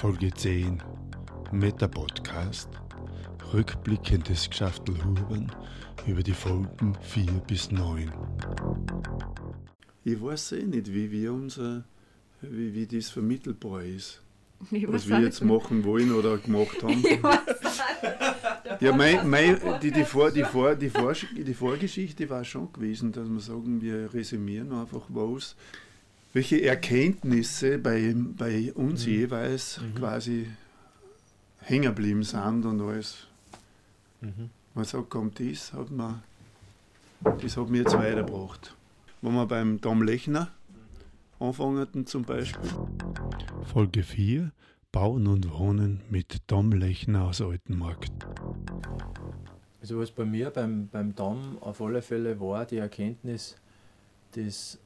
Folge 10 Meta-Podcast Rückblickendes Geschäftelhuben über die Folgen 4 bis 9. Ich weiß eh nicht, wie wir unser, wie, wie das vermittelbar ist. Ich was wir jetzt machen wollen oder gemacht haben. ja, mein, mein, die, die, Vor, die, Vor, die, Vor, die Vorgeschichte war schon gewesen, dass wir sagen, wir resümieren einfach was, welche Erkenntnisse bei, bei uns mhm. jeweils mhm. quasi hängen geblieben sind und alles. Mhm. Man sagt, kommt das, hat man, das hat mir jetzt weitergebracht. Wenn wir beim Tom Lechner anfangen zum Beispiel. Folge 4 Bauen und Wohnen mit Tom Lechner aus Altenmarkt. Also was bei mir beim, beim Dom auf alle Fälle war, die Erkenntnis, dass,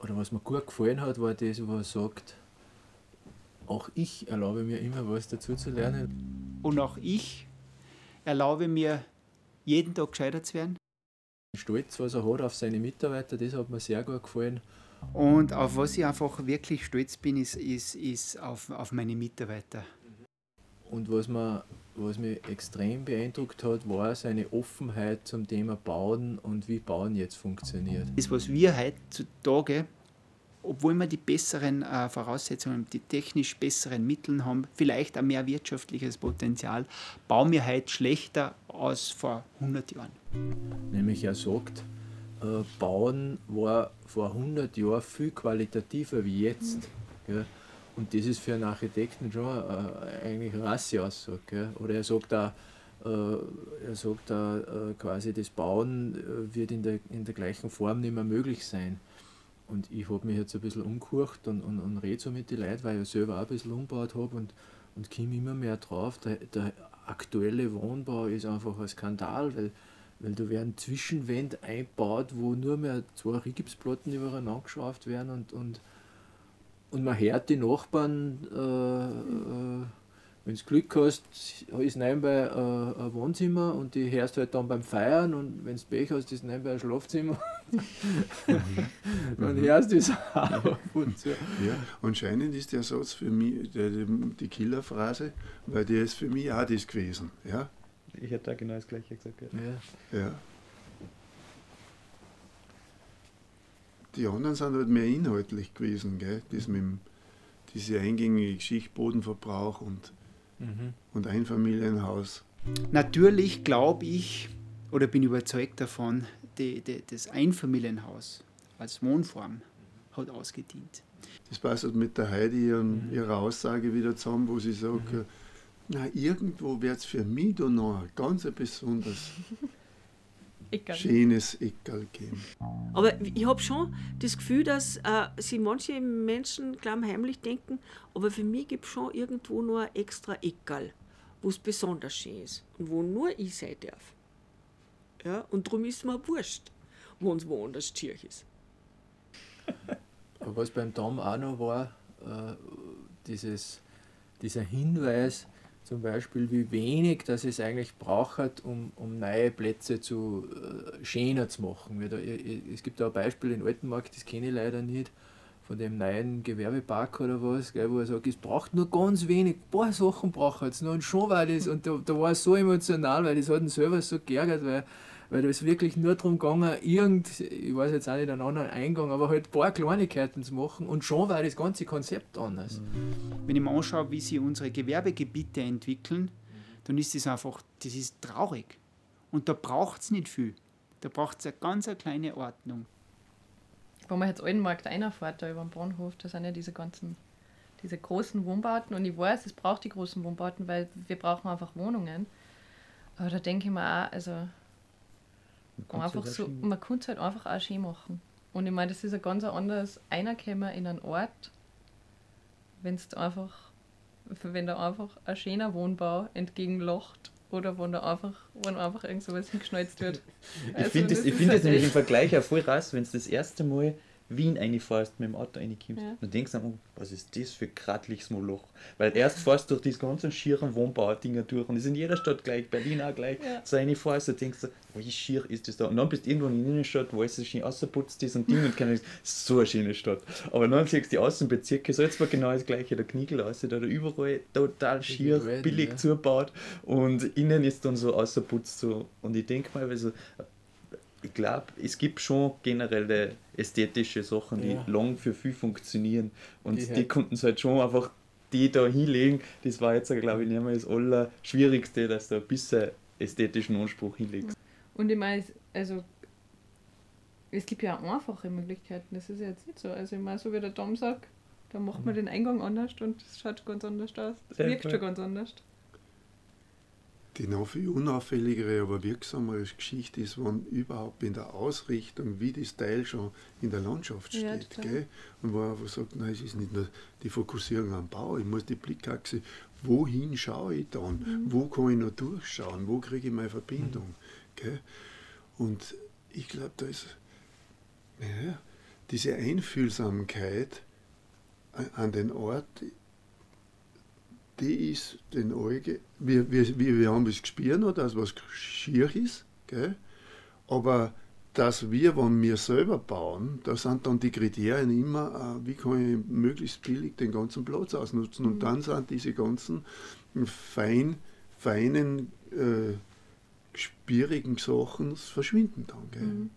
oder was mir gut gefallen hat, war das, wo er sagt, auch ich erlaube mir immer was dazu zu lernen. Und auch ich erlaube mir jeden Tag gescheitert zu werden. Stolz, was er hat auf seine Mitarbeiter, das hat mir sehr gut gefallen. Und auf was ich einfach wirklich stolz bin, ist, ist, ist auf, auf meine Mitarbeiter. Und was, mir, was mich extrem beeindruckt hat, war seine Offenheit zum Thema Bauen und wie Bauen jetzt funktioniert. Das, was wir heutzutage, obwohl wir die besseren äh, Voraussetzungen, die technisch besseren Mittel haben, vielleicht ein mehr wirtschaftliches Potenzial, bauen wir heute schlechter als vor 100 Jahren. Nämlich er sagt, äh, Bauen war vor 100 Jahren viel qualitativer wie jetzt. Gell? Und das ist für einen Architekten schon äh, eigentlich eine Rasseaussage. Oder er sagt auch, äh, er sagt auch äh, quasi, das Bauen äh, wird in der, in der gleichen Form nicht mehr möglich sein. Und ich habe mich jetzt ein bisschen umgehört und, und, und rede so mit den Leuten, weil ich selber auch ein bisschen umgebaut habe und, und komme immer mehr drauf. Der, der aktuelle Wohnbau ist einfach ein Skandal, weil weil da werden Zwischenwände eingebaut, wo nur mehr zwei Rigipsplatten übereinander geschraubt werden und, und, und man hört die Nachbarn, äh, äh, wenn du Glück hast, ist nebenbei äh, ein Wohnzimmer und die hörst halt dann beim Feiern und wenn du Pech hast, ist nebenbei ein Schlafzimmer. dann mhm. hörst du es auch. Und so. Ja, anscheinend ist der Satz für mich die, die Killerphrase, weil der ist für mich auch das gewesen. Ja? Ich hätte da genau das gleiche gesagt. Ja. ja. Die anderen sind halt mehr inhaltlich gewesen, gell? Das mit dem, diese eingängige Geschichte, Bodenverbrauch und, mhm. und Einfamilienhaus. Natürlich glaube ich oder bin überzeugt davon, die, die, das Einfamilienhaus als Wohnform hat ausgedient. Das passt halt mit der Heidi und mhm. ihrer Aussage wieder zusammen, wo sie sagt, mhm na, irgendwo wird es für mich da noch ganz besonders Eckerl. schönes Eckerl geben. Aber ich habe schon das Gefühl, dass äh, sie manche Menschen glauben, heimlich denken, aber für mich gibt es schon irgendwo nur ein extra Eckerl, wo es besonders schön ist und wo nur ich sein darf. Ja, und darum ist mir wurscht, wo es woanders schier ist. Aber was beim Tom auch noch war, äh, dieses, dieser Hinweis, zum Beispiel, wie wenig das es eigentlich braucht, um, um neue Plätze zu äh, schöner zu machen. Da, es gibt da ein Beispiel in Altenmarkt, das kenne ich leider nicht, von dem neuen Gewerbepark oder was, gell, wo er sagt, es braucht nur ganz wenig, ein paar Sachen braucht es nur und schon war das, und da, da war es so emotional, weil das hat ihn selber so geärgert, weil weil da ist wirklich nur darum gegangen, irgend, ich weiß jetzt auch nicht einen anderen Eingang, aber halt ein paar Kleinigkeiten zu machen und schon war das ganze Konzept anders. Wenn ich mir anschaue, wie sich unsere Gewerbegebiete entwickeln, dann ist das einfach, das ist traurig. Und da braucht es nicht viel. Da braucht es eine ganz eine kleine Ordnung. Wenn man jetzt Altenmarkt einfährt, da über den Bahnhof, da sind ja diese ganzen, diese großen Wohnbauten und ich weiß, es braucht die großen Wohnbauten, weil wir brauchen einfach Wohnungen. Aber da denke ich mir auch, also man einfach so, man kann es halt einfach auch schön machen. Und ich meine, das ist ein ganz anderes Einerkommen in einen Ort, wenn es einfach, wenn da einfach ein schöner Wohnbau entgegenlocht oder wo da einfach, wo einfach irgend sowas hingeschnalzt wird. ich also, finde das, das, find halt das nämlich im Vergleich auch voll raus, wenn es das erste Mal Wien reinfährst, mit dem Auto reinkommst, ja. dann denkst du, oh, was ist das für ein kratliches Moloch? Weil erst fährst du durch diese ganzen schieren Wohnbaudinger durch und das ist in jeder Stadt gleich, Berlin auch gleich. Ja. So reinfährst, dann denkst du, wie schier ist das da? Und dann bist du irgendwo in der Innenstadt, wo alles schön außerputzt ist und Ding und keine so eine schöne Stadt. Aber dann siehst du die Außenbezirke, so jetzt war genau das gleiche, der Kniegel aus, da überall total schier, billig ja. zugebaut und innen ist dann so außerputzt so. Und ich denke mal, also, ich glaube, es gibt schon generelle ästhetische Sachen, die ja. lang für viel funktionieren. Und die, die konnten es halt schon einfach die da hinlegen. Das war jetzt, glaube ich, nicht mehr das Allerschwierigste, dass du ein bisschen ästhetischen Anspruch hinlegst. Und ich meine, also es gibt ja auch einfache Möglichkeiten, das ist ja jetzt nicht so. Also ich meine, so wie der Tom sagt, da macht man mhm. den Eingang anders und es schaut ganz anders aus. Es wirkt schon ganz anders. Die noch viel unauffälligere, aber wirksamere Geschichte ist, wenn überhaupt in der Ausrichtung, wie das Teil schon in der Landschaft steht. Ja, gell? Und wo man einfach sagt, nein, es ist nicht nur die Fokussierung am Bau, ich muss die Blickachse, wohin schaue ich dann? Mhm. Wo kann ich noch durchschauen? Wo kriege ich meine Verbindung? Mhm. Gell? Und ich glaube, da ist ja, diese Einfühlsamkeit an den Ort, die ist den Auge, wir, wir, wir haben es gespürt, dass was schier ist, gell? aber dass wir, wenn wir selber bauen, da sind dann die Kriterien immer, äh, wie kann ich möglichst billig den ganzen Platz ausnutzen. Mhm. Und dann sind diese ganzen fein, feinen, äh, schwierigen Sachen verschwinden dann. Gell? Mhm.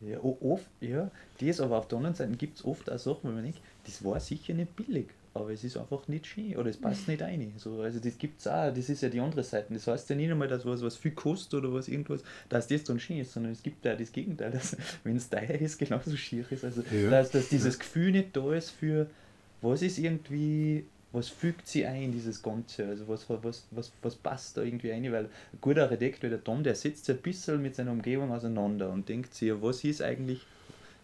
Ja, oft, ja, das, aber auf der anderen Seite gibt es oft auch Sachen, wo man denkt, das war sicher nicht billig, aber es ist einfach nicht schön oder es passt nicht rein. So, also das gibt es auch, das ist ja die andere Seite. Das heißt ja nicht einmal, dass was, was viel kostet oder was irgendwas, dass das dann schön ist, sondern es gibt ja das Gegenteil, dass wenn es teuer ist, genauso schier ist. Also ja. dass, dass dieses Gefühl nicht da ist für, was ist irgendwie was fügt sie ein in dieses Ganze? Also was, was, was, was passt da irgendwie ein? Weil ein guter Architekt wie der Tom, der setzt sich ein bisschen mit seiner Umgebung auseinander und denkt sich, was ist eigentlich,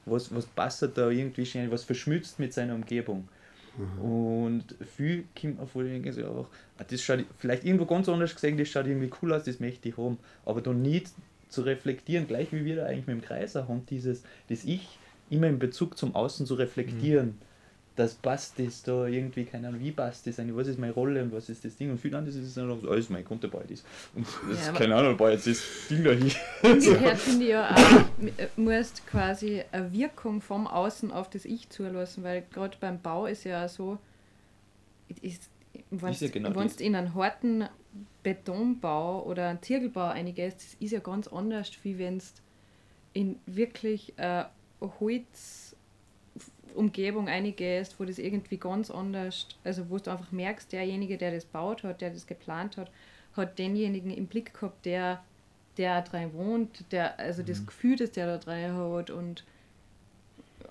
was, was passt da irgendwie schön, was verschmutzt mit seiner Umgebung? Mhm. Und viel kommt man vor, denken sie auch, ah, das schaut vielleicht irgendwo ganz anders gesehen, das schaut irgendwie cool aus, das möchte ich haben. Aber dann nicht zu reflektieren, gleich wie wir da eigentlich mit dem Kreis haben, dieses, das Ich immer in Bezug zum Außen zu reflektieren. Mhm das passt das da irgendwie, keine Ahnung, wie passt das eigentlich, was ist meine Rolle und was ist das Ding und viel anderes ist es dann noch, alles mein Konterbeut ist. Und das ja, ist, keine Ahnung, baue jetzt das Ding da hin. Umgekehrt finde ich ja auch, äh, musst quasi eine Wirkung vom Außen auf das Ich zulassen, weil gerade beim Bau ist ja so, ist, wenn du ja genau in einen harten Betonbau oder einen Zirkelbau eingehst, das ist ja ganz anders, wie wenn es in wirklich äh, Holz Umgebung eingehst, wo das irgendwie ganz anders, also wo du einfach merkst, derjenige, der das baut hat, der das geplant hat, hat denjenigen im Blick gehabt, der, der da drin wohnt, der, also mhm. das Gefühl, das der da drin hat und,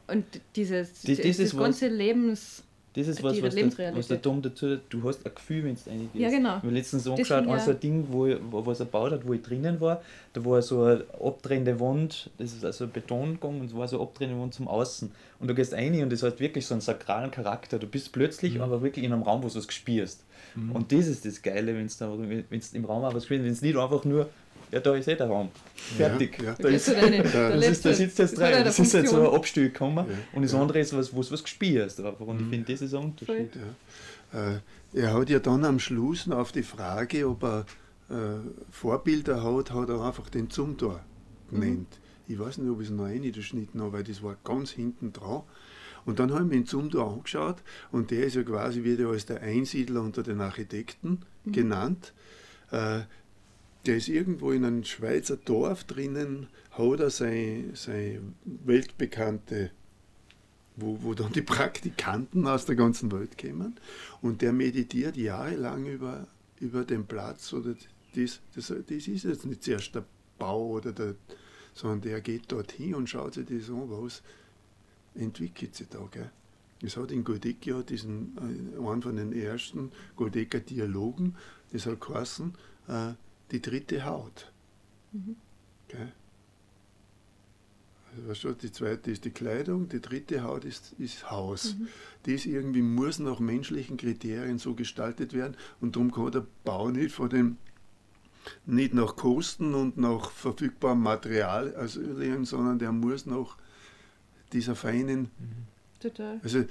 und dieses, das, das, das ganze Lebens das ist was, was der, was der Dom dazu, du hast ein Gefühl, wenn du reingehst. Ja, genau. Ich habe letztens angeschaut, ja. also ein Ding, wo, wo, was er gebaut hat, wo ich drinnen war, da war so eine abdrehende Wand, das ist also ein Betongang und es war so eine abdrehende Wand zum Außen. Und du gehst rein und das hat wirklich so einen sakralen Charakter. Du bist plötzlich mhm. aber wirklich in einem Raum, wo du es gespürst. Mhm. Und das ist das Geile, wenn du im Raum was spürst, wenn es nicht einfach nur ja, da ist eh der Raum. Fertig. Ja, ja. Da, ist, deine, da, das ist, da sitzt jetzt rein. Das ist jetzt so ein Abstieg gekommen. Ja, und das andere ist, was, wo du was gespielt hast. Und ich finde, das ist ein Unterschied. Äh, er hat ja dann am Schluss auf die Frage, ob er äh, Vorbilder hat, hat er einfach den Zumtor genannt. Mhm. Ich weiß nicht, ob ich es noch reingeschnitten habe, weil das war ganz hinten dran. Und dann habe ich mir den Zumtor angeschaut und der ist ja quasi wieder als der Einsiedler unter den Architekten mhm. genannt. Äh, der ist irgendwo in einem Schweizer Dorf drinnen, hat er seine, seine weltbekannte, wo, wo dann die Praktikanten aus der ganzen Welt kommen. Und der meditiert jahrelang über, über den Platz oder das, das, das ist jetzt nicht zuerst der Bau oder der, sondern der geht dorthin und schaut sich das an, was entwickelt sich da. Gell? Es hat in Goldecke diesen, äh, einen von den ersten Goldecker Dialogen, das hat geheißen, äh, die dritte Haut. Mhm. Okay. Also, weißt du, die zweite ist die Kleidung, die dritte Haut ist, ist Haus. Mhm. Das irgendwie muss nach menschlichen Kriterien so gestaltet werden und darum kann der Bau nicht von dem nicht nach Kosten und nach verfügbarem Material also sondern der muss nach dieser feinen. Mhm. Total. Also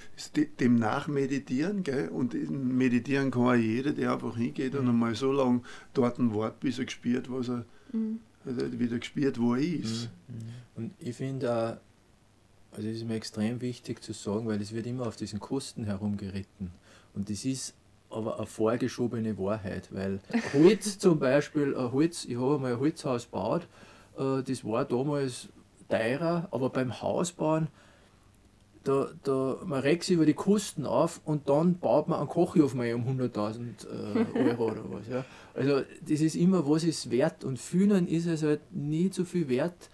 dem nachmeditieren, gell? Und meditieren kann auch jeder, der einfach hingeht und mhm. einmal so lange dort ein Wort, bis er gespürt, was er mhm. also wieder gespürt, wo er ist. Mhm. Und ich finde auch, also es ist mir extrem wichtig zu sagen, weil es wird immer auf diesen Kosten herumgeritten. Und das ist aber eine vorgeschobene Wahrheit, weil Holz zum Beispiel, ein Holz, ich habe mal ein Holzhaus gebaut, äh, das war damals teurer, aber beim Hausbauen, da, da, man regt sich über die Kosten auf und dann baut man einen Kochofen um 100.000 äh, Euro oder was. Ja. Also das ist immer, was ist wert und fühlen ist es halt nie so viel wert,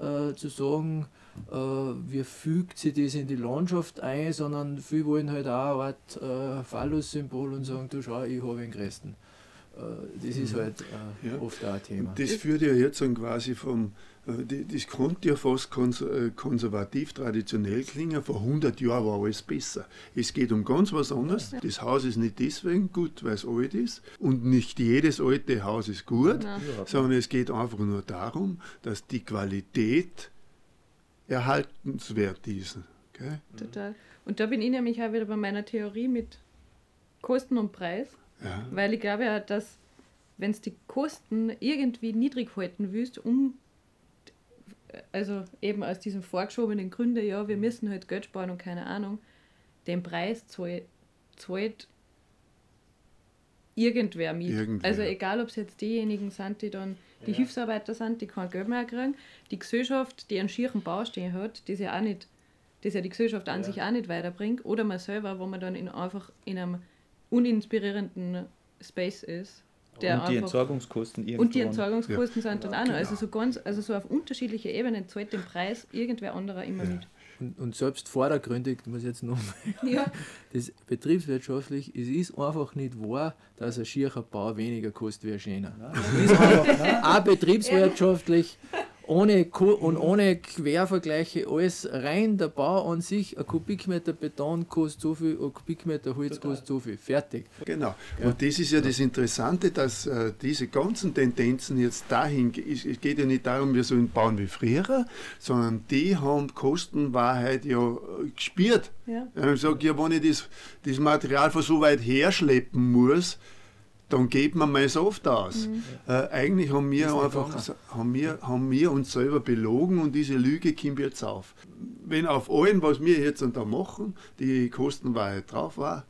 äh, zu sagen, äh, wie fügt sich das in die Landschaft ein, sondern viele wollen halt auch eine Art äh, Phallus-Symbol und sagen, du schau, ich habe den Gresten. Äh, das ist mhm. halt äh, ja. oft auch ein Thema. Das führt ja jetzt dann quasi vom, äh, das konnte ja fast äh, konservativ traditionell klingen, vor 100 Jahren war alles besser. Es geht um ganz was anderes. Das Haus ist nicht deswegen gut, weil es alt ist und nicht jedes alte Haus ist gut, ja. sondern es geht einfach nur darum, dass die Qualität erhaltenswert ist. Okay? Total. Und da bin ich nämlich auch wieder bei meiner Theorie mit Kosten und Preis, ja. weil ich glaube ja, dass wenn es die Kosten irgendwie niedrig halten willst, um also eben aus diesem vorgeschobenen Gründe, ja, wir müssen halt Geld sparen und keine Ahnung, den Preis zahlt, zahlt irgendwer mit. Irgendwer. Also egal, ob es jetzt diejenigen sind, die dann die ja. Hilfsarbeiter sind, die kein Geld mehr kriegen, die Gesellschaft, die einen schieren Baustehen hat, das ja auch nicht, das ja die Gesellschaft an ja. sich auch nicht weiterbringt, oder man selber, wo man dann in, einfach in einem uninspirierenden Space ist. Der und die Entsorgungskosten irgendwo. Und die Entsorgungskosten ja. sind dann auch noch. Also so ganz, also so auf unterschiedliche Ebenen zahlt den Preis irgendwer anderer immer mit. Und, und, selbst vordergründig, muss ich jetzt nochmal, ja. das betriebswirtschaftlich, es ist einfach nicht wahr, dass ein schierer Bau weniger kostet wie ein schöner. Einfach, auch betriebswirtschaftlich ohne und ohne Quervergleiche alles rein. Der Bau an sich, ein Kubikmeter Beton kostet so viel, ein Kubikmeter Holz kostet so viel. Fertig. Genau. Ja. Und das ist ja das Interessante, dass äh, diese ganzen Tendenzen jetzt dahin, es geht ja nicht darum, wir sollen bauen wie früher, sondern die haben Kostenwahrheit ja äh, gespürt. Ja. Ich sage, ja, wenn ich das, das Material von so weit her schleppen muss, dann geht man mal so oft aus. Mhm. Äh, eigentlich haben wir einfach haben wir, haben wir uns selber belogen und diese Lüge kommt jetzt auf. Wenn auf allem, was wir jetzt da machen, die Kostenwahrheit drauf war,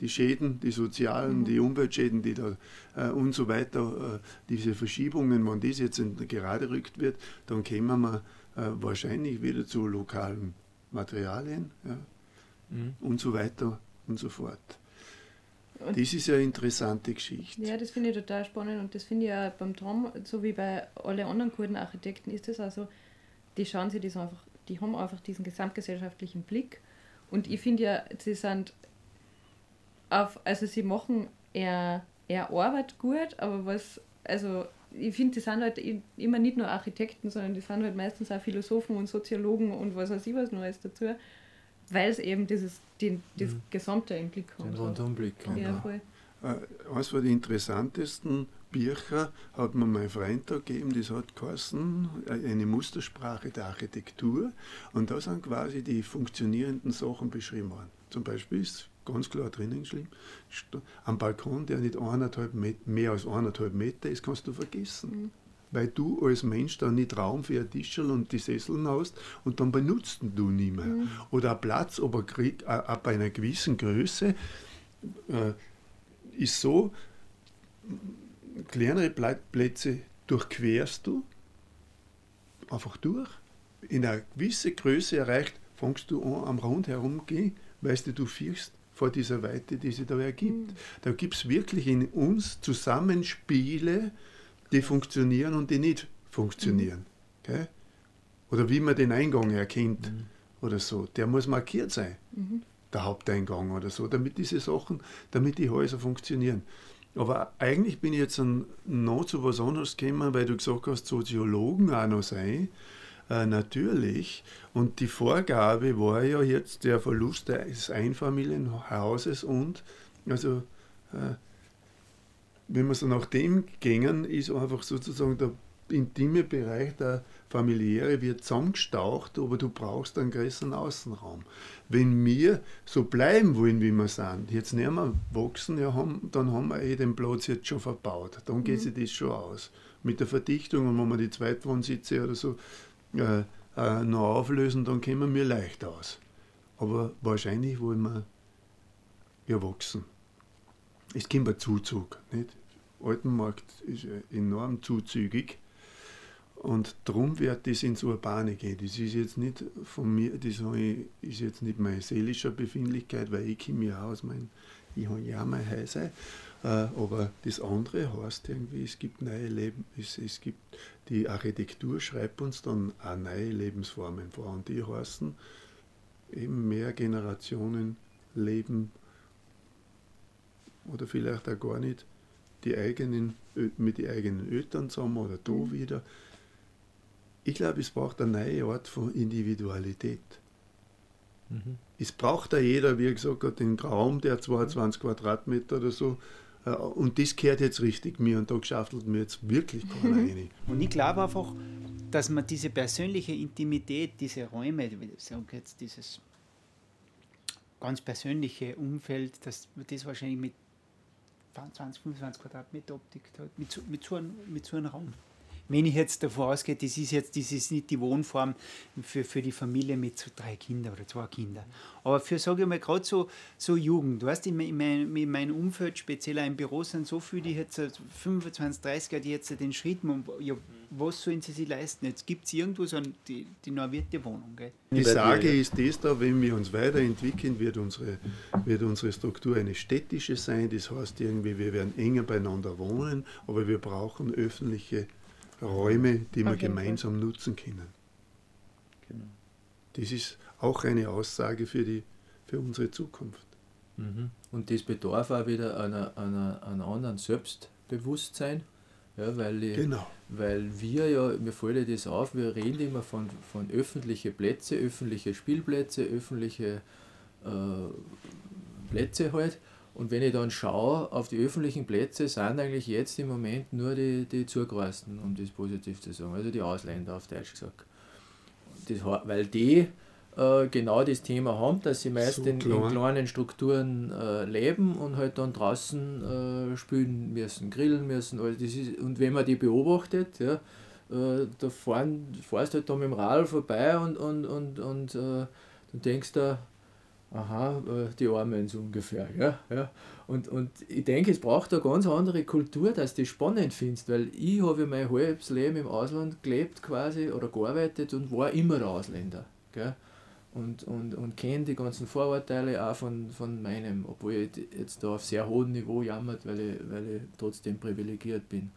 die Schäden, die sozialen, mhm. die Umweltschäden, die da äh, und so weiter, äh, diese Verschiebungen, wenn das jetzt in, gerade rückt wird, dann kommen wir äh, wahrscheinlich wieder zu lokalen Materialien ja, mhm. und so weiter und so fort. Und das ist ja eine interessante Geschichte. Ja, das finde ich total spannend und das finde ich auch beim Traum, so wie bei allen anderen guten Architekten, ist das also, die schauen sich das einfach, die haben einfach diesen gesamtgesellschaftlichen Blick und ich finde ja, sie sind auf, also sie machen eher, eher Arbeit gut, aber was, also ich finde, die sind halt immer nicht nur Architekten, sondern die sind halt meistens auch Philosophen und Soziologen und was weiß ich was Neues dazu weil es eben dieses den, das mhm. Gesamte im Blick hat. Den Rundumblick. Ja, genau. voll. Äh, eines von den interessantesten Bücher hat mir mein Freund da gegeben, das hat geheißen, äh, eine Mustersprache der Architektur. Und da sind quasi die funktionierenden Sachen beschrieben worden. Zum Beispiel ist ganz klar drinnen geschrieben, am Balkon, der nicht eineinhalb Meter, mehr als eineinhalb Meter ist, kannst du vergessen. Mhm weil du als Mensch da nicht Raum für ein Tischel und die Sesseln hast und dann benutzt du nie mehr. Mhm. Oder ein Platz aber krieg, ab einer gewissen Größe äh, ist so, kleinere Plätze durchquerst du einfach durch. In einer gewissen Größe erreicht, fängst du an am Rand herumgehen, weißt du, du fürchst vor dieser Weite, die sich da ergibt. Mhm. Da gibt es wirklich in uns Zusammenspiele, die funktionieren und die nicht funktionieren. Mhm. Oder wie man den Eingang erkennt mhm. oder so, der muss markiert sein, mhm. der Haupteingang oder so, damit diese Sachen, damit die Häuser funktionieren. Aber eigentlich bin ich jetzt noch zu was anderes gekommen, weil du gesagt hast, Soziologen auch noch sein. Äh, natürlich. Und die Vorgabe war ja jetzt der Verlust des Einfamilienhauses und also äh, wenn wir so nach dem gängen, ist einfach sozusagen der intime Bereich, der familiäre, wird zusammengestaucht, aber du brauchst einen größeren Außenraum. Wenn wir so bleiben wollen, wie wir sind, jetzt nicht mehr wachsen, ja, haben, dann haben wir eh den Platz jetzt schon verbaut. Dann geht mhm. sich das schon aus. Mit der Verdichtung und wenn wir die Zweitwohnsitze oder so äh, äh, noch auflösen, dann kommen wir leicht aus. Aber wahrscheinlich wollen wir ja wachsen. Es kommt ein Zuzug. Nicht? Altenmarkt ist enorm zuzügig. Und darum wird das ins Urbane gehen. Das ist jetzt nicht von mir, das ist jetzt nicht meine seelische Befindlichkeit, weil ich komme ja aus mein, ich habe ja mein Häuser. Äh, aber das andere heißt irgendwie, es gibt neue Leben, es, es gibt, die Architektur schreibt uns dann auch neue Lebensformen vor und die heißen eben mehr Generationen leben oder vielleicht auch gar nicht die eigenen, mit den eigenen Eltern zusammen oder da mhm. wieder. Ich glaube, es braucht eine neue Art von Individualität. Mhm. Es braucht ja jeder, wie gesagt hat, den Raum, der 22 Quadratmeter oder so. Äh, und das gehört jetzt richtig mir und da geschaftelt mir jetzt wirklich keiner rein. Und ich glaube einfach, dass man diese persönliche Intimität, diese Räume, ich sage jetzt dieses ganz persönliche Umfeld, dass man das wahrscheinlich mit 20, 25 Quadratmeter Optik mit, mit, so mit so einem Raum. Wenn ich jetzt davon ausgehe, das ist jetzt das ist nicht die Wohnform für, für die Familie mit so drei Kindern oder zwei Kindern. Aber für, sage ich mal, gerade so, so Jugend, du weißt, in, in, mein, in meinem Umfeld, speziell auch im Büro, sind so viele, die jetzt 25, 30er, die jetzt den Schritt machen, ja, was sollen sie sich leisten? Jetzt gibt es irgendwo so eine, die, die normierte Wohnung. Gell? Die Sage ist das da, wenn wir uns weiterentwickeln, wird unsere, wird unsere Struktur eine städtische sein. Das heißt irgendwie, wir werden enger beieinander wohnen, aber wir brauchen öffentliche Räume, die wir gemeinsam Fall. nutzen können. Genau. Das ist auch eine Aussage für, die, für unsere Zukunft. Mhm. Und das bedarf auch wieder einer, einer, einer anderen Selbstbewusstsein, ja, weil, ich, genau. weil wir ja, mir fällt das auf, wir reden immer von, von öffentlichen Plätzen, öffentliche Spielplätze, öffentliche äh, Plätze halt. Und wenn ich dann schaue auf die öffentlichen Plätze, sind eigentlich jetzt im Moment nur die, die Zugereisten, um das positiv zu sagen, also die Ausländer auf Deutsch gesagt. Das, weil die äh, genau das Thema haben, dass sie meist so in, in, kleinen Strukturen äh, leben und halt dann draußen äh, spielen müssen, grillen müssen. Also ist, und wenn man die beobachtet, ja, äh, da fahren, fährst du halt da mit dem Rad vorbei und, und, und, und äh, dann denkst du, aha, äh, die Armen so ungefähr. Ja, ja. Und, und ich denke, es braucht eine ganz andere Kultur, dass du das spannend findest, weil ich habe mein halbes Leben im Ausland gelebt quasi oder gearbeitet und war immer der Ausländer. Gell? Und, und, und kenne die ganzen Vorurteile auch von, von meinem, obwohl ich jetzt da auf sehr hohem Niveau jammert, weil ich, weil ich trotzdem privilegiert bin.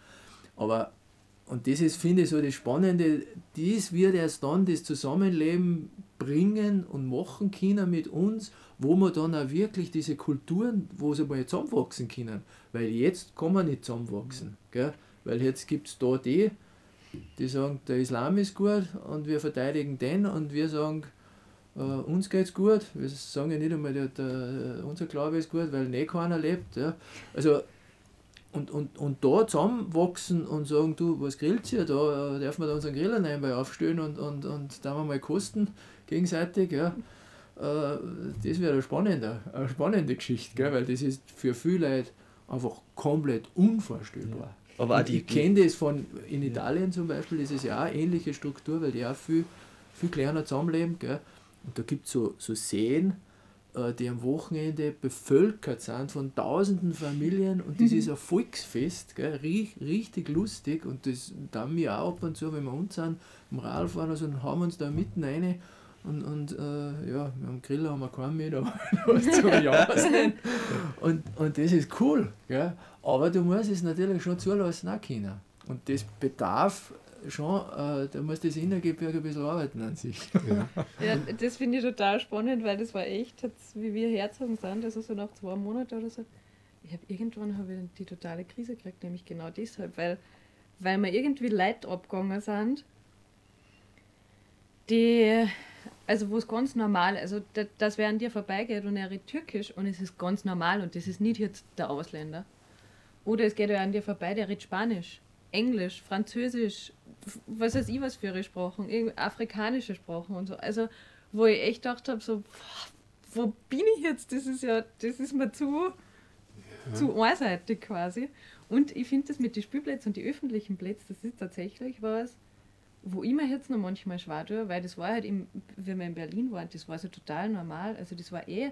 Aber und das ist, finde ich, so das Spannende, dies wird erst dann das Zusammenleben bringen und machen können mit uns, wo wir dann auch wirklich diese Kulturen, wo sie mal zusammenwachsen können. Weil jetzt kann man nicht zusammenwachsen. Gell? Weil jetzt gibt es da die, die sagen, der Islam ist gut und wir verteidigen den und wir sagen, äh, uns es gut. Wir sagen ja nicht einmal, der, der, unser Glaube ist gut, weil nicht keiner lebt. Ja? Also und, und, und da zusammenwachsen und sagen, du, was grillt ihr? Da äh, dürfen wir da unseren Griller nebenbei aufstellen und, und, und da wir mal kosten gegenseitig. Ja. Äh, das wäre eine spannende, eine spannende Geschichte, gell? weil das ist für viele Leute einfach komplett unvorstellbar. Ja. Aber ich kenne das von, in Italien zum Beispiel, das ist ja auch eine ähnliche Struktur, weil die auch viel, viel kleiner zusammenleben. Gell? Und da gibt es so, so Seen, äh, die am Wochenende bevölkert sind von tausenden Familien und das ist ein Volksfest, gell, richtig lustig und das dann wir auch ab und zu, wenn wir uns sind, im Radfahren also, und haben uns da mitten rein und, und äh, ja, wir haben Griller haben wir keinen mit, aber was zum. Und, und das ist cool, gell? aber du musst es natürlich schon zulassen auch können. Und das bedarf schon, äh, da muss das Innergebirge ein bisschen arbeiten an sich. Ja, ja das finde ich total spannend, weil das war echt, wie wir herzogen sind, also so nach zwei Monaten oder so. Ich habe irgendwann hab ich die totale Krise gekriegt, nämlich genau deshalb, weil, weil wir irgendwie Leute abgegangen sind, die, also wo es ganz normal, also dass wer an dir vorbeigeht und er redet Türkisch und es ist ganz normal und das ist nicht jetzt der Ausländer. Oder es geht ja an dir vorbei, der redet Spanisch Englisch, Französisch, was weiß ich was für Sprachen, afrikanische Sprachen und so. Also, wo ich echt gedacht habe, so, wo bin ich jetzt? Das ist ja, das ist mir zu, ja. zu einseitig quasi. Und ich finde das mit den Spielplätzen und die öffentlichen Plätzen, das ist tatsächlich was, wo ich mir jetzt noch manchmal schwer tue, weil das war halt, im, wenn wir in Berlin waren, das war so total normal. Also das war eh,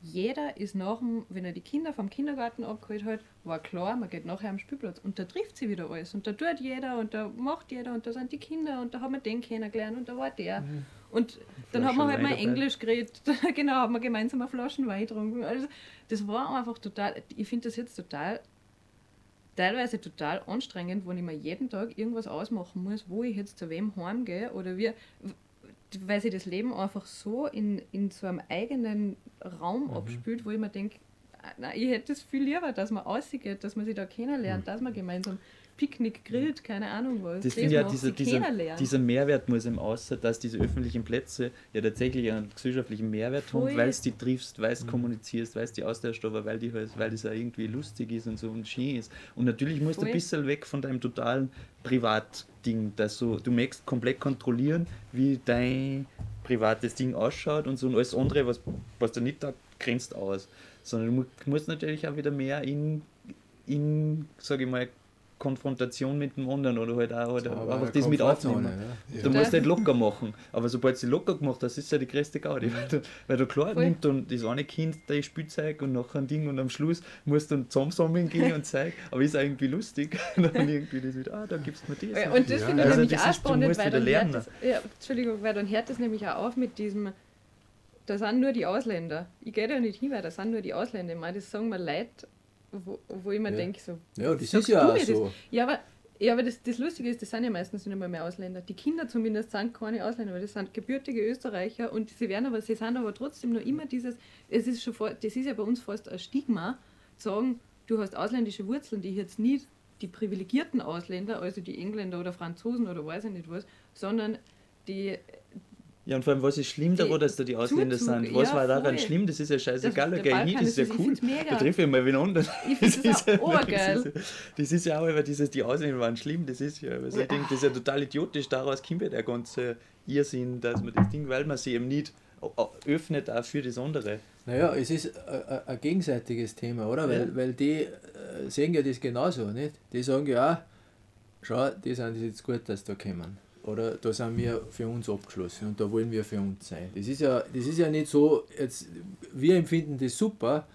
jeder ist nach dem, wenn er die Kinder vom Kindergarten abgeholt hat, war klar, man geht nachher am Spielplatz und da trifft sie wieder alles und da tut jeder und da macht jeder und da sind die Kinder und da haben wir den kennengelernt und da war der. Mhm. Und dann haben wir halt mal Englisch geredet, genau, haben wir gemeinsam eine Flaschen Wein getrunken. Also das war einfach total, ich finde das jetzt total, teilweise total anstrengend, wenn ich mir jeden Tag irgendwas ausmachen muss, wo ich jetzt zu wem heimgehe oder wie, weil sich das Leben einfach so in, in so einem eigenen Raum mhm. abspielt, wo ich mir denke, ich hätte es viel lieber, dass man ausgeht, dass man sich da kennenlernt, mhm. dass man gemeinsam Picknick grillt, keine Ahnung was. Das finde ja, dieser, dieser, dieser Mehrwert muss im Außer, dass diese öffentlichen Plätze ja tatsächlich einen gesellschaftlichen Mehrwert Voll. haben, weil es die triffst, weil es mhm. kommunizierst, weil es die austauscht, aber weil, die halt, weil das ja irgendwie lustig ist und so und schön ist. Und natürlich musst Voll. du ein bisschen weg von deinem totalen Privatding, dass so, du möchtest komplett kontrollieren, wie dein privates Ding ausschaut und so und alles andere, was, was du nicht da grenzt aus. Sondern du musst natürlich auch wieder mehr in, in sage ich mal, Konfrontation mit dem anderen oder halt auch oder einfach das mit aufnehmen. Ja. Du musst halt locker machen. Aber sobald du locker gemacht hast, ist ja die größte Gaudi. Weil du, weil du klar Voll. nimmt und das eine Kind dein Spielzeug und nachher ein Ding und am Schluss musst du dann zusammensammeln gehen und zeigen, aber ist irgendwie lustig. und dann irgendwie das mit, ah, da gibst du mir das. Und das ja. finde ich also nämlich auch spannend, weil dann, hört das, ja, Entschuldigung, weil dann hört das nämlich auch auf mit diesem, da sind nur die Ausländer. Ich gehe da nicht hin, weil da sind nur die Ausländer. Ich meine, das sagen wir Leute, wo, wo ich mir ja. denke, so. Ja, das ist ja auch so. Ja, aber, ja, aber das, das Lustige ist, das sind ja meistens nicht mehr, mehr Ausländer. Die Kinder zumindest sind keine Ausländer, weil das sind gebürtige Österreicher und sie werden aber, sie sind aber trotzdem noch immer dieses, es ist schon vor, das ist ja bei uns fast ein Stigma, sagen, du hast ausländische Wurzeln, die jetzt nicht die privilegierten Ausländer, also die Engländer oder Franzosen oder weiß ich nicht was, sondern die ja, und vor allem, was ist schlimm daran, dass da die Ausländer Zuzug, sind? Was ja, war daran voll. schlimm? Das ist ja scheißegal, da gehe hin, das ist ja cool. Da treffe ich mal wen anderen. Ich finde das, das, auch das, ist, das ist ja auch immer dieses, die Ausländer waren schlimm, das ist ja, also ja. ich denke, das ist ja total idiotisch, daraus kommt ja der ganze Irrsinn, dass man das Ding, weil man sie eben nicht öffnet auch für das andere. Naja, es ist ein gegenseitiges Thema, oder? Weil, ja. weil die äh, sehen ja das genauso, nicht? Die sagen ja, schau, die sind jetzt gut, dass sie da kommen. Oder da sind wir für uns abgeschlossen und da wollen wir für uns sein. Das ist ja, das ist ja nicht so, jetzt, wir empfinden das super,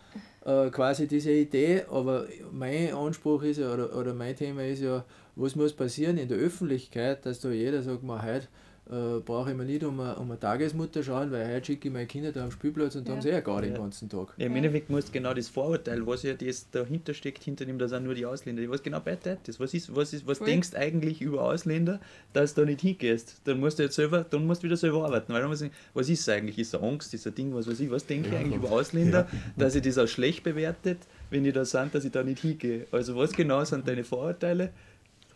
äh, quasi diese Idee, aber mein Anspruch ist ja, oder, oder mein Thema ist ja, was muss passieren in der Öffentlichkeit, dass da jeder sagt, mal heute äh, brauche ich mir nicht um eine, um eine Tagesmutter schauen, weil heute schicke ich meine Kinder da am Spielplatz und ja. da haben sie ja gar den ganzen Tag. Ja, Im Endeffekt muss genau das Vorurteil, was ja das dahinter steckt, hinter dem, da sind nur die Ausländer, was genau bei das. Was ist, was ist, was Voll. denkst eigentlich über Ausländer, dass du da nicht hingehst? Dann musst du jetzt selber, dann musst du wieder selber arbeiten. Weil dann muss ich, was ist eigentlich? Ist es Angst, ist ein Ding, was weiß ich, was denke ja. ich eigentlich über Ausländer, ja. dass ich das auch schlecht bewertet, wenn die da sind, dass ich da nicht hingehe. Also was genau sind deine Vorurteile?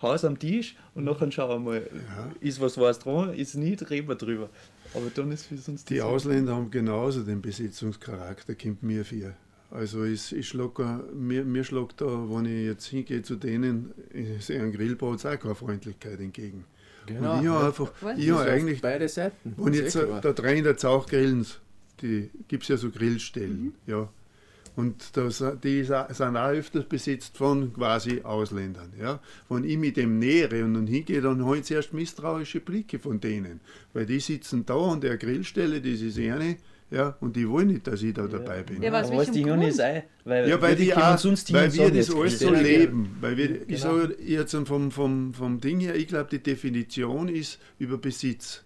Haus am Tisch und nachher schauen wir mal, ja. ist was was dran, ist nicht, reden wir drüber. Aber dann ist für uns Die Ausländer haben genauso den Besitzungscharakter, kommt mir für. Also ich, ich schlag, mir, mir schlägt da, wenn ich jetzt hingehe zu denen, ich sehe einen Grillbau, auch keine Freundlichkeit entgegen. Genau. Und ich habe einfach, ich habe eigentlich, beide Seiten. Wenn jetzt da drin der Zauch grillen, die gibt es ja so Grillstellen, mhm. ja. Und das, die sind auch öfters besetzt von quasi Ausländern. Ja. Wenn ich mit dem nähere und dann hingehe, dann habe ich zuerst misstrauische Blicke von denen. Weil die sitzen da an der Grillstelle, das ist eine, ja, und die wollen nicht, dass ich da dabei bin. Ja, was, was die Juni sei, weil, ja, weil, wir, die auch, weil wir das alles so leben. Weil wir, genau. Ich sage jetzt vom, vom, vom Ding her, ich glaube, die Definition ist über Besitz.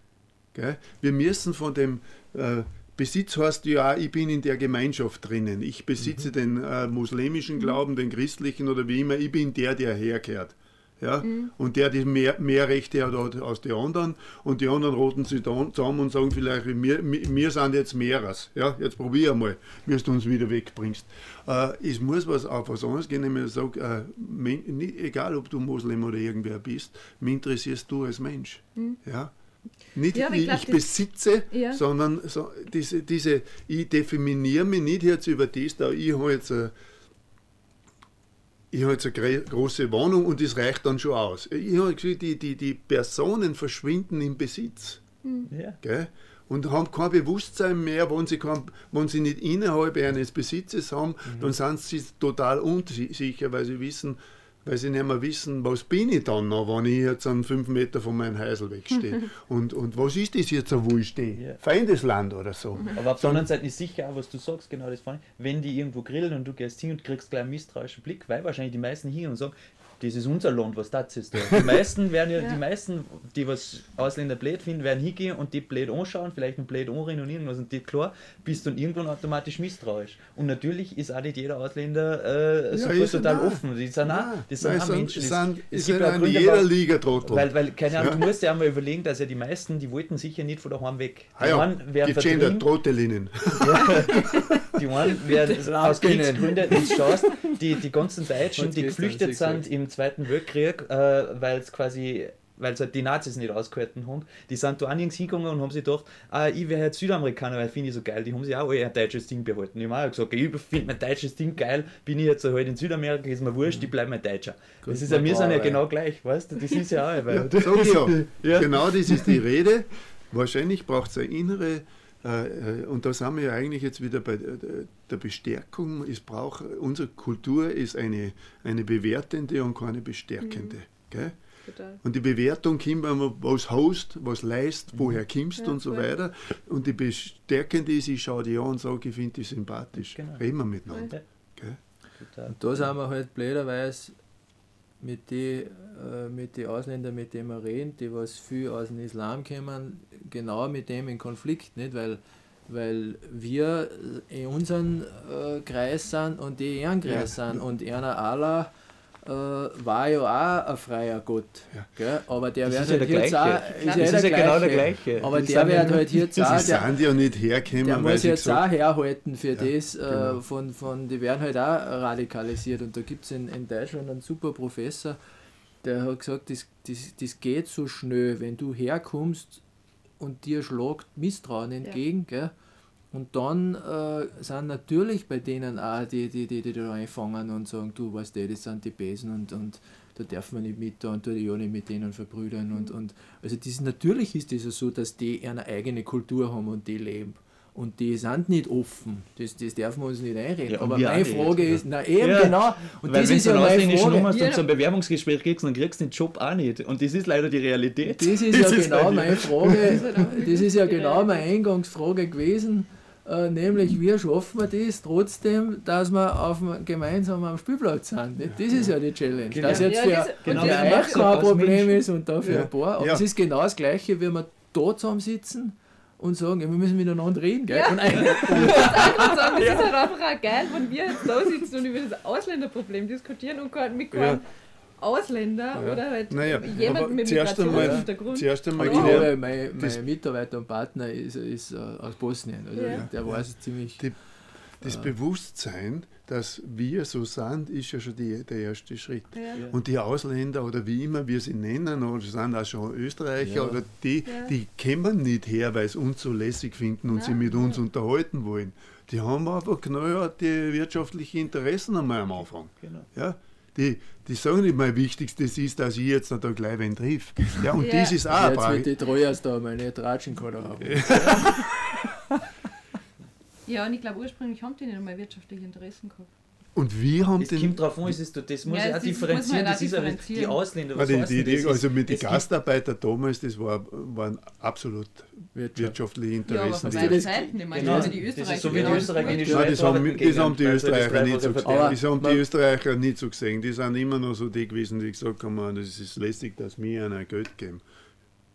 Gell? Wir müssen von dem äh, Besitz heißt ja, ich bin in der Gemeinschaft drinnen. Ich besitze mhm. den äh, muslimischen Glauben, den christlichen oder wie immer. Ich bin der, der herkehrt. Ja? Mhm. Und der, der mehr, mehr Rechte hat aus den anderen. Und die anderen roten sich zusammen und sagen vielleicht, wir, wir sind jetzt mehres. Ja? Jetzt probier mal, wie du uns wieder wegbringst. Äh, es muss was auf was anderes gehen, nämlich ich sage, äh, egal ob du Muslim oder irgendwer bist, mich interessierst du als Mensch. Mhm. Ja? Nicht ja, ich, ich besitze, ja. sondern so, diese, diese, ich definiere mich nicht jetzt über das, da ich habe jetzt, äh, ich habe jetzt eine große Wohnung und das reicht dann schon aus. Ich habe gesagt, die, die, die Personen verschwinden im Besitz. Mhm. Ja. Und haben kein Bewusstsein mehr, wenn sie, kein, wenn sie nicht innerhalb eines Besitzes haben, mhm. dann sind sie total unsicher, weil sie wissen, weil sie nicht mehr wissen, was bin ich dann noch, wenn ich jetzt an fünf Meter von meinem Häusl wegstehe. und, und was ist das jetzt, wo ich stehe? Yeah. Feindesland oder so. Aber auf der anderen Seite ist sicher auch, was du sagst, genau das ich, wenn die irgendwo grillen und du gehst hin und kriegst gleich einen misstrauischen Blick, weil wahrscheinlich die meisten hier und sagen, das ist unser Land, was das ist. Da. Die meisten werden ja, ja, die meisten, die was Ausländer blöd finden, werden hingehen und die blöd anschauen, vielleicht ein blöd anrennen und irgendwas und dir klar, bist dann irgendwann automatisch misstrauisch. Und natürlich ist auch nicht jeder Ausländer äh, ja, total nein. offen. Die sind auch, das sind auch Menschen. Sind, es, es gibt in jeder Liga Trottel. Weil, weil, keine Ahnung, du musst ja einmal überlegen, dass ja die meisten, die wollten sicher nicht von daheim weg. Die ah ja, werden die Trottelinnen. die einen werden aus Kriegsgründen, nicht schaust, die, die ganzen Deutschen, die geflüchtet sind im Zweiten Weltkrieg, äh, weil es quasi weil halt die Nazis nicht ausgehalten haben, die sind da nirgends hingegangen und haben sich gedacht, ah, ich wäre halt Südamerikaner, weil finde ich so geil. Die haben sich auch alle ein deutsches Ding behalten. Ich habe auch gesagt, ich finde mein deutsches Ding geil, bin ich jetzt halt in Südamerika, ist mir wurscht, ich bleibe mein Deutscher. Gut, das ist ja, wir sind ja genau gleich, weißt du, das ist ja auch. Weil ja, sag ich ja. ja. Genau das ist die Rede. Wahrscheinlich braucht es eine innere äh, und da sind wir ja eigentlich jetzt wieder bei der Bestärkung. Es braucht, unsere Kultur ist eine, eine bewertende und keine bestärkende. Mhm. Und die Bewertung kommt, wenn man was hast, was leist, woher kommst ja, und so weiter. Und die bestärkende ist, ich schaue die an und sage, ich finde die sympathisch. Genau. Reden wir miteinander. Ja. Und da sind wir halt blöderweise mit den äh, mit die Ausländern, mit denen wir reden, die was viel aus dem Islam kommen, genau mit dem in Konflikt, nicht? Weil, weil wir in unserem äh, Kreis sind und die in ihrem Kreis ja. sind und einer Allah war ja auch ein freier Gott. Ja. Gell? Aber der wird halt jetzt auch. Ist das ist ja genau der gleiche. Aber die der wird halt jetzt auch. Die sind ja nicht hergekommen. Der muss jetzt auch herhalten für ja, das. Äh, genau. von, von, die werden halt auch radikalisiert. Und da gibt es in, in Deutschland einen super Professor, der hat gesagt, das, das, das geht so schnell, wenn du herkommst und dir schlagt Misstrauen entgegen. Ja. Gell? Und dann äh, sind natürlich bei denen auch die, die, die, die da einfangen und sagen, du weißt du, das sind die Besen und, und da darf man nicht mit da und da ja nicht mit denen verbrüdern. Und, und also das, natürlich ist es das so, dass die eine eigene Kultur haben und die leben. Und die sind nicht offen. Das, das dürfen wir uns nicht einreden. Ja, Aber meine Frage nicht. ist, na eben ja, genau. Und Weil das ist ja meine Frage. Nummer ja. zum Bewerbungsgespräch kriegst, dann kriegst du den Job auch nicht. Und das ist leider die Realität. Das ist das ja ist genau meine Frage. Das ist ja genau meine Eingangsfrage gewesen. Äh, nämlich, wie schaffen wir das trotzdem, dass wir auf gemeinsam am Spielplatz sind? Nicht? Das ist ja die Challenge. Genau. Das jetzt für, ja, das, genau, für euch kein Problem ist und da für ein paar. Aber es ist genau das Gleiche, wie wir da zusammensitzen und sagen, ja, wir müssen miteinander reden. Gell? Ja. Und auch sagen, es ja. ist halt einfach auch geil, wenn wir jetzt da sitzen und über das Ausländerproblem diskutieren und mit keinem ja. Ausländer ja. oder halt naja, jemand mit Migrationshintergrund. Zuerst einmal, ich glaube, mein, mein Mitarbeiter und Partner ist, ist uh, aus Bosnien. Also ja. Der weiß es ziemlich. Die, das uh, Bewusstsein, dass wir so sind, ist ja schon die, der erste Schritt. Ja. Und die Ausländer oder wie immer wir sie nennen, oder sind auch schon Österreicher, ja. oder die, die kommen nicht her, weil sie uns so lässig finden und sie mit uns unterhalten wollen. Die haben einfach knallharte wirtschaftliche Interessen einmal am Anfang. Genau. Ja? Die, die sagen nicht, mein Wichtigstes ist, dass ich jetzt da gleich wen triff. Ja, und ja. das ist auch Jetzt wird die Treuers da meine Tratschen haben. ja, und ich glaube, ursprünglich haben die nicht einmal wirtschaftliche Interessen gehabt. Und wir haben das den. kommt drauf an, es ist, das muss ja, ja auch differenzieren. Das ist ja die Ausländer. Was die, die, also mit den Gastarbeitern damals, das war, waren absolut wirtschaftliche Interessen. Ja, aber die Zeiten, ich meine, genau. die Österreicher. so wie die Österreicher die Schweiz das, haben, das haben die Österreicher nicht so gesehen. Das haben die Österreicher nicht so gesehen. Die sind immer noch so die gewesen, die gesagt haben, das ist lästig, dass wir einer Geld geben.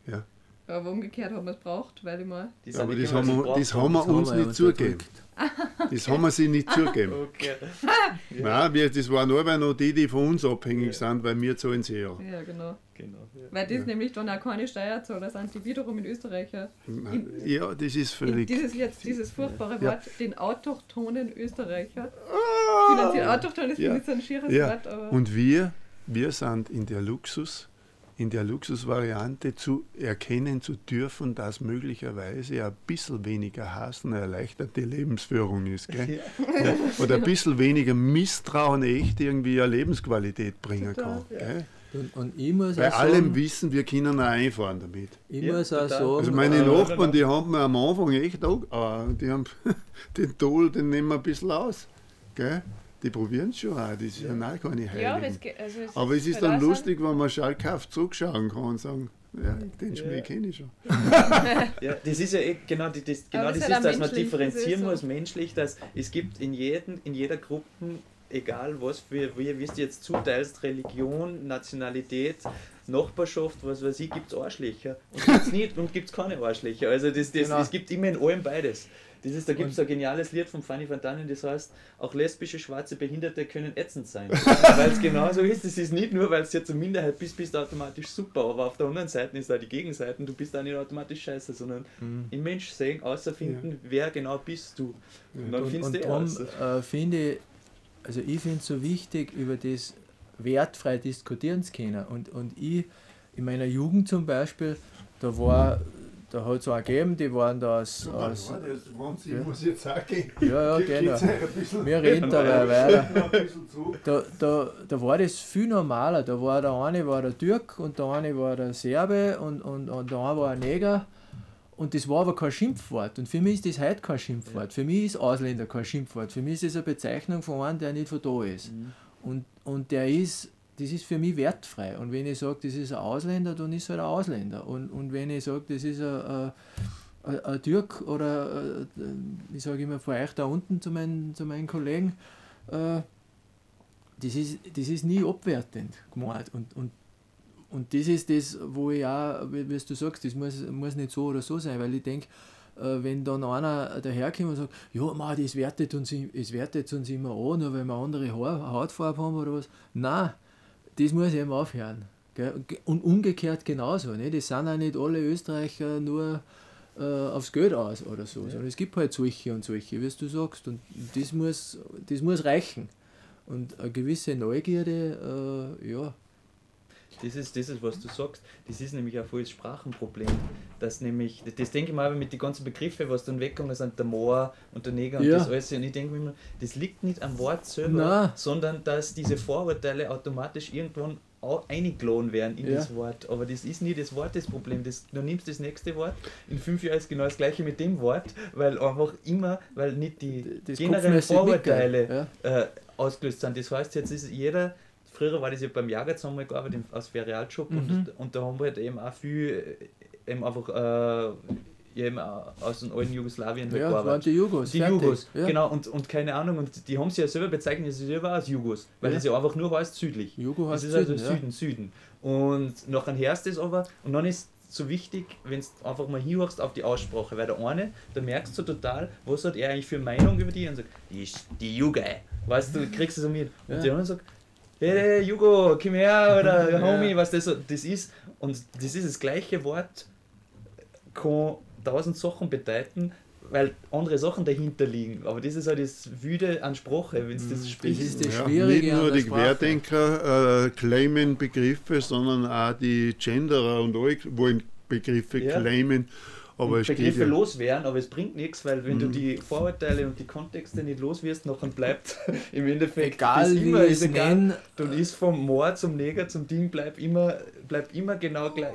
Ja. Aber umgekehrt haben wir es braucht, weil ich mal. Aber das haben, wir, das haben wir uns nicht zugegeben. Das haben wir sie nicht zugegeben. Okay. Nein, wir, das waren nur noch die, die von uns abhängig ja. sind, weil wir zahlen sie ja. Ja, genau. genau ja. Weil das ja. nämlich dann auch keine Steuerzahler sind, die wiederum in Österreich. In, ja, das ist völlig. Dieses, jetzt, dieses furchtbare Wort, den autochthonen Österreicher. Ah, Finanziell autochton ist ja. nicht so ein schieres Wort. Aber Und wir, wir sind in der Luxus in der Luxusvariante zu erkennen zu dürfen, dass möglicherweise ein bisschen weniger Hass eine erleichterte Lebensführung ist. Gell? Ja. Oder ein bisschen weniger Misstrauen echt irgendwie eine Lebensqualität bringen kann. Gell? Und, und ich muss Bei allem sagen, wissen, wir können auch einfahren damit. Ich ja, muss auch sagen, also meine äh, Nachbarn, die haben mir am Anfang echt auch, äh, die haben den Toll, den nehmen wir ein bisschen aus. Gell? Die probieren es schon auch, das ist ja, auch keine Heiligen. Ja, es, also es aber es ist dann lustig, wenn man schalkhaft zurückschauen kann und sagen, ja, den Schmäh ja. kenne ich schon. ja, das ist ja eh, genau, das, genau das, ist, ist dass man differenzieren muss, menschlich, dass es gibt in, jeden, in jeder Gruppe egal was für, wie, wie du jetzt zuteilst, Religion, Nationalität, Nachbarschaft, was weiß ich, gibt es Arschlöcher. Und gibt es nicht und gibt es keine Arschlöcher. Also das, das, genau. es gibt immer in allem beides. Das ist, da gibt es ein geniales Lied von Fanny van Dannen, das heißt, auch lesbische, schwarze Behinderte können ätzend sein. weil es genau so ist. Es ist nicht nur, weil du jetzt eine Minderheit bist, bist du automatisch super, aber auf der anderen Seite ist da die Gegenseite, du bist da nicht automatisch scheiße, sondern mhm. im Mensch sehen, außerfinden, ja. wer genau bist du. Und dann und, findest und du darum, äh, finde also ich finde es so wichtig, über das wertfrei diskutieren zu können. Und, und ich, in meiner Jugend zum Beispiel, da war, da hat es auch gegeben, die waren da aus. aus ja. muss jetzt auch gehen. Ja, ja, genau. Wir reden dabei weiter. Da, da, da war das viel normaler. Da war der eine war der Türk und der eine war der Serbe und, und, und der eine war ein Neger. Und das war aber kein Schimpfwort. Und für mich ist das heute kein Schimpfwort. Ja. Für mich ist Ausländer kein Schimpfwort. Für mich ist es eine Bezeichnung von einem, der nicht von da ist. Mhm. Und, und der ist, das ist für mich wertfrei. Und wenn ich sage, das ist ein Ausländer, dann ist es halt ein Ausländer. Und, und wenn ich sage, das ist ein, ein, ein Türk oder äh, ich sage immer vor euch da unten zu meinen, zu meinen Kollegen, äh, das, ist, das ist nie abwertend gemeint. Und, und und das ist das, wo ich auch, wie, wie du sagst, das muss, muss nicht so oder so sein, weil ich denke, wenn dann einer daherkommt und sagt, ja, man, das wertet uns, das wertet uns immer an, nur weil wir andere Hautfarbe haben oder was. Nein, das muss eben aufhören. Gell? Und umgekehrt genauso. Ne? Das sind auch nicht alle Österreicher nur äh, aufs Geld aus oder so, ja. sondern es gibt halt solche und solche, wie du sagst. Und das muss, das muss reichen. Und eine gewisse Neugierde, äh, ja, das ist, das ist, was du sagst. Das ist nämlich ein volles Sprachenproblem. Das nämlich, das denke ich mal mit den ganzen Begriffen, was dann weggegangen sind, der Moor und der Neger und ja. das alles. Und ich denke mir immer, das liegt nicht am Wort selber, Nein. sondern dass diese Vorurteile automatisch irgendwann eingeladen werden in ja. das Wort. Aber das ist nie das Wort das Problem. Das, du nimmst das nächste Wort, in fünf Jahren ist genau das gleiche mit dem Wort, weil einfach immer, weil nicht die das generellen Vorurteile ja. äh, ausgelöst sind. Das heißt, jetzt ist jeder früher war das ja beim Jager zusammen gearbeitet als Ferialjob mhm. und, und da haben wir halt eben auch viel äh, eben einfach äh, eben aus dem alten Jugoslawien halt ja, gearbeitet. Waren die Jugos. Die fertig. Jugos, ja. genau. Und, und keine Ahnung, und die haben sich ja selber bezeichnet, sie selber als Jugos, weil ja. das ja einfach nur heißt südlich. Jugo heißt das ist also Süden, Süden. Und nachher du das aber und dann ist so wichtig, wenn du einfach mal hinhörst auf die Aussprache, weil der eine, da merkst du total, was hat er eigentlich für Meinung über die und sagt, die ist die Juge. Weißt du, kriegst du so mit. Und der andere sagt, hey, Jugo, komm her, oder ja. Homie, was das, das ist. Und das ist das gleiche Wort, kann tausend Sachen bedeuten, weil andere Sachen dahinter liegen. Aber das ist halt das Wüde an Sprache, wenn es das mhm. spricht. Das ist das Schwierige. Ja, nicht nur die Querdenker äh, claimen Begriffe, sondern auch die Genderer und alle wollen Begriffe ja. claimen. Aber Begriffe ja. loswerden, aber es bringt nichts, weil wenn mhm. du die Vorurteile und die Kontexte nicht los wirst, nachher bleibt im Endeffekt egal, das immer, ist egal. Dann ist vom Moor zum Neger zum Ding, bleibt immer, bleibt immer genau gleich.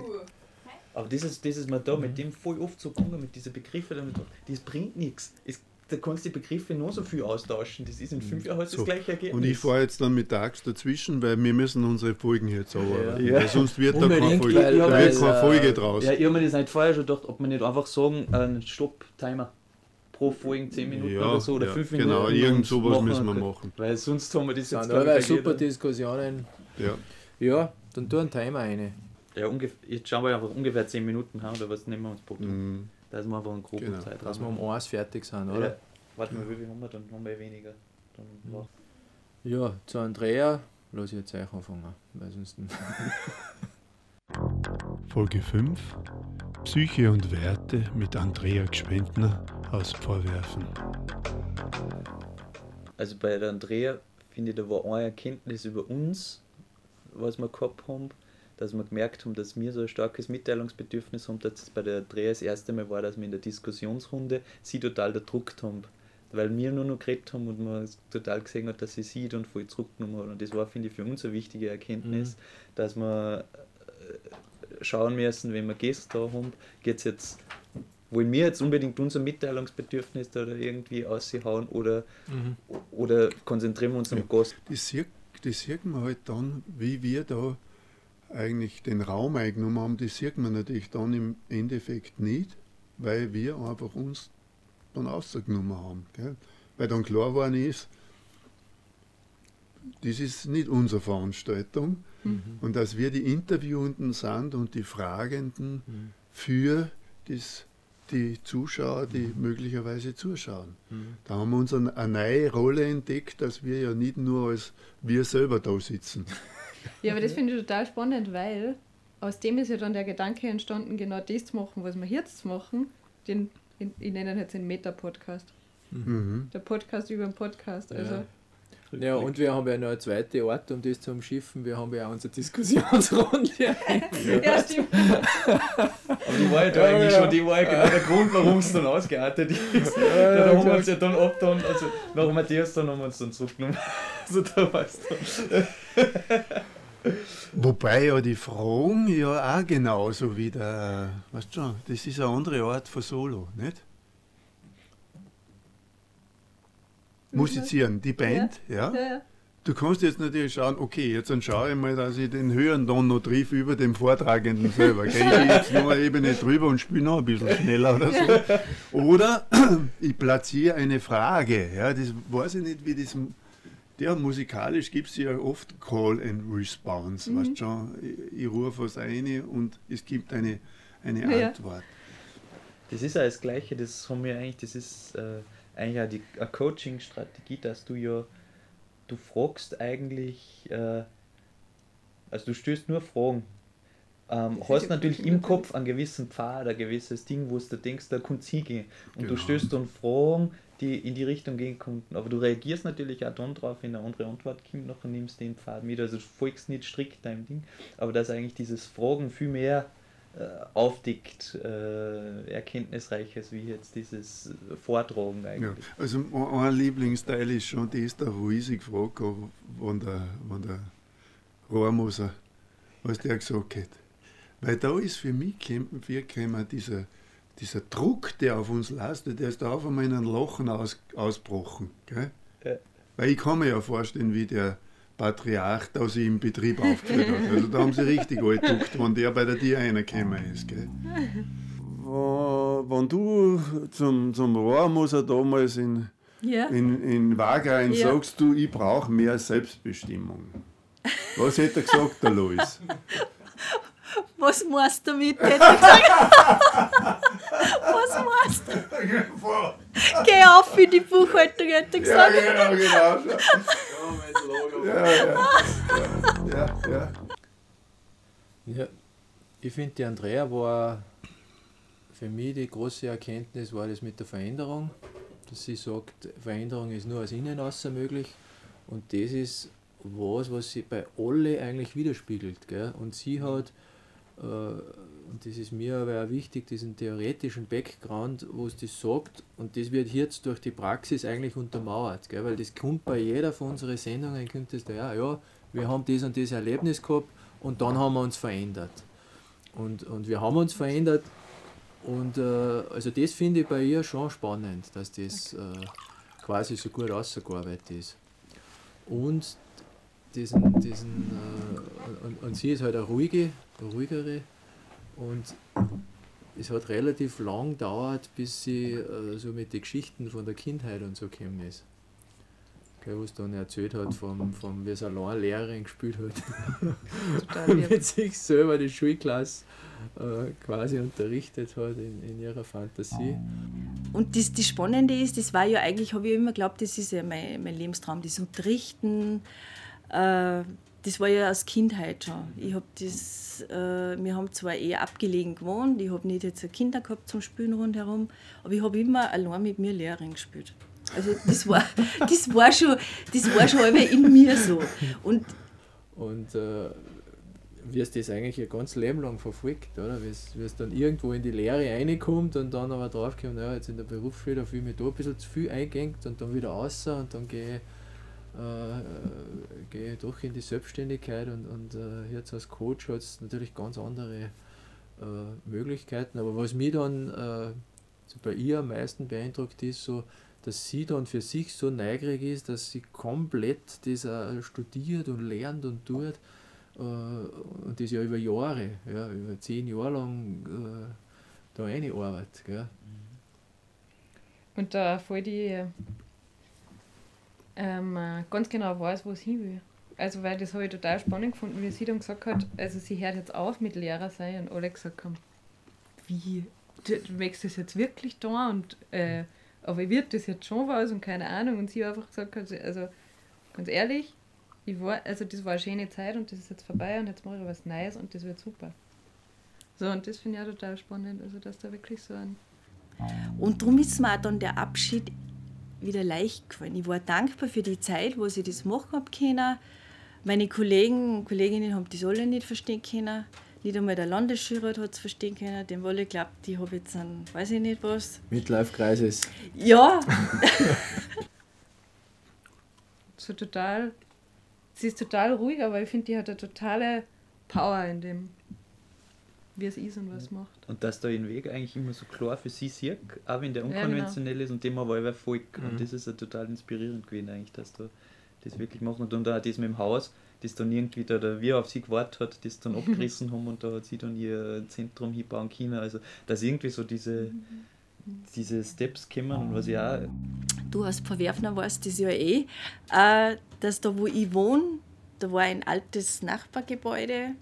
Aber das ist, das ist mir da, mit mhm. dem voll oft so gegangen, mit diesen Begriffen, das bringt nichts. Es da kannst du die Begriffe nur so viel austauschen. Das ist in fünf Jahren halt so. das gleiche Ergebnis. Und ich fahre jetzt dann mit der Axt dazwischen, weil wir müssen unsere Folgen jetzt aber. Ja. sonst wird da keine Folge, weil, da wird keine Folge äh, draus. Ja, ich habe mir das nicht vorher schon gedacht, ob man nicht einfach sagen, einen Stopp-Timer pro Folgen 10 Minuten ja, oder so oder 5 ja, Minuten. Genau, irgend sowas müssen wir machen. Weil sonst haben wir das jetzt ja, weil super Diskussionen. Ja. ja, dann tu einen Timer rein. Ja, jetzt schauen wir einfach ungefähr 10 Minuten haben oder was nehmen wir uns pro mm. Da ist wir einfach einen groben genau. Zeitraum. Dass wir um eins fertig sind, oder? Ja. Warte mal, wie viel haben wir dann? Haben wir weniger. Dann ja, zu Andrea lass ich jetzt euch anfangen, weil sonst. Folge 5 Psyche und Werte mit Andrea Gschwendner aus Vorwerfen. Also bei der Andrea finde ich, da war eine Erkenntnis über uns, was wir gehabt haben, dass wir gemerkt haben, dass wir so ein starkes Mitteilungsbedürfnis haben, dass es bei der Dreh das erste Mal war, dass wir in der Diskussionsrunde sie total erdruckt haben. Weil wir nur noch geredet haben und man total gesehen hat, dass sie sieht und voll zurückgenommen hat. Und das war, finde ich, für uns eine wichtige Erkenntnis, mhm. dass wir äh, schauen müssen, wenn wir Gäste da haben, geht es jetzt wollen wir jetzt unbedingt unser Mitteilungsbedürfnis da irgendwie aushauen oder, mhm. oder konzentrieren wir uns am ja, Gast? Das sieht, das sieht man halt dann, wie wir da eigentlich den Raum eingenommen haben, das sieht man natürlich dann im Endeffekt nicht, weil wir einfach uns dann ausgenommen haben. Gell? Weil dann klar geworden ist, das ist nicht unsere Veranstaltung mhm. und dass wir die Interviewenden sind und die Fragenden mhm. für das die Zuschauer, die mhm. möglicherweise zuschauen. Mhm. Da haben wir uns eine, eine, neue Rolle entdeckt, dass wir ja nicht nur als wir selber da sitzen. Ja, aber das finde ich total spannend, weil aus dem ist ja dann der Gedanke entstanden, genau das zu machen, was wir jetzt machen. Den, ich nenne jetzt den Meta-Podcast. Mhm. Der Podcast über den Podcast. Also ja. Ja, und wir haben ja noch eine zweite Art, um das zu umschiffen. Wir haben ja auch unsere Diskussionsrunde. ja, stimmt. Aber die war ja da eigentlich schon, die war ja genau der Grund, warum es dann ausgeartet ist. Ja, da haben wir uns ja dann abgetan, also nach Matthias dann haben wir uns dann zurückgenommen. Also da weißt du. Wobei ja die Fragen ja auch genauso wie der, weißt du schon, das ist eine andere Art von Solo, nicht? Musizieren, die Band, ja. ja. Du kannst jetzt natürlich schauen, okay, jetzt dann schaue ich mal, dass ich den höheren Ton noch triff über dem Vortragenden selber. Gehe ich jetzt noch eine Ebene drüber und spiele noch ein bisschen schneller oder so. Oder ich platziere eine Frage. Ja, das weiß ich nicht, wie das. Ja, musikalisch gibt es ja oft Call and Response. Mhm. Weißt schon, ich, ich rufe was ein und es gibt eine, eine ja. Antwort. Das ist ja das Gleiche, das haben wir eigentlich, das ist. Äh eigentlich auch die Coaching-Strategie, dass du ja, du fragst eigentlich, äh, also du stößt nur Fragen. Ähm, hast natürlich im Kopf einen gewissen Pfad, ein gewisses Ding, wo du denkst, da kommt es hingehen. Und genau. du stößt dann Fragen, die in die Richtung gehen konnten. Aber du reagierst natürlich auch dann drauf, wenn eine andere Antwort kommt, nachher nimmst den Pfad mit. Also du folgst nicht strikt deinem Ding. Aber dass eigentlich dieses Fragen viel mehr aufdickt, äh, erkenntnisreiches wie jetzt dieses Vortragen eigentlich. Ja, also mein Lieblingsteil ist schon das, da wo ich sie gefragt habe, wenn der, wenn der Rohrmoser, was der gesagt hat. Weil da ist für mich Campen 4 dieser, dieser Druck, der auf uns lastet, der ist da auf einmal in ein Lachen aus, ausgebrochen. Gell? Ja. Weil ich kann mir ja vorstellen, wie der Patriarch da sich im Betrieb aufgeführt hat. Also da haben sie richtig angeguckt, wenn der bei der Tier reingekommen ist. Gell. Wenn du zum, zum Rohrmoser damals in, ja. in, in Wagrain ja. sagst, du, ich brauche mehr Selbstbestimmung. Was hätte er gesagt, der Lois? Was machst du damit? Hätte ich gesagt. Was machst du? Geh auf in die Buchhaltung, hätte ich gesagt. Ja, genau, genau. Ja, ja. Ja, ja. ja. Ich finde, die Andrea war für mich die große Erkenntnis war das mit der Veränderung, dass sie sagt, Veränderung ist nur aus innen außer möglich und das ist was, was sie bei alle eigentlich widerspiegelt. Gell? Und sie hat äh, und das ist mir aber auch wichtig, diesen theoretischen Background, wo es das sagt, und das wird jetzt durch die Praxis eigentlich untermauert, gell? weil das kommt bei jeder von unseren Sendungen, kommt das da, ja, ja, wir haben das und das Erlebnis gehabt und dann haben wir uns verändert. Und, und wir haben uns verändert und äh, also das finde ich bei ihr schon spannend, dass das äh, quasi so gut ausgearbeitet ist. Und diesen, diesen äh, und, und sie ist halt eine ruhige, eine ruhigere und es hat relativ lang gedauert, bis sie äh, so mit den Geschichten von der Kindheit und so gekommen ist. Gell, was dann erzählt hat, vom, vom, wie es eine Lehrerin gespielt hat. mit sich selber die Schulklasse äh, quasi unterrichtet hat in, in ihrer Fantasie. Und das, das Spannende ist, das war ja eigentlich, habe ich immer geglaubt, das ist ja mein, mein Lebenstraum, das Unterrichten. Äh, das war ja aus Kindheit schon. Ich hab das, äh, wir haben zwar eher abgelegen gewohnt, ich habe nicht jetzt Kinder gehabt zum Spielen rundherum, aber ich habe immer allein mit mir Lehrerin gespielt. Also das war, das war schon, das war schon in mir so. Und, und äh, wie es das eigentlich ihr ganz Leben lang verfolgt, oder? Wie es, dann irgendwo in die Lehre reinkommt und dann aber draufkommt, naja, jetzt in der Berufsschule, da fühle ich mich da ein bisschen zu viel eingängt und dann wieder raus und dann gehe ich äh, gehe doch in die Selbstständigkeit und, und äh, jetzt als Coach hat es natürlich ganz andere äh, Möglichkeiten. Aber was mich dann äh, so bei ihr am meisten beeindruckt ist, so, dass sie dann für sich so neugierig ist, dass sie komplett das studiert und lernt und tut äh, und das ja über Jahre, ja, über zehn Jahre lang äh, da einarbeitet. Gell. Und da voll die ähm, ganz genau weiß, wo sie hin will. Also, weil das habe ich total spannend gefunden, wie sie dann gesagt hat, also sie hört jetzt auf mit Lehrer sein und alle gesagt haben, wie, du, wächst das jetzt wirklich da und äh, aber wird das jetzt schon was und keine Ahnung und sie einfach gesagt hat, also ganz ehrlich, ich war, also das war eine schöne Zeit und das ist jetzt vorbei und jetzt mache ich was Neues und das wird super. So, und das finde ich auch total spannend, also dass da wirklich so ein... Und darum ist mir auch dann der Abschied wieder leicht gefallen. Ich war dankbar für die Zeit, wo ich das machen habe können. Meine Kollegen und Kolleginnen haben das alle nicht verstehen können. Nicht einmal der Landesschulrat hat es verstehen können. Dem alle glaubt, ich habe jetzt einen, weiß ich nicht was. Midlife-Crisis. Ja. so total, sie ist total ruhig, aber ich finde, die hat eine totale Power in dem wie es ist und was macht. Und dass da den Weg eigentlich immer so klar für sie sieht, auch wenn der unkonventionell ja, genau. ist und dem aber über folgt. Mhm. Und das ist ja total inspirierend gewesen eigentlich, dass da das wirklich machen. Und dann auch das mit dem Haus, das dann irgendwie da der wir auf sie gewartet hat, das dann abgerissen haben und da hat sie dann ihr Zentrum hinbauen können. Also dass irgendwie so diese, diese Steps kommen und was ich auch. Du als Verwerfner weißt das ja eh, äh, dass da wo ich wohne, da war ein altes Nachbargebäude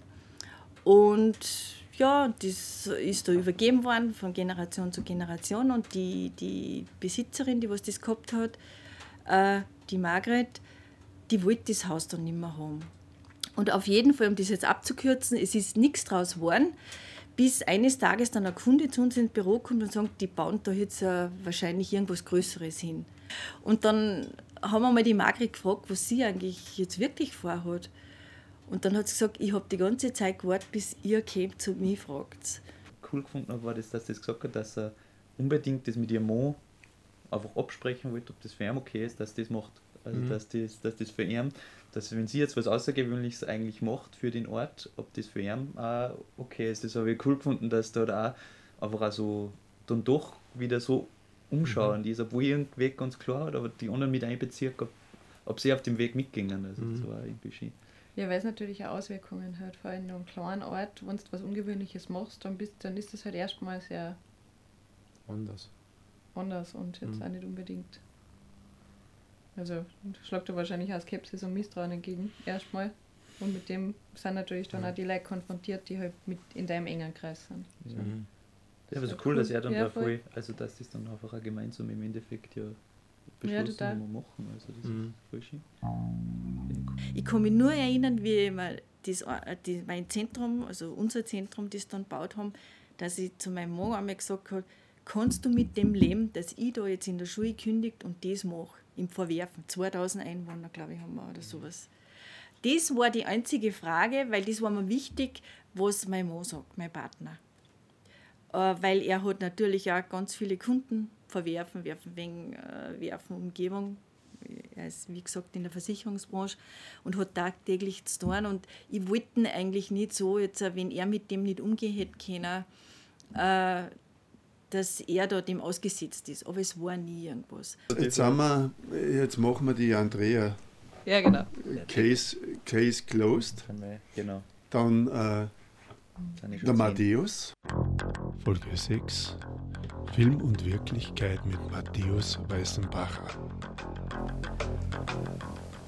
und ja, das ist da übergeben worden von Generation zu Generation und die, die Besitzerin, die was das gehabt hat, äh, die Margret, die wollte das Haus dann nicht mehr haben. Und auf jeden Fall, um das jetzt abzukürzen, es ist nichts draus geworden, bis eines Tages dann ein Kunde zu uns ins Büro kommt und sagt, die bauen da jetzt äh, wahrscheinlich irgendwas Größeres hin. Und dann haben wir mal die Margret gefragt, was sie eigentlich jetzt wirklich vorhat. Und dann hat sie gesagt, ich habe die ganze Zeit gewartet, bis ihr kämt zu mir fragt. Cool gefunden war das, dass sie das gesagt hat, dass er unbedingt das mit ihrem Mann einfach absprechen wollte, ob das für ihn okay ist, dass das macht. Also mhm. dass, das, dass das für ihn, dass wenn sie jetzt was Außergewöhnliches eigentlich macht für den Ort, ob das für ihn auch okay ist. Das habe ich cool gefunden, dass da, da auch einfach auch so dann doch wieder so umschauend mhm. ist, obwohl Weg ganz klar hat, aber die anderen mit einbezieht, ob, ob sie auf dem Weg mitgingen. Also mhm. das war irgendwie schön. Ja, weil es natürlich auch Auswirkungen hat. Vor allem in einem kleinen Ort, wenn du was Ungewöhnliches machst, dann, bist, dann ist das halt erstmal sehr anders. Anders und jetzt mhm. auch nicht unbedingt. Also schlagt da wahrscheinlich auch Skepsis und Misstrauen entgegen, erstmal. Und mit dem sind natürlich dann mhm. auch die Leute konfrontiert, die halt mit in deinem engen Kreis sind. Ja, mhm. ja aber so cool, cool, dass er dann ja, da voll, also dass das dann einfach auch gemeinsam im Endeffekt ja beschlossen ja, haben machen. Also das mhm. ist voll schön. Ich kann mich nur erinnern, wie wir das, äh, die, mein Zentrum, also unser Zentrum, das dann gebaut haben, dass ich zu meinem Mann einmal gesagt habe, kannst du mit dem leben, dass ich da jetzt in der Schule kündigt und das mache, im Verwerfen. 2000 Einwohner, glaube ich, haben wir oder sowas. Das war die einzige Frage, weil das war mir wichtig, was mein Mann sagt, mein Partner. Äh, weil er hat natürlich auch ganz viele Kunden verwerfen, werfen wegen äh, werfen Umgebung. Er ist, wie gesagt, in der Versicherungsbranche und hat tagtäglich zu tun. Und ich wollte eigentlich nicht so, jetzt, äh, wenn er mit dem nicht umgehen hätte können, äh, dass er da dem ausgesetzt ist. Aber es war nie irgendwas. Jetzt, haben wir, jetzt machen wir die Andrea. Ja, genau. Case, Case closed. Genau. Dann äh, der Matthäus. Folge 6. Film und Wirklichkeit mit Matthäus Weißenbacher.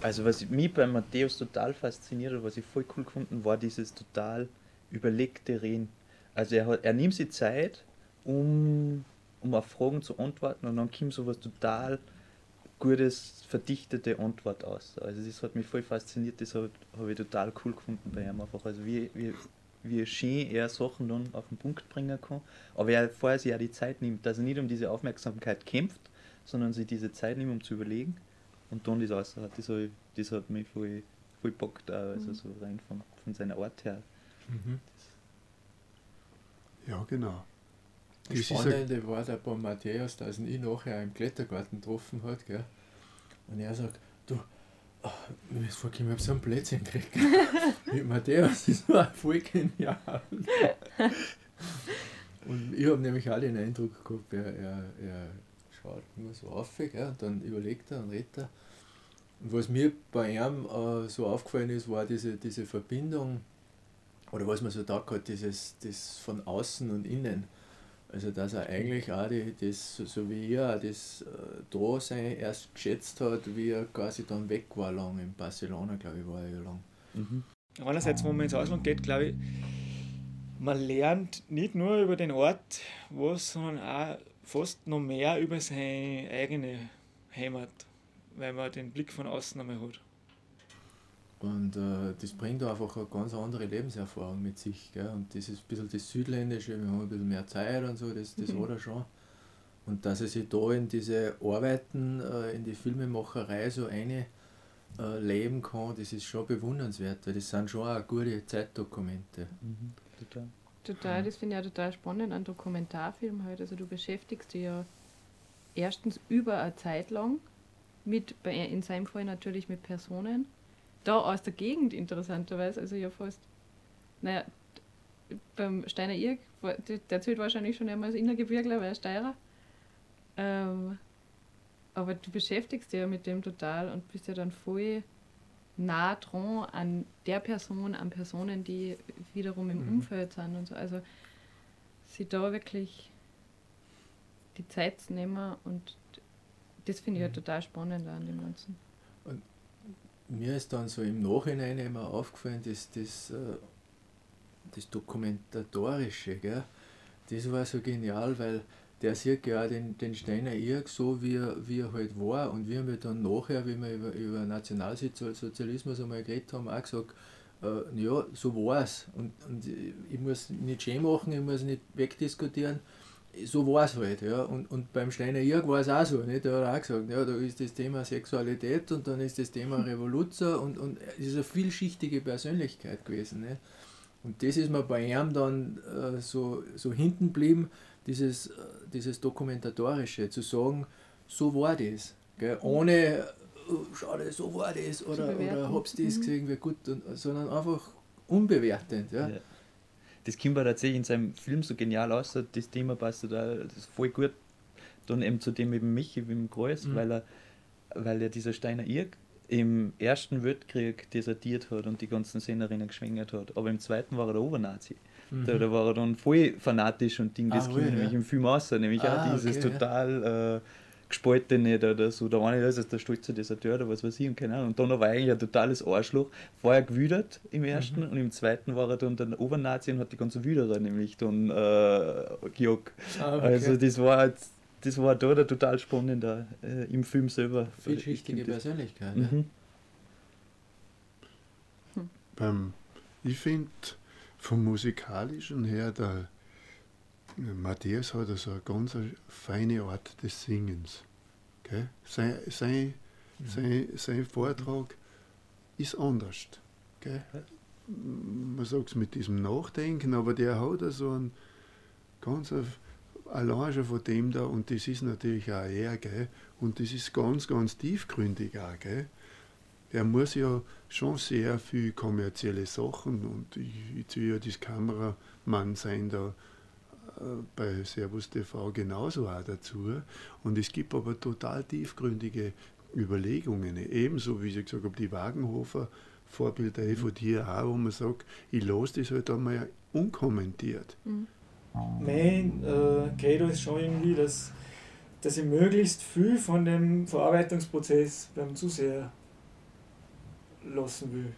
Also was mich bei Matthäus total fasziniert hat, was ich voll cool gefunden, war dieses total überlegte Reden. Also er, hat, er nimmt sich Zeit, um, um auf Fragen zu antworten und dann kommt so was total gutes, verdichtete Antwort aus. Also das hat mich voll fasziniert, das habe hab ich total cool gefunden bei ihm einfach. Also wie, wie, wie schön er Sachen dann auf den Punkt bringen kann. Aber er vorher sich auch die Zeit nimmt, dass er nicht um diese Aufmerksamkeit kämpft, sondern sich diese Zeit nimmt, um zu überlegen und dann das aus hat. Das, das hat mich voll, voll bockt, auch, also mhm. so rein von, von seiner Art her. Mhm. Ja, genau. Das, das Spannende war der bei Matthäus, dass ihn ich nachher im Klettergarten getroffen hat. Gell? Und er sagt, du, oh, mir ist vorgekommen, ich habe so einen Blödsinn gekriegt. Mit Matthäus, das war voll genial. Und ich habe nämlich auch den Eindruck gehabt, er, er, er schaut immer so auf, gell? und dann überlegt er und redet er. Und was mir bei ihm äh, so aufgefallen ist, war diese, diese Verbindung, oder was man so da hat, dieses das von außen und innen. Also dass er eigentlich auch die, das, so wie er das äh, Dasein erst geschätzt hat, wie er quasi dann weg war lang. In Barcelona, glaube ich, war er ja lang. Mhm. Einerseits, wenn man ins Ausland geht, glaube ich, man lernt nicht nur über den Ort was, sondern auch fast noch mehr über seine eigene Heimat, weil man den Blick von außen einmal hat. Und äh, das bringt einfach eine ganz andere Lebenserfahrung mit sich. Gell? Und das ist ein bisschen das Südländische, wir haben ein bisschen mehr Zeit und so, das, das mhm. hat er schon. Und dass er sich da in diese Arbeiten, äh, in die Filmemacherei so eine äh, leben kann, das ist schon bewundernswert, weil das sind schon auch gute Zeitdokumente. Mhm. Total. Total, das finde ich auch total spannend an Dokumentarfilmen halt. Also du beschäftigst dich ja erstens über eine Zeit lang mit, in seinem Fall natürlich mit Personen, da aus der Gegend interessanterweise, also ja fast, naja, beim Steiner Irg, der zählt wahrscheinlich schon einmal als Innergebirgler, weil er Steirer. Ähm, aber du beschäftigst dich ja mit dem total und bist ja dann voll nah dran an der Person, an Personen, die wiederum im mhm. Umfeld sind und so. Also sie da wirklich die Zeit zu nehmen und das finde ich halt mhm. halt total spannend an dem Ganzen. Mir ist dann so im Nachhinein immer aufgefallen, dass das, äh, das Dokumentatorische, gell? das war so genial, weil der sieht ja den, den Steiner Irg so, wie er, wie er halt war. Und wir haben ja dann nachher, wie wir über, über Nationalsozialismus einmal geredet haben, auch gesagt, äh, ja, so war es. Und, und ich muss nicht schön machen, ich muss nicht wegdiskutieren. So war es halt. Ja. Und, und beim Steiner Irg war es auch so. Nicht? Der hat auch gesagt, ja, da ist das Thema Sexualität und dann ist das Thema Revolution und, und es ist eine vielschichtige Persönlichkeit gewesen. Nicht? Und das ist mir bei ihm dann äh, so, so hinten geblieben dieses, äh, dieses Dokumentatorische, zu sagen, so war das. Gell? Ohne, oh, schau so war das oder, oder hab's das mhm. gesehen, wie gut, und, sondern einfach unbewertend. Ja. ja. Das kommt aber tatsächlich in seinem Film so genial aus, das Thema passt da das ist voll gut. Dann eben zu dem eben Michi im Kreuz, mhm. weil er weil er dieser Steiner Irg im Ersten Weltkrieg desertiert hat und die ganzen Sängerinnen geschwängert hat. Aber im Zweiten war er der Obernazi. Mhm. Da, da, war er dann voll fanatisch und Ding, das ah, kommt ja. nämlich im Film aus, nämlich ah, auch dieses okay, total ja. äh, gespaltene oder so. Der eine ist der stolze Deserteur oder was weiß ich und keine Ahnung. Und dann war er eigentlich ein totales Arschloch. War er gewüdet im ersten mhm. und im zweiten war er dann der Obernazi und hat die ganzen Wüderer nämlich dann äh, gejagt. Ah, okay. Also das war jetzt das war da der total spannende äh, im Film selber. Vielschichtige Persönlichkeit. Mhm. Hm. Beim, ich finde vom musikalischen her, der Matthäus hat also eine ganz feine Art des Singens. Okay? Sein, sein, mhm. sein, sein Vortrag ist anders. Okay? Man sagt es mit diesem Nachdenken, aber der hat also einen ganz allein schon von dem da, und das ist natürlich auch er, gell? und das ist ganz, ganz tiefgründig auch. Gell? Der muss ja schon sehr viel kommerzielle Sachen, und ich, ich will ja das Kameramann sein da bei Servus TV genauso auch dazu. Und es gibt aber total tiefgründige Überlegungen, ebenso wie ich gesagt habe, die Wagenhofer Vorbilder eh von dir auch, wo man sagt, ich lasse das halt einmal unkommentiert. Mhm mein äh, Credo ist schon irgendwie, dass, dass ich möglichst viel von dem Verarbeitungsprozess beim Zuseher lassen will.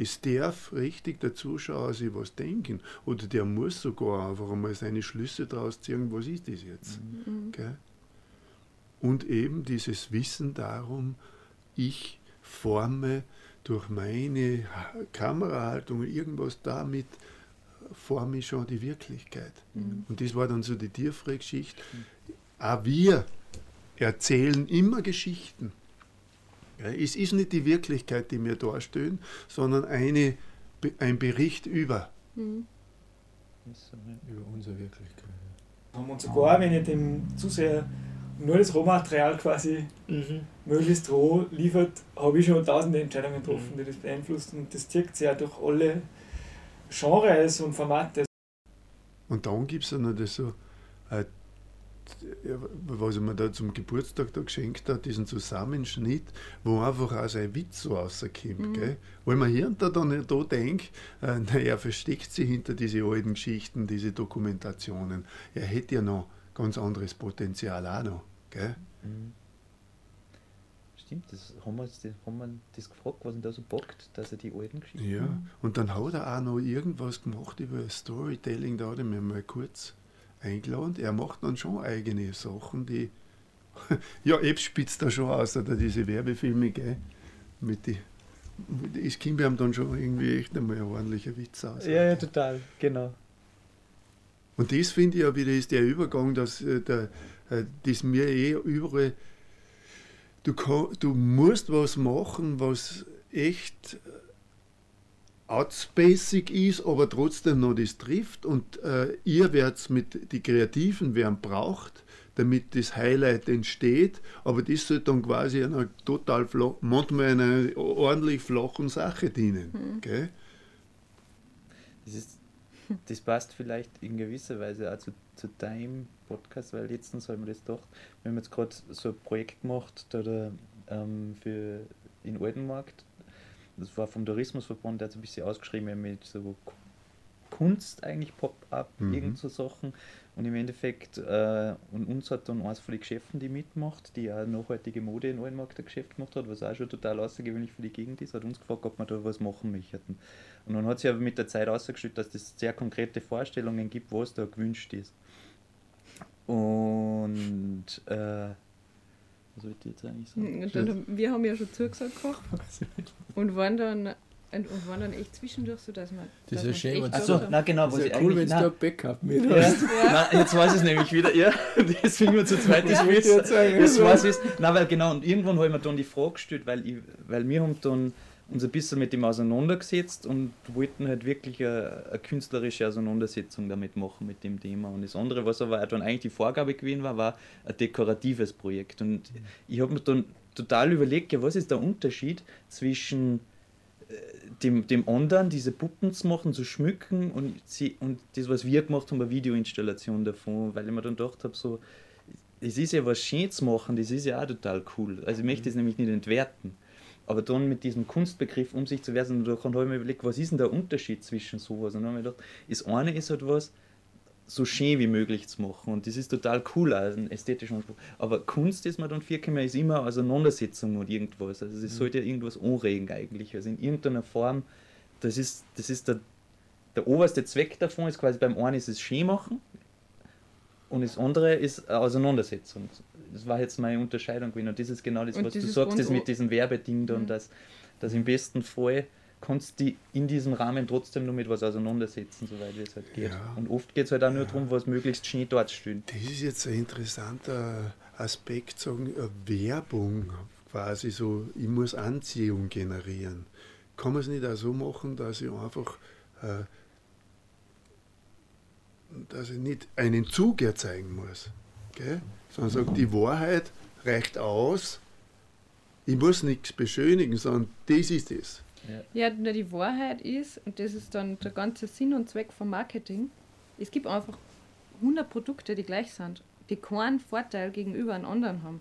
Es darf richtig der Zuschauer sich was denken oder der muss sogar einfach einmal seine Schlüsse daraus ziehen, was ist das jetzt. Mhm. Okay? Und eben dieses Wissen darum, ich forme durch meine Kamerahaltung irgendwas damit vor mir schon die Wirklichkeit. Mhm. Und das war dann so die Tierfrei-Geschichte. Auch wir erzählen immer Geschichten. Es ist nicht die Wirklichkeit, die wir darstellen, sondern eine, ein Bericht über Mhm. Über unsere Wirklichkeit. Haben uns sogar, wenn ich dem Zuseher nur das Rohmaterial quasi mhm. möglichst roh liefert, habe ich schon tausende Entscheidungen getroffen, mhm. die das beeinflussen. Und das zieht sich ja durch alle Genres und Formate. Und dann gibt es ja noch das so, äh, was er mir da zum Geburtstag da geschenkt hat, diesen Zusammenschnitt, wo einfach auch sein Witz so rauskommt. Mhm. Gell? Weil man hier und da dann da denkt, äh, naja, er versteckt sich hinter diese alten Geschichten, diese Dokumentationen. Er hätte ja noch ganz anderes Potenzial auch noch. Gell? Mhm. Stimmt, das haben wir, das, haben wir das gefragt, was ihn da so bockt, dass er die alten Geschichten. Ja, und dann hat er auch noch irgendwas gemacht über Storytelling, da hat er mir mal kurz eingeladen. Er macht dann schon eigene Sachen, die. ja, Ebbs spitzt da schon aus, oder diese Werbefilme, gell? Mit die, es kommt ihm dann schon irgendwie echt einmal ein ordentlicher Witz aus. Ja, ja, total, genau. Und das finde ich ja wieder ist der Übergang, dass äh, der, äh, das mir eh überall, du, kann, du musst was machen, was echt outspacig ist, aber trotzdem noch das trifft und äh, ihr werdet mit die Kreativen werden braucht, damit das Highlight entsteht, aber das soll dann quasi einer total flach, manchmal einer ordentlich flachen Sache dienen. Mhm. Gell? Das, ist, das passt vielleicht in gewisser Weise auch zu, zu deinem Podcast, weil letztens haben wir das gedacht, wir haben jetzt gerade so ein Projekt gemacht da, da ähm, für in Altenmarkt das war vom Tourismusverband, der hat so ein bisschen ausgeschrieben mit so Kunst eigentlich, Pop-up, mhm. irgend so Sachen. Und im Endeffekt, äh, und uns hat dann eins von den Geschäften, die mitmacht, die auch nachhaltige Mode in Neuenmarkt ein Geschäft gemacht hat, was auch schon total außergewöhnlich für die Gegend ist, hat uns gefragt, ob wir da was machen möchten. Und dann hat sich aber mit der Zeit ausgestellt, dass es sehr konkrete Vorstellungen gibt, was da gewünscht ist. Und äh, was soll ich jetzt eigentlich sagen? Dann, wir haben ja schon zugesagt gehabt und waren dann und, waren dann echt zwischendurch so, dass man. Das ist ja schön, Achso, na genau, was ich cool, wenn du ein Backup mit ja. hast. Ja. Na, jetzt weiß ich es nämlich wieder, ja. Deswegen wir zu zweit das ja. Jetzt weiß ich es. Na, weil genau, und irgendwann habe ich mir dann die Frage gestellt, weil, ich, weil wir haben dann uns ein bisschen mit dem auseinandergesetzt und wollten halt wirklich eine, eine, künstlerische Auseinandersetzung damit machen mit dem Thema. Und das andere, was aber dann eigentlich die Vorgabe gewesen war, war ein dekoratives Projekt. Und ich habe mir dann total überlegt, ja, was ist der Unterschied zwischen äh, dem, dem anderen, diese Puppen zu machen, zu schmücken und, sie, und das, was wir gemacht haben, eine Videoinstallation davon, weil ich mir dann gedacht habe, so, es ist ja was Schönes zu machen, das ist ja auch total cool. Also ich möchte das nämlich nicht entwerten. Aber dann mit diesem Kunstbegriff um sich zu werfen, da habe ich mir überlegt, was ist denn der Unterschied zwischen sowas? Und dann habe ich gedacht, das eine ist halt was, so schön wie möglich zu machen. Und das ist total cool, also ein ästhetischer Anspruch. Aber Kunst ist mir dann viel mehr, ist immer Auseinandersetzung und irgendwas. Also es mhm. sollte ja irgendwas anregen eigentlich. Also in irgendeiner Form, das ist, das ist der, der oberste Zweck davon, ist quasi beim einen ist es schön machen und das andere ist Auseinandersetzung das war jetzt meine Unterscheidung gewesen. Und das ist genau das, und was du sagst, das mit diesem Werbeding dann, mhm. dass, dass im besten Fall kannst du in diesem Rahmen trotzdem nur mit was auseinandersetzen, soweit es halt geht. Ja. Und oft geht es halt auch nur ja. darum, was möglichst schnell dort steht. Das ist jetzt ein interessanter Aspekt, sagen, Werbung quasi so, ich muss Anziehung generieren. Kann man es nicht auch so machen, dass ich einfach, äh, dass ich nicht einen Zug erzeugen muss? Gell? Sondern sagt, die Wahrheit reicht aus, ich muss nichts beschönigen, sondern das ist es. Ja, ja die Wahrheit ist, und das ist dann der ganze Sinn und Zweck vom Marketing, es gibt einfach 100 Produkte, die gleich sind, die keinen Vorteil gegenüber einem anderen haben.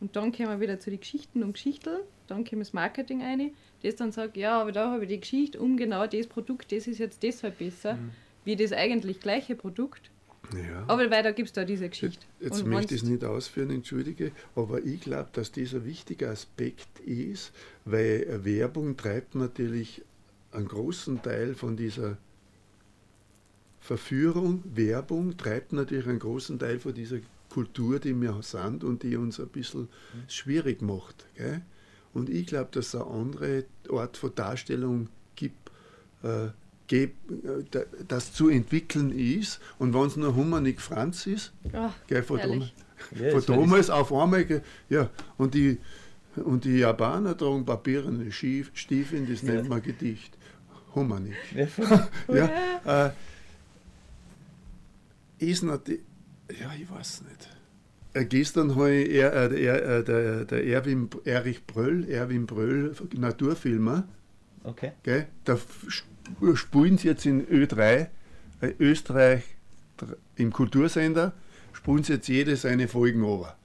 Und dann kommen wir wieder zu den Geschichten und Geschichten, dann kommt das Marketing ein, das dann sagt, ja, aber da habe ich die Geschichte um genau das Produkt, das ist jetzt deshalb besser, mhm. wie das eigentlich gleiche Produkt. Ja. Aber weil da gibt es da diese Geschichte. Jetzt, jetzt möchte ich es nicht ausführen, entschuldige, aber ich glaube, dass dieser wichtige Aspekt ist, weil Werbung treibt natürlich einen großen Teil von dieser Verführung, Werbung treibt natürlich einen großen Teil von dieser Kultur, die wir sind und die uns ein bisschen schwierig macht. Gell? Und ich glaube, dass es eine andere Art von Darstellung gibt, äh, das zu entwickeln ist. Und wenn es nur Humanik Franz ist, oh, gell, von, damals, ja, von damals auf einmal, ja, und die, und die Japaner tragen papierende Stiefeln, das nennt man Gedicht. wir nicht. ja, äh, ist natürlich, ja, ich weiß nicht. Äh, gestern habe ich er, äh, er, äh, der, der Erwin, Erich Bröll, Erwin Bröll, Naturfilmer, Okay. gell, da sp- spielen sie jetzt in Ö3, äh, Österreich im Kultursender, spielen sie jetzt jede seine Folgen over.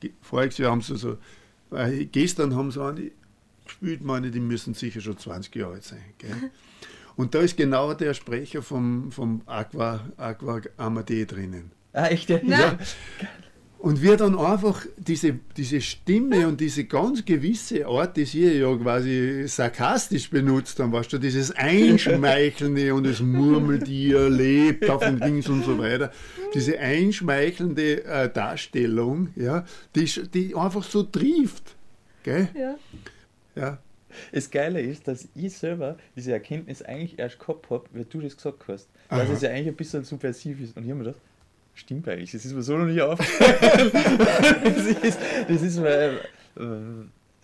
Ge- Voriges Jahr haben sie so, äh, gestern haben sie eine gespielt, meine, die müssen sicher schon 20 Jahre alt sein. Gell? Und da ist genau der Sprecher vom, vom Aqua, Aqua Amadee drinnen. Ah, echt? Ja. Na. Und wir dann einfach diese, diese Stimme und diese ganz gewisse Art, die sie ja quasi sarkastisch benutzt haben, weißt du, dieses Einschmeichelnde und es murmelt ihr, lebt auf den Dings und so weiter, diese einschmeichelnde äh, Darstellung, ja, die, sch- die einfach so trieft. Gell? Ja. Ja. Das Geile ist, dass ich selber diese Erkenntnis eigentlich erst gehabt habe, weil du das gesagt hast. Dass Aha. es ja eigentlich ein bisschen subversiv ist. Und ich habe mir gedacht, stimmt eigentlich, das ist mir so noch nicht aufgefallen. das, ist, das ist mir,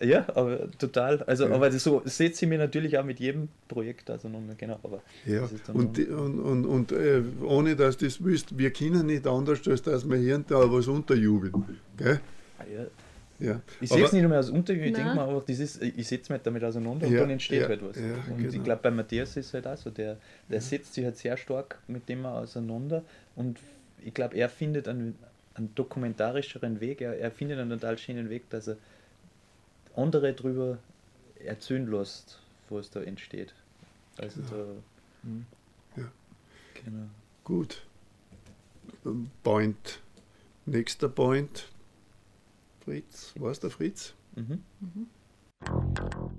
äh, ja, aber total. Also, Ja. aber das so setze ich mir natürlich auch mit jedem Projekt auseinander, genau. Aber Ja, das ist dann und, die- und, und, und äh, ohne dass du das wüsst, wir können nicht anders, als dass wir hier und da was unterjubeln. Gell? Ah, ja. Ja. Ich sehe es nicht mehr als Untergrund, ich denke mir das ist, ich setze mich damit auseinander und Ja, dann entsteht ja, halt was. ja, und ich genau. glaube, bei Matthias ist es halt auch so, der, der setzt sich halt sehr stark mit dem auseinander und ich glaube, er findet einen, einen dokumentarischeren Weg, er, er findet einen total schönen Weg, dass er andere drüber erzählen lässt, was da entsteht. Also da. hm. Ja. Genau. Gut. Point. Nächster Point. Fritz. Was der Fritz? Mhm.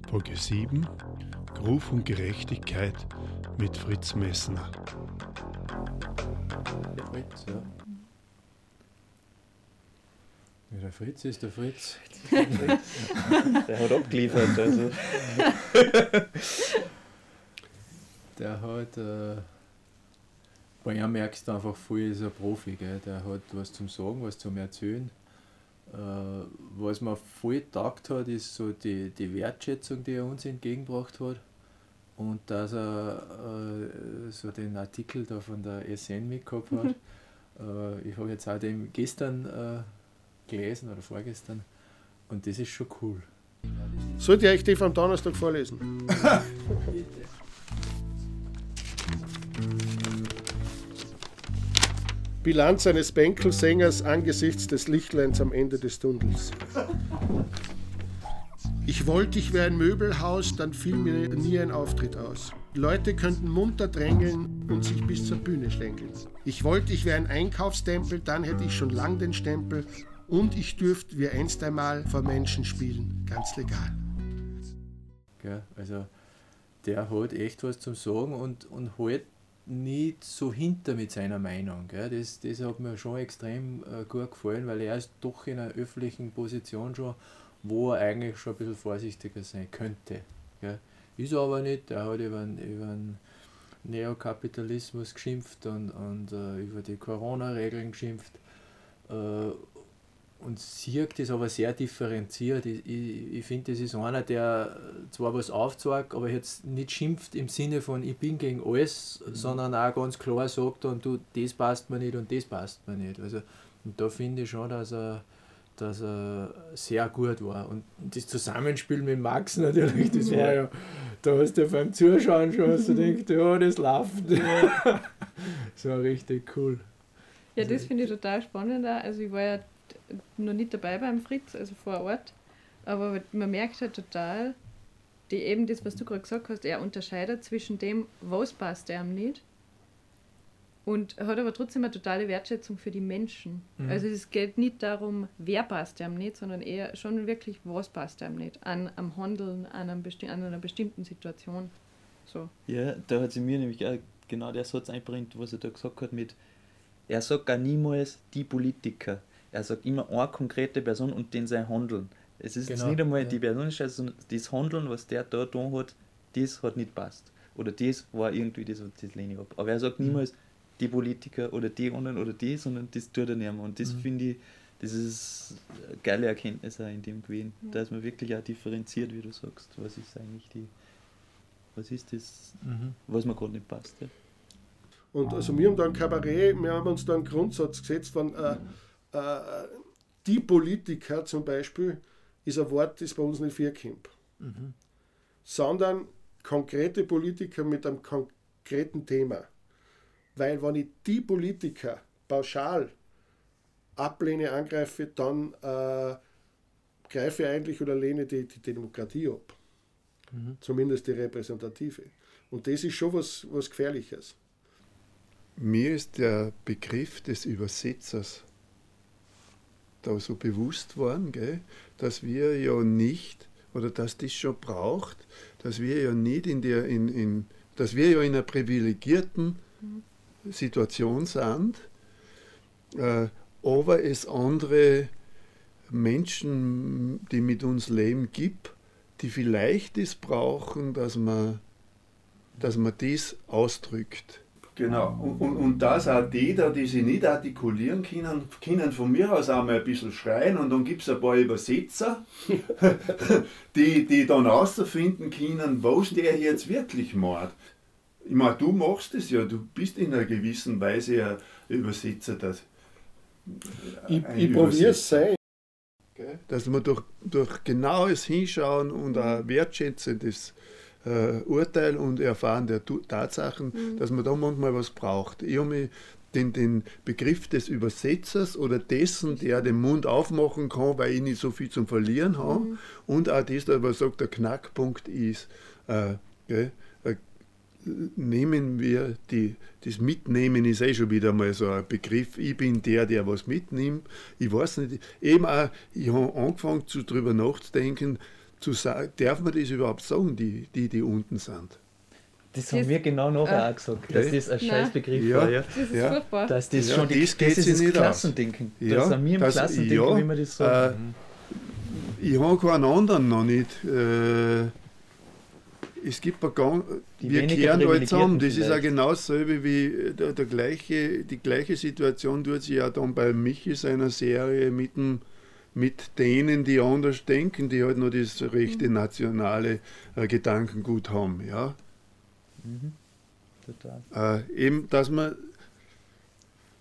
Folge 7. Ruf und Gerechtigkeit mit Fritz Messner. Der Fritz, ja. Ja, der Fritz ist der Fritz. Der hat abgeliefert. Also. Der hat, äh, bei ihm merkst du einfach voll, ist ein Profi, gell? der hat was zum Sagen, was zum Erzählen. Äh, was mir voll getaugt hat, ist so die, die Wertschätzung, die er uns entgegengebracht hat. Und dass er äh, so den Artikel da von der SN mitgehabt hat. äh, ich habe jetzt auch den gestern äh, gelesen oder vorgestern. Und das ist schon cool. Sollte ich euch die vom Donnerstag vorlesen? Bilanz eines Bänkelsängers angesichts des Lichtleins am Ende des Tunnels. Ich wollte, ich wäre ein Möbelhaus, dann fiel mir nie ein Auftritt aus. Leute könnten munter drängeln und sich bis zur Bühne schlängeln. Ich wollte, ich wäre ein Einkaufstempel, dann hätte ich schon lang den Stempel und ich dürfte wie einst einmal vor Menschen spielen, ganz legal. Gell? Also der hat echt was zum Sagen und, und halt nicht so hinter mit seiner Meinung. Gell? Das, das hat mir schon extrem äh, gut gefallen, weil er ist doch in einer öffentlichen Position schon, wo er eigentlich schon ein bisschen vorsichtiger sein könnte. Gell? Ist er aber nicht, er hat über, den- über den Neokapitalismus geschimpft und, und äh, über die Corona-Regeln geschimpft. Äh, und sieht das aber sehr differenziert. Ich, ich, ich finde, das ist einer, der zwar was aufzeigt, aber jetzt nicht schimpft im Sinne von ich bin gegen alles, sondern auch ganz klar sagt und du, das passt mir nicht und das passt mir nicht. Also, und da finde ich schon, dass er, dass er sehr gut war. Und das Zusammenspiel mit Max natürlich, das war ja, da hast du beim Zuschauen schon so gedacht, ja, das läuft. das war richtig cool. Ja, das finde ich total spannend. Auch. Also ich war ja noch nicht dabei beim Fritz, also vor Ort, aber man merkt halt total, die eben das, was du gerade gesagt hast, er unterscheidet zwischen dem, was passt einem nicht und hat aber trotzdem eine totale Wertschätzung für die Menschen. Mhm. Also es geht nicht darum, wer passt einem nicht, sondern eher schon wirklich, was passt einem nicht an am Handeln, an, einem besti an einer bestimmten Situation. So. Ja, da hat sie mir nämlich auch genau der Satz einbringt, was er da gesagt hat mit, er sagt gar niemals die Politiker. Er sagt immer eine konkrete Person und den sein Handeln. Es ist jetzt Genau, nicht einmal ja. die Person, sondern das Handeln, was der da getan hat, das hat nicht passt. Oder das war irgendwie das, was das lehne ich ab. Aber er sagt Mhm. Die Politiker oder die anderen oder die, sondern das tut er nicht mehr. Und das Mhm. finde ich, das ist eine geile Erkenntnis auch in dem gewesen, dass man wirklich auch differenziert, wie du sagst, was ist eigentlich die Was ist das, mhm. was mir gerade nicht passt? Ja? Und also wir haben da ein Kabarett, wir haben uns da einen Grundsatz gesetzt von äh, äh, die Politiker zum Beispiel ist ein Wort, das bei uns nicht vorkommt. Mhm. Sondern konkrete Politiker mit einem konkreten Thema. Weil wenn ich die Politiker pauschal ablehne, angreife, dann äh, greife ich eigentlich oder lehne die, die Demokratie ab. Mhm. Zumindest die repräsentative. Und das ist schon was, was Gefährliches. Mir ist der Begriff des Übersetzers da so bewusst worden, gell, dass wir ja nicht, oder dass das schon braucht, dass wir ja nicht in der, in, in, dass wir ja in einer privilegierten Situation sind, äh, aber es andere Menschen, die mit uns leben, gibt, die vielleicht das brauchen, dass man, dass man das ausdrückt. Genau, und, und, und dass auch die da, die sich nicht artikulieren können, können von mir aus auch mal ein bisschen schreien und dann gibt es ein paar Übersetzer, die, die dann herausfinden können, was der jetzt wirklich macht. Ich meine, du machst es ja, du bist in einer gewissen Weise ein Übersetzer. Das, ich ich probiere es sein. Dass man durch, durch genaues Hinschauen und ein wertschätzendes äh, Urteil und Erfahren der Tatsachen, mhm. dass man da manchmal was braucht. Ich habe den, den Begriff des Übersetzers oder dessen, der den Mund aufmachen kann, weil ich nicht so viel zum Verlieren habe. Mhm. Und auch das, was sagt, der Knackpunkt ist, äh, äh, nehmen wir die, das Mitnehmen ist eh schon wieder mal so ein Begriff. Ich bin der, der was mitnimmt. Ich weiß nicht, eben auch, ich habe angefangen, zu, darüber nachzudenken, zu sagen, darf man das überhaupt sagen, die, die, die unten sind? Das haben wir genau nachher äh, auch gesagt, dass das ein Scheißbegriff ja, war. Ja. Das ist ja. furchtbar. Dass das ja, schon die, das, das ist das Klassendenken. Ja, das sind wir im das, Klassendenken, ja, wie man das sagt. Äh, ich habe keinen anderen noch nicht. Äh, es gibt ein ganz, wir kehren da zusammen. Das vielleicht. ist auch genau dasselbe wie der, der, gleiche, die gleiche Situation tut sich ja dann bei Michi seiner Serie mit dem mit denen, die anders denken, die halt nur das rechte mhm. nationale äh, Gedankengut haben. Ja? Mhm. Total. Äh, eben, dass man,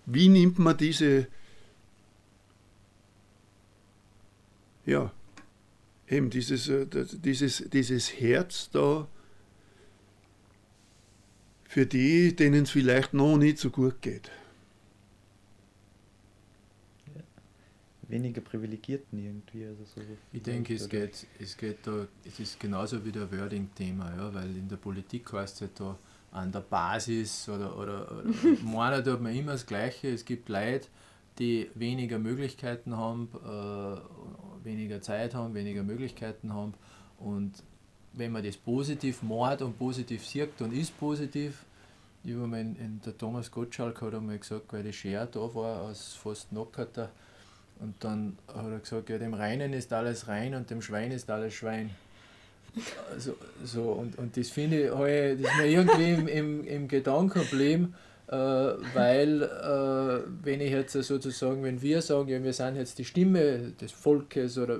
wie nimmt man diese, ja, eben dieses, äh, dieses, dieses Herz da für die, denen es vielleicht noch nicht so gut geht. weniger Privilegierten irgendwie. Also so ich denke, es geht, es geht da, es ist genauso wie der Wording-Thema, ja, weil in der Politik heißt es halt da an der Basis oder, oder, oder meiner tut man immer das Gleiche. Es gibt Leute, die weniger Möglichkeiten haben, äh, weniger Zeit haben, weniger Möglichkeiten haben. Und wenn man das positiv macht und positiv sieht und ist positiv, ich habe mal in, der Thomas Gottschalk hat einmal gesagt, weil die Schere da war, als fast Knockout, und dann hat er gesagt, ja, dem Reinen ist alles rein und dem Schwein ist alles Schwein. Also, so, und, und das finde ich, das ist mir irgendwie im, im, im Gedanken geblieben, weil äh, wenn ich jetzt sozusagen, wenn wir sagen, ja, wir sind jetzt die Stimme des Volkes oder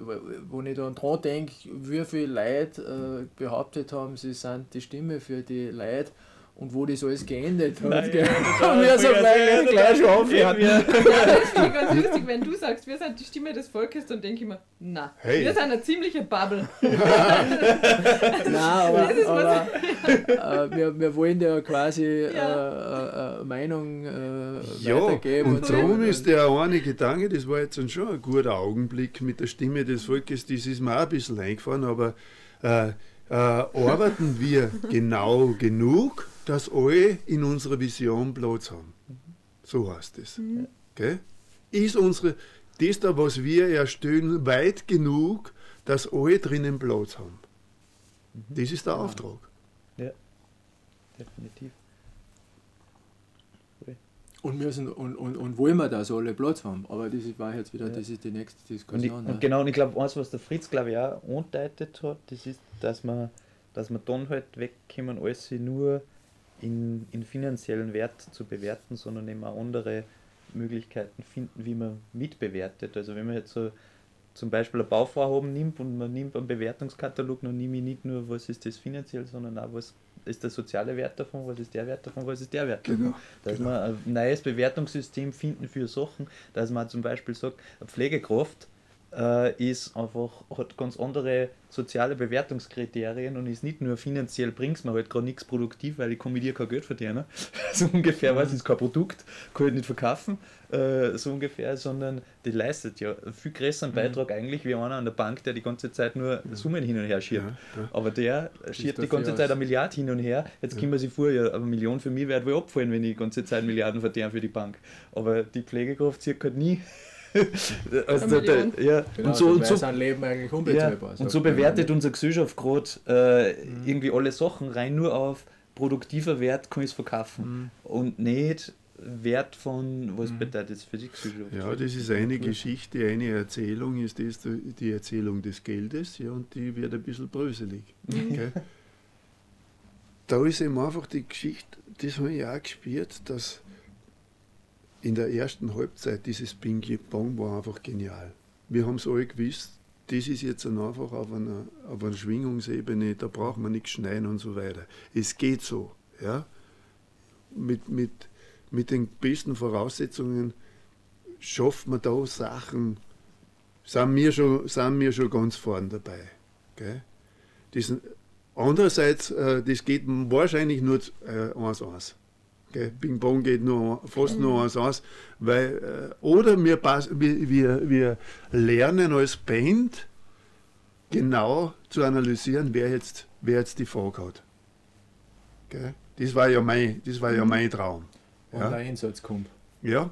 wo ich dann dran denke, wie viele Leute äh, behauptet haben, sie sind die Stimme für die Leute, und wo das alles geendet hat. Nein, ja, haben wir so gleich, gleich schon aufgehört. Ja, das ist ganz lustig, wenn du sagst, wir sind die Stimme des Volkes, dann denke ich mir, na, hey. wir sind eine ziemliche Bubble. Nein, aber, aber äh, wir, wir wollen ja quasi ja. Äh, äh, Meinung äh, ja, weitergeben. Und, und darum ist der eine Gedanke, das war jetzt schon ein guter Augenblick mit der Stimme des Volkes, das ist mir auch ein bisschen eingefahren, aber äh, äh, arbeiten wir genau genug, dass alle in unserer Vision Platz haben. So heißt es. Mhm. Okay? Ist unsere, das da, was wir erstellen, weit genug, dass alle drinnen Platz haben? Mhm. Das ist der ja. Auftrag. Ja, definitiv. Und, müssen, und, und, und wollen wir, dass alle Platz haben. Aber das war jetzt wieder, ja. das ist die nächste Diskussion. Und, ich, und genau, und ich glaube, eins, was der Fritz, glaube ich, auch angedeutet hat, das ist, dass man, dass man dann halt wegkommen, alles nur in, in finanziellen Wert zu bewerten, sondern eben auch andere Möglichkeiten finden, wie man mitbewertet. Also wenn man jetzt so zum Beispiel ein Bauvorhaben nimmt und man nimmt einen Bewertungskatalog, dann nehme ich nicht nur, was ist das finanziell, sondern auch, was ist der soziale Wert davon, was ist der Wert davon, was ist der Wert davon. Genau, Dass genau. wir ein neues Bewertungssystem finden für Sachen, dass man zum Beispiel sagt, eine Pflegekraft äh, ist einfach, hat ganz andere soziale Bewertungskriterien und ist nicht nur finanziell bringt mir halt gerade nichts produktiv, weil ich kann mit dir kein Geld verdienen. so ungefähr, was ist kein Produkt, kann ich nicht verkaufen, äh, so ungefähr, sondern die leistet ja einen viel größeren Beitrag eigentlich wie einer an der Bank, der die ganze Zeit nur Summen hin und her schiebt. Ja, ja. Aber der schiebt die ganze. Zeit eine Milliarde hin und her. Jetzt können wir sich vor, ja, eine Million für mich wird wohl abfallen, wenn ich die ganze Zeit Milliarden verdiene für die Bank. Aber die Pflegekraft zieht halt nie. also da, ja, Genau, und so, und so, sein Leben eigentlich ja, unbezahlbar. und sagt so bewertet unsere Gesellschaft gerade äh, irgendwie alle Sachen rein nur auf produktiver Wert kann ich es verkaufen und nicht Wert von, was bedeutet das für die Gesellschaft? Ja, das ist eine Geschichte, eine Erzählung ist das die die Erzählung des Geldes, ja, und die wird ein bisschen bröselig. gell? Da ist eben einfach die Geschichte, das habe ich auch gespürt, dass in der ersten Halbzeit dieses Ping-Pong war einfach genial. Wir haben es alle gewusst, das ist jetzt einfach auf einer, auf einer Schwingungsebene, da braucht man nichts schneiden und so weiter. Es geht so, ja. Mit, mit, mit den besten Voraussetzungen schafft man da Sachen, sind wir schon, sind wir schon ganz vorn dabei. Gell? Das, andererseits, äh, das geht wahrscheinlich nur äh, 1-1. Bing Bong geht nur, fast nur 1-1. Weil, äh, oder wir, wir, wir, lernen als Band genau zu analysieren, wer jetzt, wer jetzt die Frage hat. Gell? Das war ja mein, das war ja mein Traum. Und Ja. der Einsatz kommt. Ja,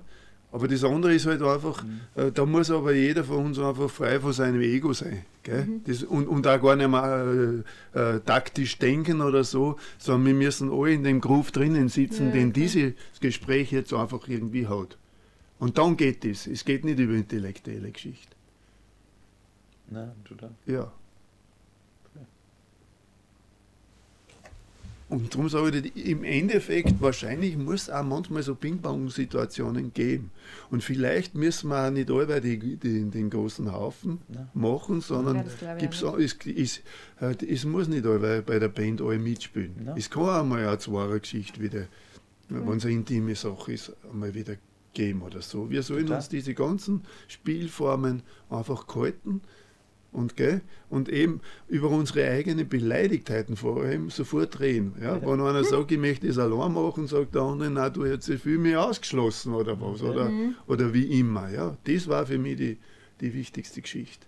aber das andere ist halt einfach, äh, da muss aber jeder von uns einfach frei von seinem Ego sein. Gell? Das, und, und auch gar nicht mehr äh, äh, taktisch denken oder so, sondern wir müssen alle in dem Groove drinnen sitzen, Ja, den klar. dieses Gespräch jetzt einfach irgendwie hat. Und dann geht es. Es geht nicht über intellektuelle Geschichte. Nein, total. Ja. Und darum sage ich, im Endeffekt, wahrscheinlich muss es auch manchmal so Ping-Pong-Situationen geben. Und vielleicht müssen wir auch nicht alle die, die, den großen Haufen Nein. machen, Ja, sondern ich gibt's, auch es, es, äh, es muss nicht alle bei der Band alle mitspielen. Nein. Es kann auch mal eine zweiere Geschichte wieder, wenn es eine intime Sache ist, einmal wieder geben oder so. Wir sollen Total. uns diese ganzen Spielformen einfach halten und, gell, und eben über unsere eigenen Beleidigtheiten vor allem sofort reden. Ja? Wenn einer sagt, ich möchte das allein machen, sagt der andere, na du hättest dich viel mehr ausgeschlossen oder was, oder, oder wie immer. Ja? Das war für mich die, die wichtigste Geschichte.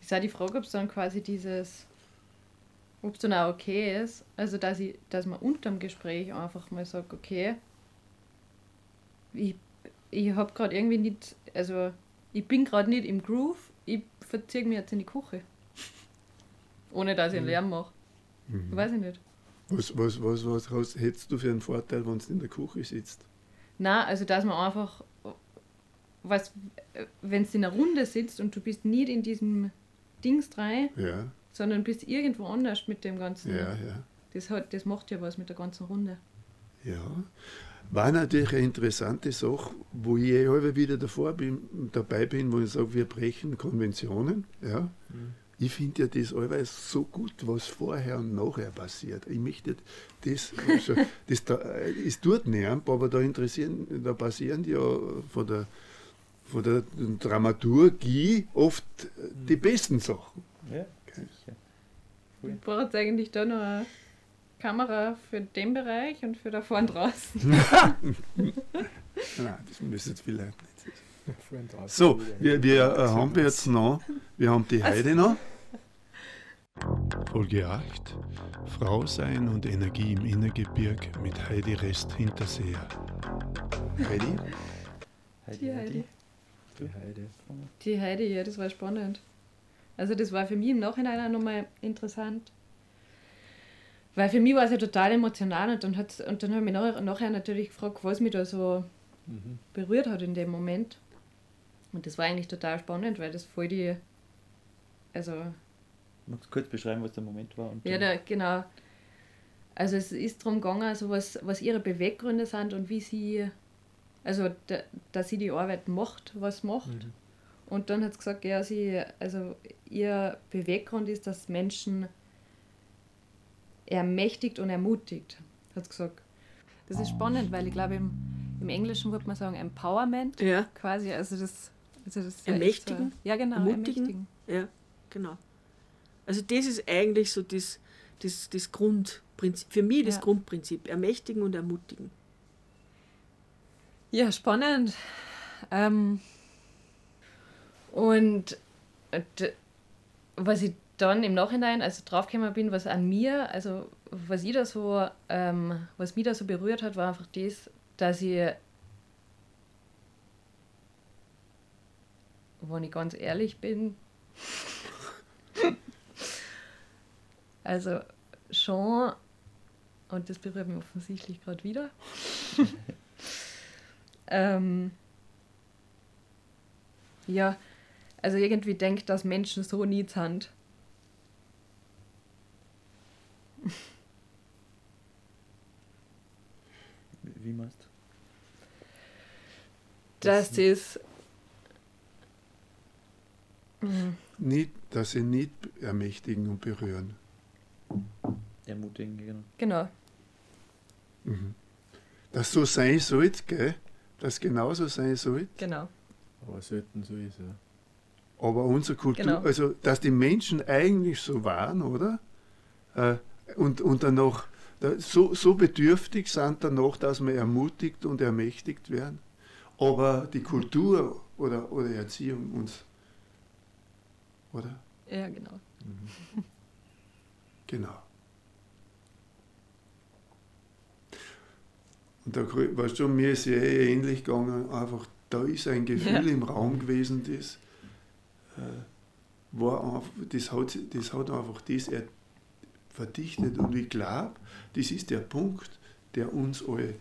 Ist auch die Frage, ob es dann quasi dieses, ob es dann auch okay ist, also dass, ich, dass man unterm Gespräch einfach mal sagt, okay, ich, ich habe gerade irgendwie nicht, also ich bin gerade nicht im Groove, ich verziehe mich jetzt in die Küche. Ohne dass ich einen Lärm mache. Weiß ich nicht. Was, was, was, was hast, hättest du für einen Vorteil, wenn du in der Küche sitzt? Na, also dass man einfach, was, wenn du in einer Runde sitzt und du bist nicht in diesem Dings rein, Ja, sondern bist irgendwo anders mit dem ganzen. ja, ja. Das, hat, das macht ja was mit der ganzen Runde. Ja, war natürlich eine interessante Sache, wo ich eh halber wieder davor bin, dabei bin, wo ich sage, wir brechen Konventionen. Ja. Ich finde ja das allweils so gut, was vorher und nachher passiert. Ich möchte das, also, das da, es tut nicht, aber da interessieren, da passieren ja von der, von der Dramaturgie oft die besten Sachen. Ja, sicher. Cool. Ich brauche jetzt eigentlich da noch eine Kamera für den Bereich und für da vorne draußen. Nein, das müssen jetzt vielleicht nicht. So, wir, wir äh, haben jetzt noch, wir haben die Heide noch. Folge 8. Frau sein und Energie im Innergebirg mit Heidi Rest Hinterseher. Heidi? Die Heidi. Die Heide. Die Heidi, ja, das war spannend. Also das war für mich im Nachhinein auch nochmal interessant. Weil für mich war es ja total emotional und dann, hat's- und dann habe ich mich nachher, nachher natürlich gefragt, was mich da so berührt hat in dem Moment. Und das war eigentlich total spannend, weil das voll die. Also, Magst du kurz beschreiben, was der Moment war? Und ja, da, genau. Also es ist darum gegangen, so was, was ihre Beweggründe sind und wie sie, also da, dass sie die Arbeit macht, was macht. Und dann hat sie gesagt, ja, sie, also ihr Beweggrund ist, dass Menschen ermächtigt und ermutigt, hat sie gesagt. Das ist spannend, weil ich glaube, im, im Englischen würde man sagen Empowerment. Ja. Quasi, also das. Also das ist Ermächtigen? So, ja, genau. Ermutigen? Ermächtigen. Ja, genau. Also das ist eigentlich so das, das, das Grundprinzip, für mich das Ja. Grundprinzip, ermächtigen und ermutigen. Ja, spannend. Ähm, und was ich dann im Nachhinein, also draufgekommen bin, was an mir, also was ich da so, ähm, was mich da so berührt hat, war einfach das, dass ich, wenn ich ganz ehrlich bin, also schon, und das berührt mich offensichtlich gerade wieder, ähm, ja, also irgendwie denkt, dass Menschen so nie sind. Wie meinst du? Dass das. Mhm. Nicht, dass sie nicht ermächtigen und berühren. Ermutigen, genau. Genau. Mhm. Dass so sein sollte, gell? Dass genauso sein sollte. Genau. Aber selten so ist ja. Aber unsere Kultur, Genau. also dass die Menschen eigentlich so waren, oder? Äh, und, und dann noch so, so bedürftig sind danach, dass wir ermutigt und ermächtigt werden. Aber die Kultur oder, oder Erziehung uns, oder? Ja, genau. Genau. Und da, weißt du, mir ist ja eh ähnlich gegangen, einfach da ist ein Gefühl Ja. im Raum gewesen, das, äh, war einfach, das, hat, das hat einfach das er, verdichtet und ich glaube, das ist der Punkt, der uns alle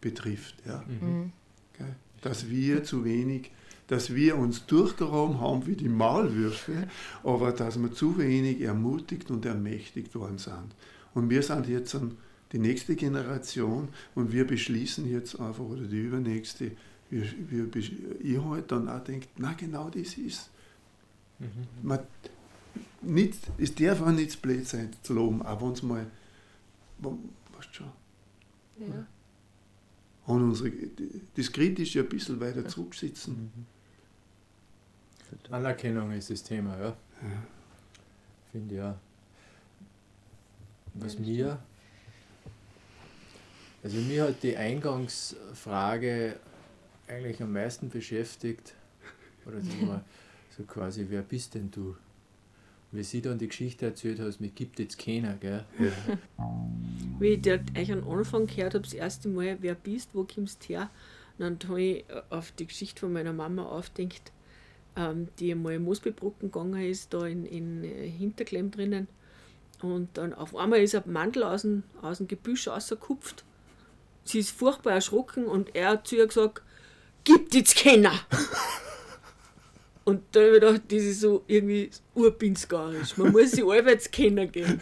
betrifft. Ja? Mhm. Gell? Dass wir zu wenig, dass wir uns durchgeräumt haben wie die Maulwürfe, aber dass wir zu wenig ermutigt und ermächtigt worden sind. Und wir sind jetzt die nächste Generation und wir beschließen jetzt einfach, oder die übernächste, wir, wir, ich halt dann auch denkt, na genau das ist. Man, nicht, es darf auch nicht blöd sein zu loben, auch wenn es mal, weißt du schon, Ja. haben unsere, das Kritische ein bisschen weiter zurücksitzen. Anerkennung ist das Thema, ja. Ja. Finde ich ja. Was mir. Also mir hat die Eingangsfrage eigentlich am meisten beschäftigt. Oder so quasi, wer bist denn du? Wie sie dann die Geschichte erzählt hat, mir gibt jetzt keiner, gell? Wie ich dort euch am Anfang gehört habe, das erste Mal, wer bist, wo kommst du her, dann habe ich auf die Geschichte von meiner Mama aufdenkt, ähm, die einmal in Mosbebrucken gegangen ist, da in, in äh, Hinterklemm drinnen. Und dann auf einmal ist ein Mantel aus dem, aus dem Gebüsch rausgekupft. Sie ist furchtbar erschrocken und er hat zu ihr gesagt, gibt jetzt keiner! Und dann habe ich gedacht, das ist so irgendwie urpinskarisch. Man muss sich allwärts kennengeben.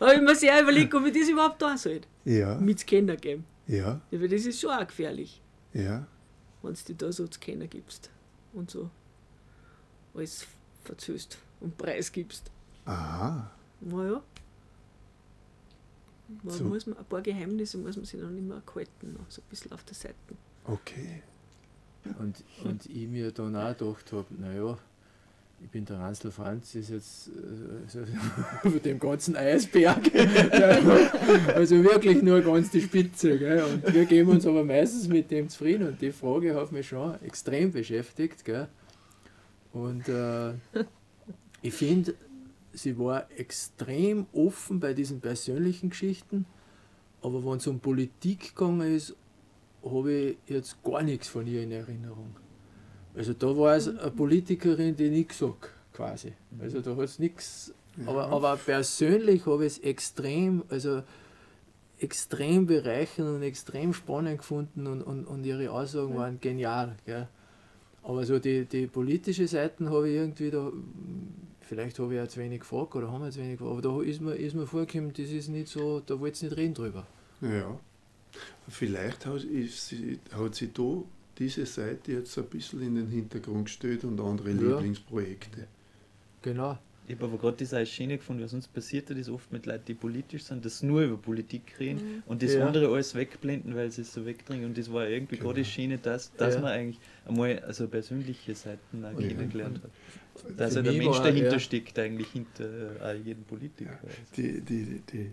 habe ich mir sehr überlegt, ob ich das überhaupt da soll. Ja, Mit Kennen geben. ja, Ja, weil das ist schon auch gefährlich, ja. wenn du dich da so zu kennen gibst und so alles verzöst und preisgibst. Aha. Naja. Man So. muss man, ein paar Geheimnisse muss man sich noch nicht mehr halten, noch so ein bisschen auf der Seite. Okay. Und, und ich mir dann auch gedacht habe, naja, ich bin der Ransel Franz, ist jetzt äh, über dem ganzen Eisberg. Also wirklich nur ganz die Spitze. Gell? Und wir geben uns aber meistens mit dem zufrieden. Und die Frage hat mich schon extrem beschäftigt. Gell? Und äh, ich finde, sie war extrem offen bei diesen persönlichen Geschichten. Aber wenn es um Politik gegangen ist, habe ich jetzt gar nichts von ihr in Erinnerung. Also da war es eine Politikerin, die nichts sagt, quasi. Also da hat es nichts. Aber, aber persönlich habe ich es extrem, also extrem bereichernd und extrem spannend gefunden und, und, und ihre Aussagen waren genial. Gell? Aber so die, die politische Seiten habe ich irgendwie da, vielleicht habe ich auch zu wenig gefragt oder haben wir zu wenig gefragt, aber da ist mir, ist mir vorgekommen, das ist nicht so, da wollte ich nicht reden drüber. Ja. Vielleicht hat, sie, hat sie da diese Seite jetzt ein bisschen in den Hintergrund gestellt und andere Ja. Lieblingsprojekte. Genau. Ich habe aber gerade diese Schiene gefunden, weil sonst passiert ja das oft mit Leuten, die politisch sind, dass sie nur über Politik reden und das Ja. andere alles wegblenden, weil sie es so wegdrängen. Und das war irgendwie gerade die Schiene, dass, dass Ja. man eigentlich einmal also persönliche Seiten auch Ja. kennengelernt hat. Dass Für ja der Mensch war- dahinter ja. steckt, eigentlich hinter äh, jedem Politiker. Die, die, die,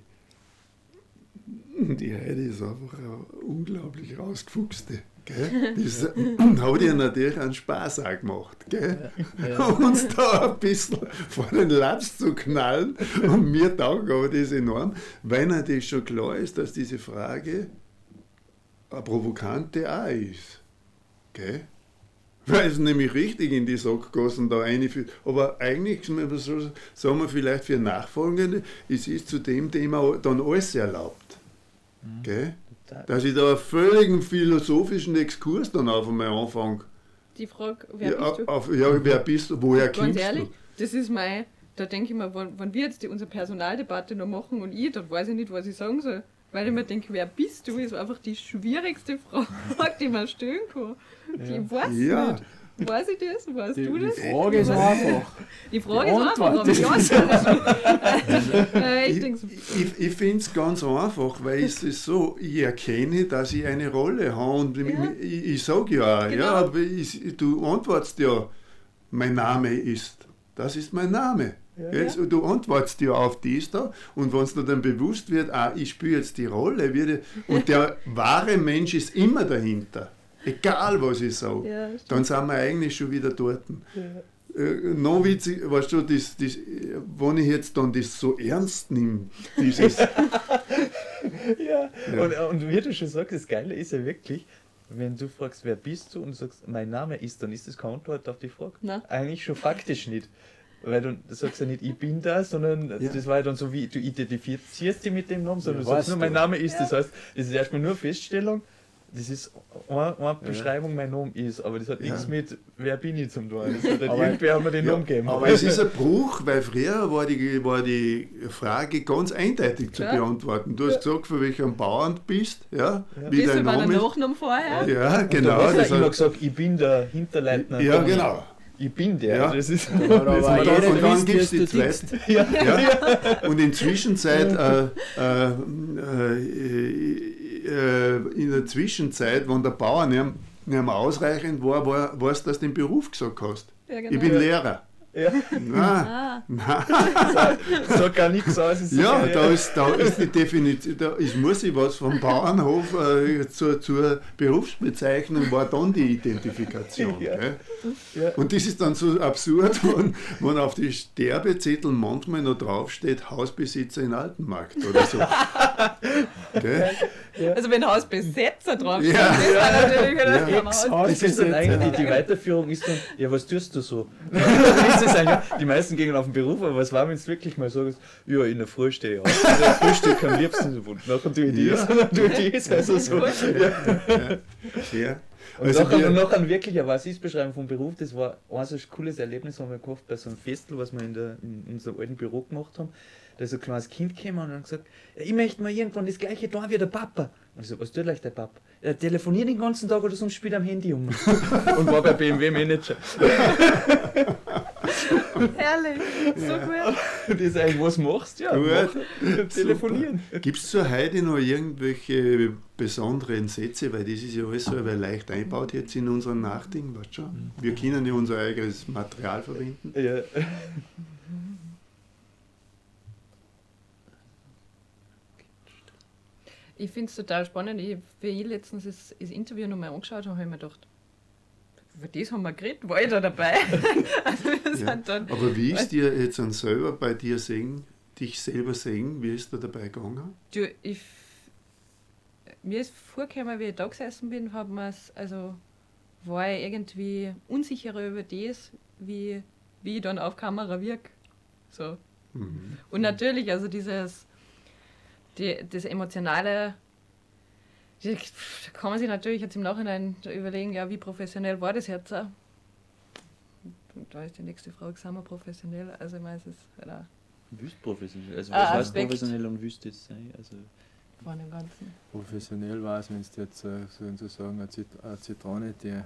die, Heidi ist einfach eine unglaublich rausgefuchste. Gell? Das hat ihr natürlich einen Spaß auch gemacht. Gell? Ja. Uns da ein bisschen vor den Latz zu knallen. Und mir taugt aber das enorm, weil natürlich schon klar ist, dass diese Frage eine provokante auch ist. Gell? Weil es nämlich richtig in die Sackgassen da einführt. Aber eigentlich, sagen wir vielleicht für Nachfolgende, es ist zu dem Thema dann alles erlaubt. Gell? Dass ich da einen völligen philosophischen Exkurs dann auf einmal anfange. Die Frage, wer Ja, bist du? auf, ja, wer bist du? Woher Ganz kommst ehrlich, du? das ist mein, da denke ich mir, wenn, wenn wir jetzt die, unsere Personaldebatte noch machen und ich, dann weiß ich nicht, was ich sagen soll. Weil ich mir denke, wer bist du, ist einfach die schwierigste Frage, die man stellen kann. Ich weiß Ja. nicht. Weiß ich das? Weißt Die, du die das? Frage ist Ich einfach. Die Frage Die ist einfach, Antwort aber die ist äh, Ich Ich, ich, ich finde es ganz einfach, weil es ist so, ich erkenne, dass ich eine Rolle habe und Ja. ich, ich sage ja, Genau. ja, aber ich, du antwortest ja, mein Name ist, das ist mein Name. Jetzt, und Du antwortest ja auf das da und wenn es dir dann bewusst wird, ah, ich spiele jetzt die Rolle, ich- und der wahre Mensch ist immer dahinter, egal was ich sage, Ja, dann sind wir eigentlich schon wieder dort. Äh, noch witzig, weißt du, das, das, wenn ich jetzt dann das so ernst nehme, dieses, Ja, Ja. Und, und wie du schon sagst, das Geile ist ja wirklich, wenn du fragst, wer bist du und du sagst, mein Name ist, dann ist das keine Antwort auf die Frage. Nein. Eigentlich schon faktisch nicht. Weil du, sagst ja nicht, ich bin da, sondern Ja. das war ja dann so wie, du identifizierst dich mit dem Namen, sondern Ja, du sagst nur, du. mein Name ist. Das heißt, das ist erstmal nur Feststellung, das ist eine, eine Beschreibung, mein Name ist, aber das hat Ja. nichts mit, wer bin ich zum tun. Das hat halt Aber- irgendwer hat mir den Ja, Namen gegeben. aber es ist ein Bruch, weil früher war die, war die Frage ganz eindeutig zu Ja. beantworten. Du hast gesagt, von welchem Bauern du bist, ja, wie dein Name ist. Nachnamen vorher? Ja, Und genau. Du hast das ja immer gesagt, ich bin der Hinterleitner. ja, genau. Ich bin der. Ja. Das ist, Aber Und aber jeder und dann gibt es die zweite. ja. Ja? Und in der Zwischenzeit, äh, äh, äh, äh, in der Zwischenzeit, wenn der Bauer nicht, mehr- nicht mehr ausreichend war, war, weißt du, dass du den Beruf gesagt hast. Ja, genau. Ich bin Lehrer. Ja. Nein, Ah, nein. Sagt gar nichts aus. ist Ja, da ist, da ist die Definition, da ist, muss ich was vom Bauernhof äh, zur, zur Berufsbezeichnung, war dann die Identifikation. Ja. Gell? Ja. Und das ist dann so absurd, wenn, wenn auf die Sterbezettel manchmal noch draufsteht, Hausbesitzer in Altenmarkt oder so. Also wenn Hausbesetzer drauf Ja. das war natürlich wieder Ja. das Haus- Das ist dann eigentlich die Weiterführung ist dann, ja, was tust du so? Ist die meisten gehen auf den Beruf, aber was war, wenn du wirklich mal sagst, ja, in der Früh stehe ich auf. Frühstück am liebsten, und nachher tue ich das, Ja. und dann tue ich das, also so. Ja. Ja. Und Also nachher, wir- und nachher wirklich eine Was-Ist-Beschreibung vom Beruf, das war ein so ein cooles Erlebnis, haben wir gehabt bei so einem Festel, was wir in, der, in unserem alten Büro gemacht haben. Da ist ein kleines Kind gekommen und hat gesagt, ja, ich möchte mal irgendwann das gleiche tun wie der Papa. Und ich so, was tut euch der Papa? Er telefoniert den ganzen Tag oder sonst spielt er am Handy um. und war bei BMW Manager. Herrlich, so gut. Das ist eigentlich, was machst du? Ja, Gut. mach, telefonieren. Gibt es zur heute noch irgendwelche besonderen Sätze, weil das ist ja alles so weil leicht einbaut jetzt in unseren Nachdenken, weißt du schon? Wir können ja unser eigenes Material verwenden. Ja. Ich finde es total spannend. Ich, wie ich letztens das, das Interview nochmal angeschaut habe, habe ich mir gedacht, über das haben wir geredet, war ich da dabei? also Ja. dann, Aber wie ist dir jetzt dann selber bei dir sehen, dich selber sehen, wie ist da dabei gegangen? du, ich, mir ist vorgekommen, wie ich da gesessen bin, mir's, also war ich irgendwie unsicherer über das, wie, wie ich dann auf Kamera wirke. So. Mhm. Und natürlich, also dieses, die, das Emotionale, die, da kann man sich natürlich jetzt im Nachhinein überlegen, ja, wie professionell war das jetzt auch? Da ist die nächste Frage, sind wir professionell? Also ich meine, es ist halt auch Wüst professionell. Also Ah, was heißt professionell und wüst jetzt sein? Also von dem Ganzen. Professionell war es, wenn es jetzt äh, sozusagen eine, Zit eine Zitrone, die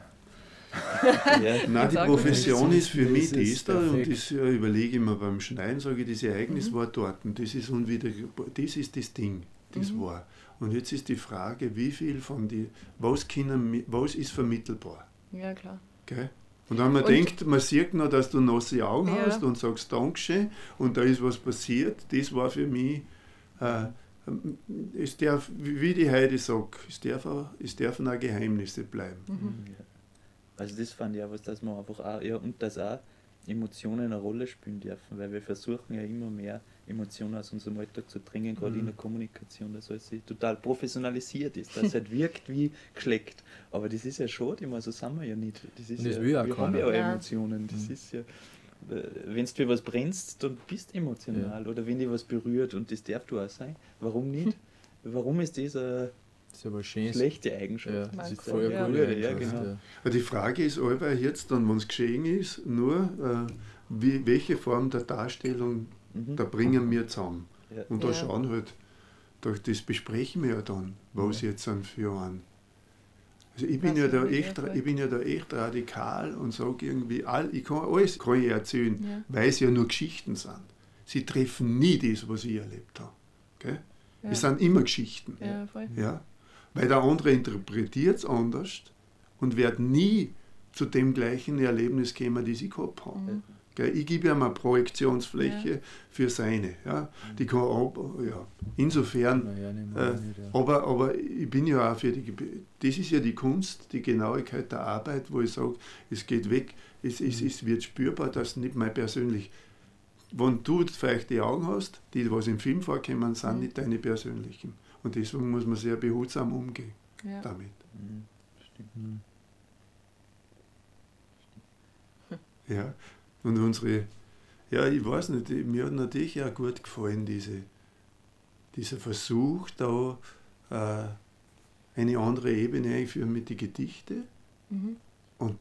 ja, Nein, die Profession ist für mich das da und das überlege ich mir beim Schneiden, sage ich, das Ereignis mhm. war dort und das ist unwiederbringlich, das ist das Ding, das mhm. war. Und jetzt ist die Frage, wie viel von die, was, können, was ist vermittelbar? Ja, klar. Okay? Und wenn man und denkt, man sieht noch, dass du nasse Augen ja. hast und sagst Dankeschön und da ist was passiert, das war für mich, äh, es darf, wie die Heidi sagt, es, darf, es dürfen auch Geheimnisse bleiben. Mhm. Also das fand ich auch was, dass man einfach auch, ja, und dass auch Emotionen eine Rolle spielen dürfen, weil wir versuchen ja immer mehr Emotionen aus unserem Alltag zu dringen, gerade mhm. in der Kommunikation, dass alles total professionalisiert ist, dass es halt wirkt wie geschleckt. Aber das ist ja schade, ich meine, so sind wir ja nicht. Das ist das ja, wir keiner. haben ja auch Emotionen. Das mhm. ist ja, wenn du für was brennst, dann bist du emotional. Ja. Oder wenn dir was berührt und das darf du auch sein. Warum nicht? Warum ist das eine das ist aber schön. Schlechte Eigenschaft. Ja, das ist voll ja. genau. Ja. Die Frage ist aber jetzt dann, wenn es geschehen ist, nur, äh, wie, welche Form der Darstellung, mhm. da bringen wir zusammen. Ja. Und da schauen halt, das besprechen wir ja dann, was jetzt sind für einen. Also ich bin, ja da echt, ich bin ja da echt radikal und sage irgendwie, all, ich kann alles kann ich erzählen, ja. weil es ja nur Geschichten sind. Sie treffen nie das, was ich erlebt habe. Okay? Ja. Es sind immer Geschichten. Ja, voll. Ja? Weil der andere interpretiert es anders und wird nie zu dem gleichen Erlebnis kommen, das ich gehabt habe. Mhm. Ich gebe ihm eine Projektionsfläche ja. für seine. Ja. Die kann auch, ja, insofern, äh, aber, aber ich bin ja auch für die, das ist ja die Kunst, die Genauigkeit der Arbeit, wo ich sage, es geht weg, es, es, mhm. es wird spürbar, dass nicht mein persönlich, wenn du vielleicht die Augen hast, die was im Film vorkommen, sind mhm. nicht deine persönlichen. Und deswegen muss man sehr behutsam umgehen ja. damit. Mhm. Stimmt. Ja, und unsere, ja, ich weiß nicht, mir hat natürlich auch gut gefallen, diese, dieser Versuch, da äh, eine andere Ebene einführen mit den Gedichten. Mhm. Und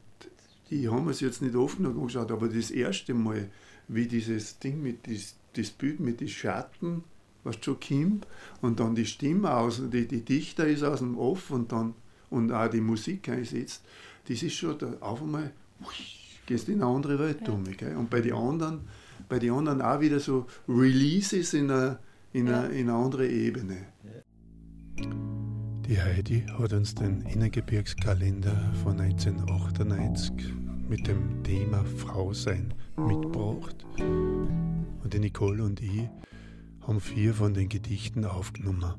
die haben es jetzt nicht oft noch angeschaut, aber das erste Mal, wie dieses Ding mit das, das Bild mit den Schatten was schon kommt und dann die Stimme aus, die, die Dichter ist aus dem Off und dann und auch die Musik einsetzt, das ist schon da, auf einmal, gehst in eine andere Welt ja. um. Gell? Und bei den anderen, bei den anderen auch wieder so Releases in eine, in eine, in eine andere Ebene. Die Heidi hat uns den Innergebirgskalender von 1998 mit dem Thema Frau sein mitgebracht. Und die Nicole und ich haben vier von den Gedichten aufgenommen.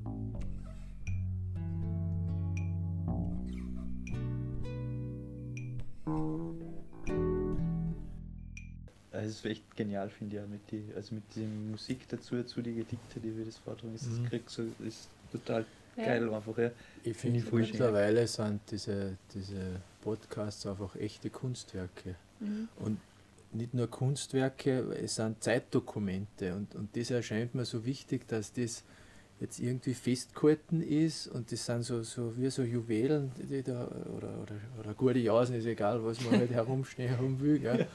Also es ist echt genial, finde ich, mit die, also mit der Musik dazu, zu die Gedichte, die wir das vortragen, ist, mhm. das so, ist total ja. geil einfach. Ja. Ich finde mittlerweile sind diese, diese Podcasts einfach echte Kunstwerke. Mhm. Und nicht nur Kunstwerke, es sind Zeitdokumente und, und das erscheint mir so wichtig, dass das jetzt irgendwie festgehalten ist und das sind so, so wie so Juwelen, die da, oder, oder, oder gute Jausen, ist egal, was man halt herumstehen haben will. Gell?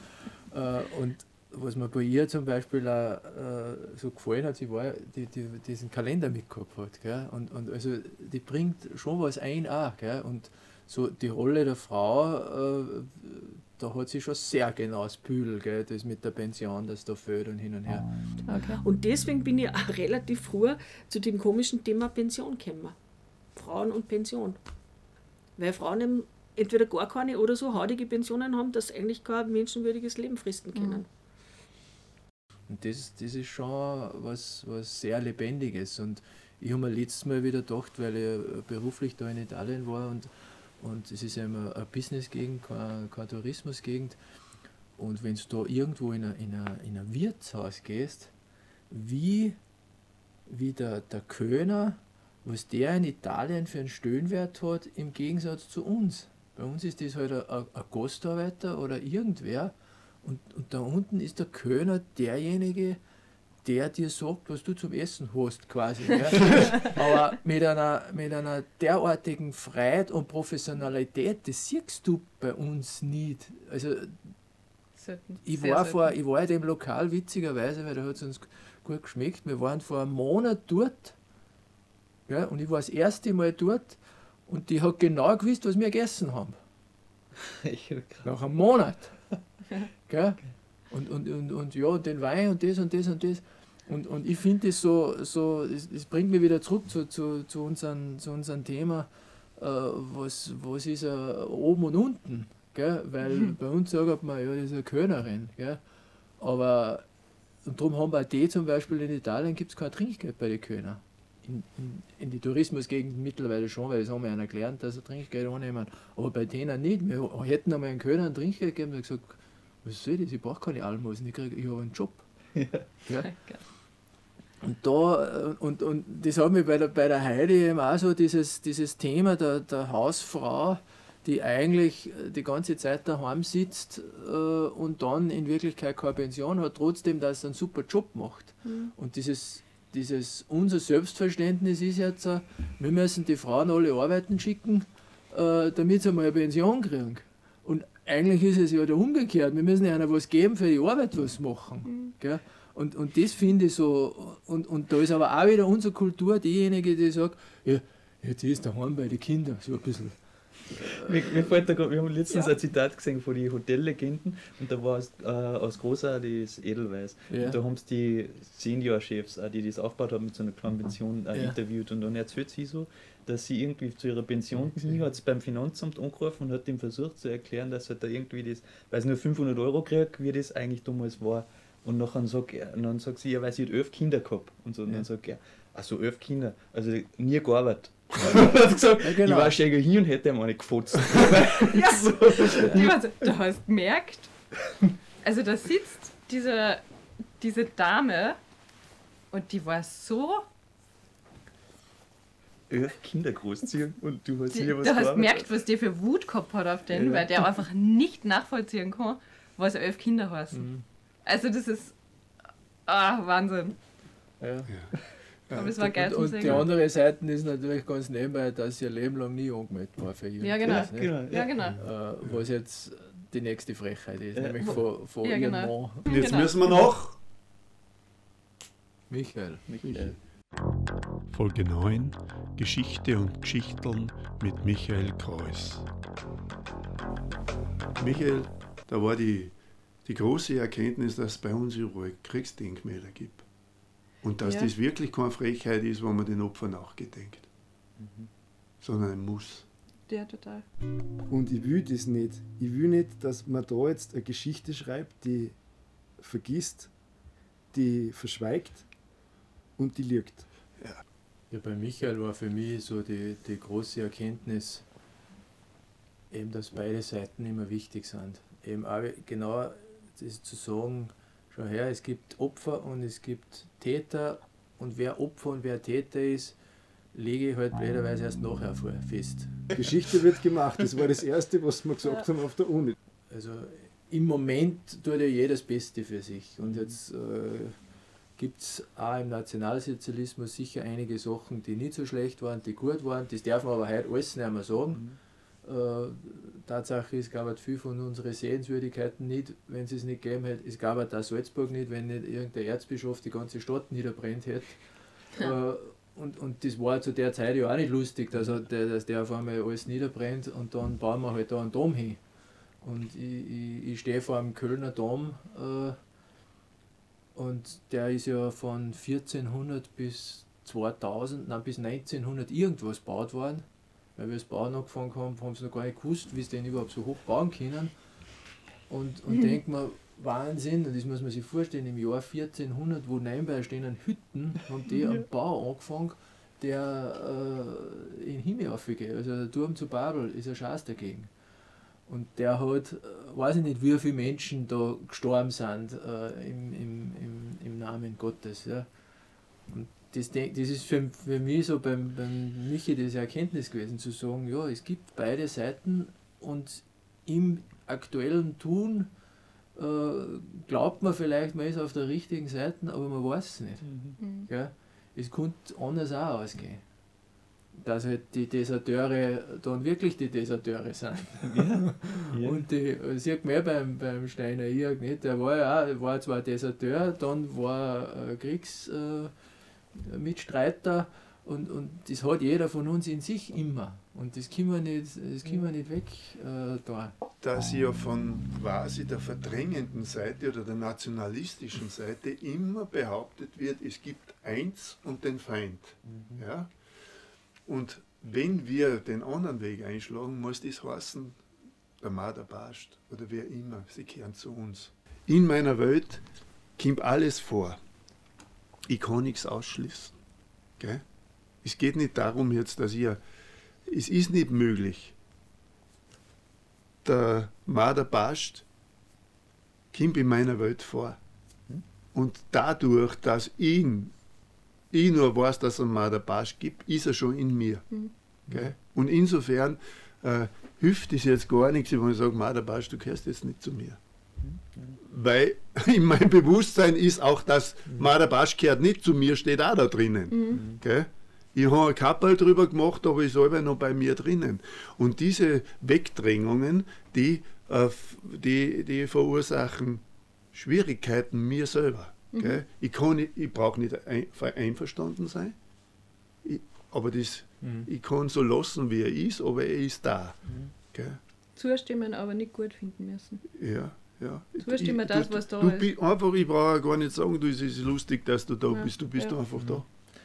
Ja. Äh, und was mir bei ihr zum Beispiel auch äh, so gefallen hat, sie war, die, die diesen Kalender mitgehabt hat. Gell? Und, und also die bringt schon was ein auch. Gell? Und so die Rolle der Frau, äh, da hat sie schon sehr genau das Bühl, gell, das mit der Pension, das da fehlt und hin und her. Okay. Und deswegen bin ich auch relativ früh zu dem komischen Thema Pension gekommen. Frauen und Pension. Weil Frauen eben entweder gar keine oder so hautige Pensionen haben, dass sie eigentlich kein menschenwürdiges Leben fristen mhm. können. Und das, das ist schon was, was sehr Lebendiges. Und ich habe mir letztes Mal wieder gedacht, weil ich beruflich da in Italien war und und es ist ja immer eine Business-Gegend, keine, keine Tourismus-Gegend. Und wenn du da irgendwo in ein, in, in Wirtshaus gehst, wie, wie der, der Kölner, was der in Italien für einen Stöhnwert hat, im Gegensatz zu uns. Bei uns ist das halt ein, Gastarbeiter oder irgendwer. Und, und da unten ist der Kölner derjenige, der dir sagt, was du zum Essen hast, quasi. Aber mit einer, mit einer derartigen Freiheit und Professionalität, das siehst du bei uns nicht. Also, ich war, vor, ich war in dem Lokal witzigerweise, weil da hat es uns gut geschmeckt. Wir waren vor einem Monat dort Ja, und ich war das erste Mal dort und die hat genau gewusst, was wir gegessen haben. Nach einem Monat. Gell? Und, und, und, und ja, den Wein und das und das und das. Und, und ich finde es so, so es, es, bringt mich wieder zurück zu, zu, zu, unserem, zu unserem Thema, äh, was, was ist äh, oben und unten. Gell? Weil mhm. bei uns sagt man, ja, das ist eine Kölnerin. Gell? Aber und darum haben wir die zum Beispiel in Italien gibt es kein Trinkgeld bei den Kölner. In, in, in die Tourismusgegenden mittlerweile schon, weil das haben wir einer gelernt, dass er Trinkgeld annehmen. Aber bei denen nicht. Wir hätten einmal einen Kölner ein Trinkgeld gegeben und gesagt, was soll das? Ich brauche keine Almosen, ich, ich habe einen Job. Ja. ja. Und da, und, und das hat mich bei der, bei der Heidi eben auch so dieses, dieses Thema der, der Hausfrau, die eigentlich die ganze Zeit daheim sitzt äh, und dann in Wirklichkeit keine Pension hat, trotzdem, dass sie einen super Job macht. Mhm. Und dieses, dieses, unser Selbstverständnis ist jetzt, äh, wir müssen die Frauen alle arbeiten schicken, äh, damit sie mal eine Pension kriegen. Eigentlich ist es ja der umgekehrt. Wir müssen ihnen was geben für die Arbeit, was machen. Mhm. Und, und das finde ich so. Und, und da ist aber auch wieder unsere Kultur diejenige, die sagt, ja, jetzt ist daheim bei den Kindern so ein bisschen mir, mir fällt da grad, wir haben letztens ja. ein Zitat gesehen von den Hotellegenden und da war es äh, aus Großer das Edelweiß. Ja. Und da haben sie die Senior-Chefs, die das aufgebaut haben, mit so einer kleinen Pension äh, ja. interviewt und dann erzählt sie so, dass sie irgendwie zu ihrer Pension ging, hat es beim Finanzamt angerufen und hat ihm versucht zu erklären, dass er da irgendwie das, weil sie nur 500 Euro kriegt, wie das eigentlich damals war. Und nachher sagt, er, und dann sagt sie, ja, weil sie hat elf Kinder gehabt. Und, so, und dann sagt er, also elf Kinder, also nie gearbeitet hat gesagt, ja, genau. ich war schon hier und hätte ihm eine gefotzt. ja. so. Also, du hast gemerkt, also da sitzt diese, diese Dame und die war so Kinder großziehen und du hast hier was Du hast gemerkt, was der für Wut gehabt hat auf den, ja. weil der einfach nicht nachvollziehen kann, was elf Kinder heißt. Mhm. Also das ist ah, Wahnsinn. Ja. ja. Aber es war geil und, und die andere Seite ist natürlich ganz nebenbei, dass ihr Leben lang nie angemeldet war für ihr. Ja, genau. Das, genau. Ja, genau. Äh, was jetzt die nächste Frechheit ist, ja. nämlich von, von ja, genau. Mann. Jetzt genau. müssen wir noch. Michael. Michael. Folge 9 Geschichte und Geschichteln mit Michael Kreuz. Michael, da war die, die große Erkenntnis, dass es bei uns überall Kriegsdenkmäler gibt. Und dass ja. das wirklich keine Frechheit ist, wenn man den Opfern nachgedenkt. Mhm. Sondern ein Muss. Ja, total. Und ich will das nicht. Ich will nicht, dass man da jetzt eine Geschichte schreibt, die vergisst, die verschweigt und die lügt. Ja. ja, bei Michael war für mich so die, die große Erkenntnis, eben, dass beide Seiten immer wichtig sind. Eben auch genau das zu sagen, schau her, es gibt Opfer und es gibt Täter und wer Opfer und wer Täter ist, lege ich halt blöderweise erst nachher fest. Geschichte wird gemacht, das war das Erste, was wir gesagt haben auf der Uni. Also im Moment tut ja jeder das Beste für sich und jetzt äh, gibt es auch im Nationalsozialismus sicher einige Sachen, die nicht so schlecht waren, die gut waren, das darf man aber heute alles nicht mehr sagen. Äh, Tatsache ist, gab es viel von unseren Sehenswürdigkeiten nicht, wenn es es nicht gegeben hätte. Es gab da Salzburg nicht, wenn nicht irgendein Erzbischof die ganze Stadt niederbrennt hätte. äh, und, und das war zu der Zeit ja auch nicht lustig, dass, er, dass der auf einmal alles niederbrennt und dann bauen wir halt da einen Dom hin. Und ich, ich, ich stehe vor einem Kölner Dom äh, und der ist ja von 1400 bis 2000, nein, bis 1900 irgendwas gebaut worden weil wir das Bauen angefangen haben, haben sie noch gar nicht gewusst, wie sie den überhaupt so hoch bauen können. Und, und mhm. denkt man, Wahnsinn, und das muss man sich vorstellen, im Jahr 1400, wo nebenbei stehen Hütten, haben die einen Bau angefangen, der äh, in den Himmel aufgeht. Also der Turm zu Babel ist ein Schatz dagegen. Und der hat, äh, weiß ich nicht, wie viele Menschen da gestorben sind äh, im, im, im, im Namen Gottes. Ja. Und das, das ist für, für mich so beim, beim Michi diese Erkenntnis gewesen, zu sagen, ja, es gibt beide Seiten und im aktuellen Tun äh, glaubt man vielleicht, man ist auf der richtigen Seite, aber man weiß es nicht. Mhm. Ja? Es könnte anders auch ausgehen. Dass halt die Deserteure dann wirklich die Deserteure sind. Ja, ja. Und die sieht man ja beim, beim Steiner Jörg nicht, der war ja auch, war zwar Deserteur, dann war er Kriegs. Äh, Mitstreiter Und, und das hat jeder von uns in sich immer. Und das können wir nicht, das können wir nicht weg äh, da. Dass ja von quasi der verdrängenden Seite oder der nationalistischen Seite immer behauptet wird, es gibt eins und den Feind. Mhm. Ja? Und wenn wir den anderen Weg einschlagen, muss das heißen, der Marder Bast oder wer immer, sie kehren zu uns. In meiner Welt kommt alles vor. Ich kann nichts ausschließen. Gell? Es geht nicht darum jetzt, dass ihr, es ist nicht möglich. Der Marder Bast kommt in meiner Welt vor. Und dadurch, dass ihn, ich nur weiß, dass es einen Marder Bast gibt, ist er schon in mir. Mhm. Und insofern äh, hilft es jetzt gar nichts, wenn ich sage, Marder Bast, du gehörst jetzt nicht zu mir. Weil in meinem Bewusstsein ist auch das Marder Bast gehört nicht zu mir, steht auch da drinnen. Mhm. Gell? Ich habe ein Kappel drüber gemacht, aber ist selber noch bei mir drinnen. Und diese Wegdrängungen, die, äh, die, die verursachen Schwierigkeiten mir selber. Mhm. Ich, ich brauche nicht ein, einverstanden sein, ich, aber das, mhm. ich kann so lassen, wie er ist, aber er ist da. Mhm. Zustimmen, aber nicht gut finden müssen. Ja. Ja. Zustimmen, ich, das, was da du, ist. Einfach, ich brauche gar nicht sagen, du, es ist lustig, dass du da ja. bist, du bist ja. einfach da.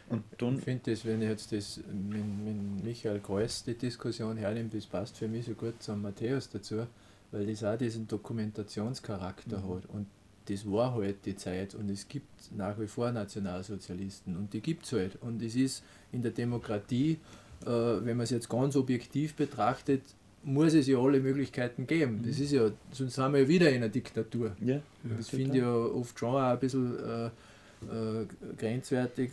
Und dann ich finde das, wenn ich jetzt das mit, mit Michael Kreuz die Diskussion hernehme, das passt für mich so gut zum Matthäus dazu, weil das auch diesen Dokumentationscharakter mhm. hat. Und das war halt die Zeit und es gibt nach wie vor Nationalsozialisten und die gibt es halt. Und es ist in der Demokratie, äh, wenn man es jetzt ganz objektiv betrachtet, muss es ja alle Möglichkeiten geben. Das mhm. ist ja, sonst sind wir ja wieder in einer Diktatur. Ja, ja das finde ich ja oft schon auch ein bisschen äh, äh, grenzwertig,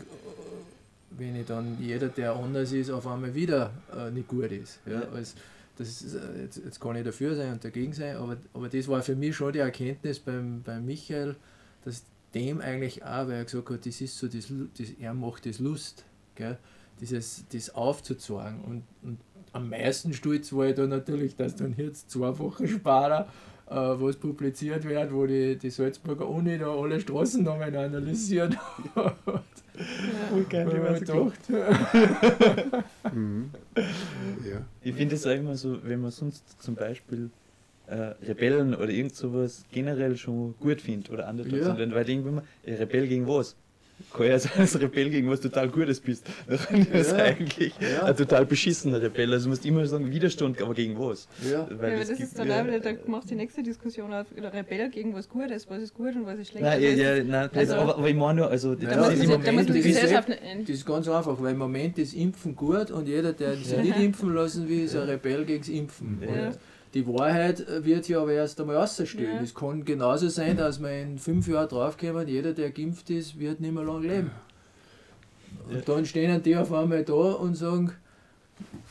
wenn ich dann jeder, der anders ist, auf einmal wieder äh, nicht gut ist. Ja? Also das ist, äh, jetzt, jetzt kann ich dafür sein und dagegen sein, aber, aber das war für mich schon die Erkenntnis beim, beim Michael, dass dem eigentlich auch, weil er gesagt hat, das ist so, das, das, er macht das Lust, gell? Dieses, das aufzuzeigen. Und, und am meisten stolz war ich da natürlich, dass dann jetzt zwei Wochen Sparer äh, was publiziert wird, wo die, die Salzburger Uni da alle Straßennamen analysiert hat. Ja. Und gerne immer gedacht. mhm. ja. Ich finde es auch immer so, wenn man sonst zum Beispiel äh, Rebellen oder irgend sowas generell schon gut findet oder anders ja. sind, weil irgendwann mal, Rebell gegen was? Kann ja sein, als Rebell gegen was total Gutes bist. Dann ist ja, eigentlich ja. ein total beschissener Rebell. Also du musst immer sagen, Widerstand, aber gegen was? Ja, Weil ja das, das ist dann ja, auch, da macht die nächste Diskussion auf, Rebell gegen was Gutes, was ist gut und was ist schlecht. Nein, ja, ja, nein, also, aber, aber, ich meine nur, also ja, das, ist Moment, die Gesellschaft das ist ganz einfach, weil im Moment ist Impfen gut und jeder, der sich nicht impfen lassen will, ist ein Rebell gegen das Impfen. Die Wahrheit wird ja aber erst einmal außerstehen. Ja. Es kann genauso sein, dass wir in fünf Jahren draufkommen, jeder, der geimpft ist, wird nicht mehr lange leben. Und dann stehen die auf einmal da und sagen,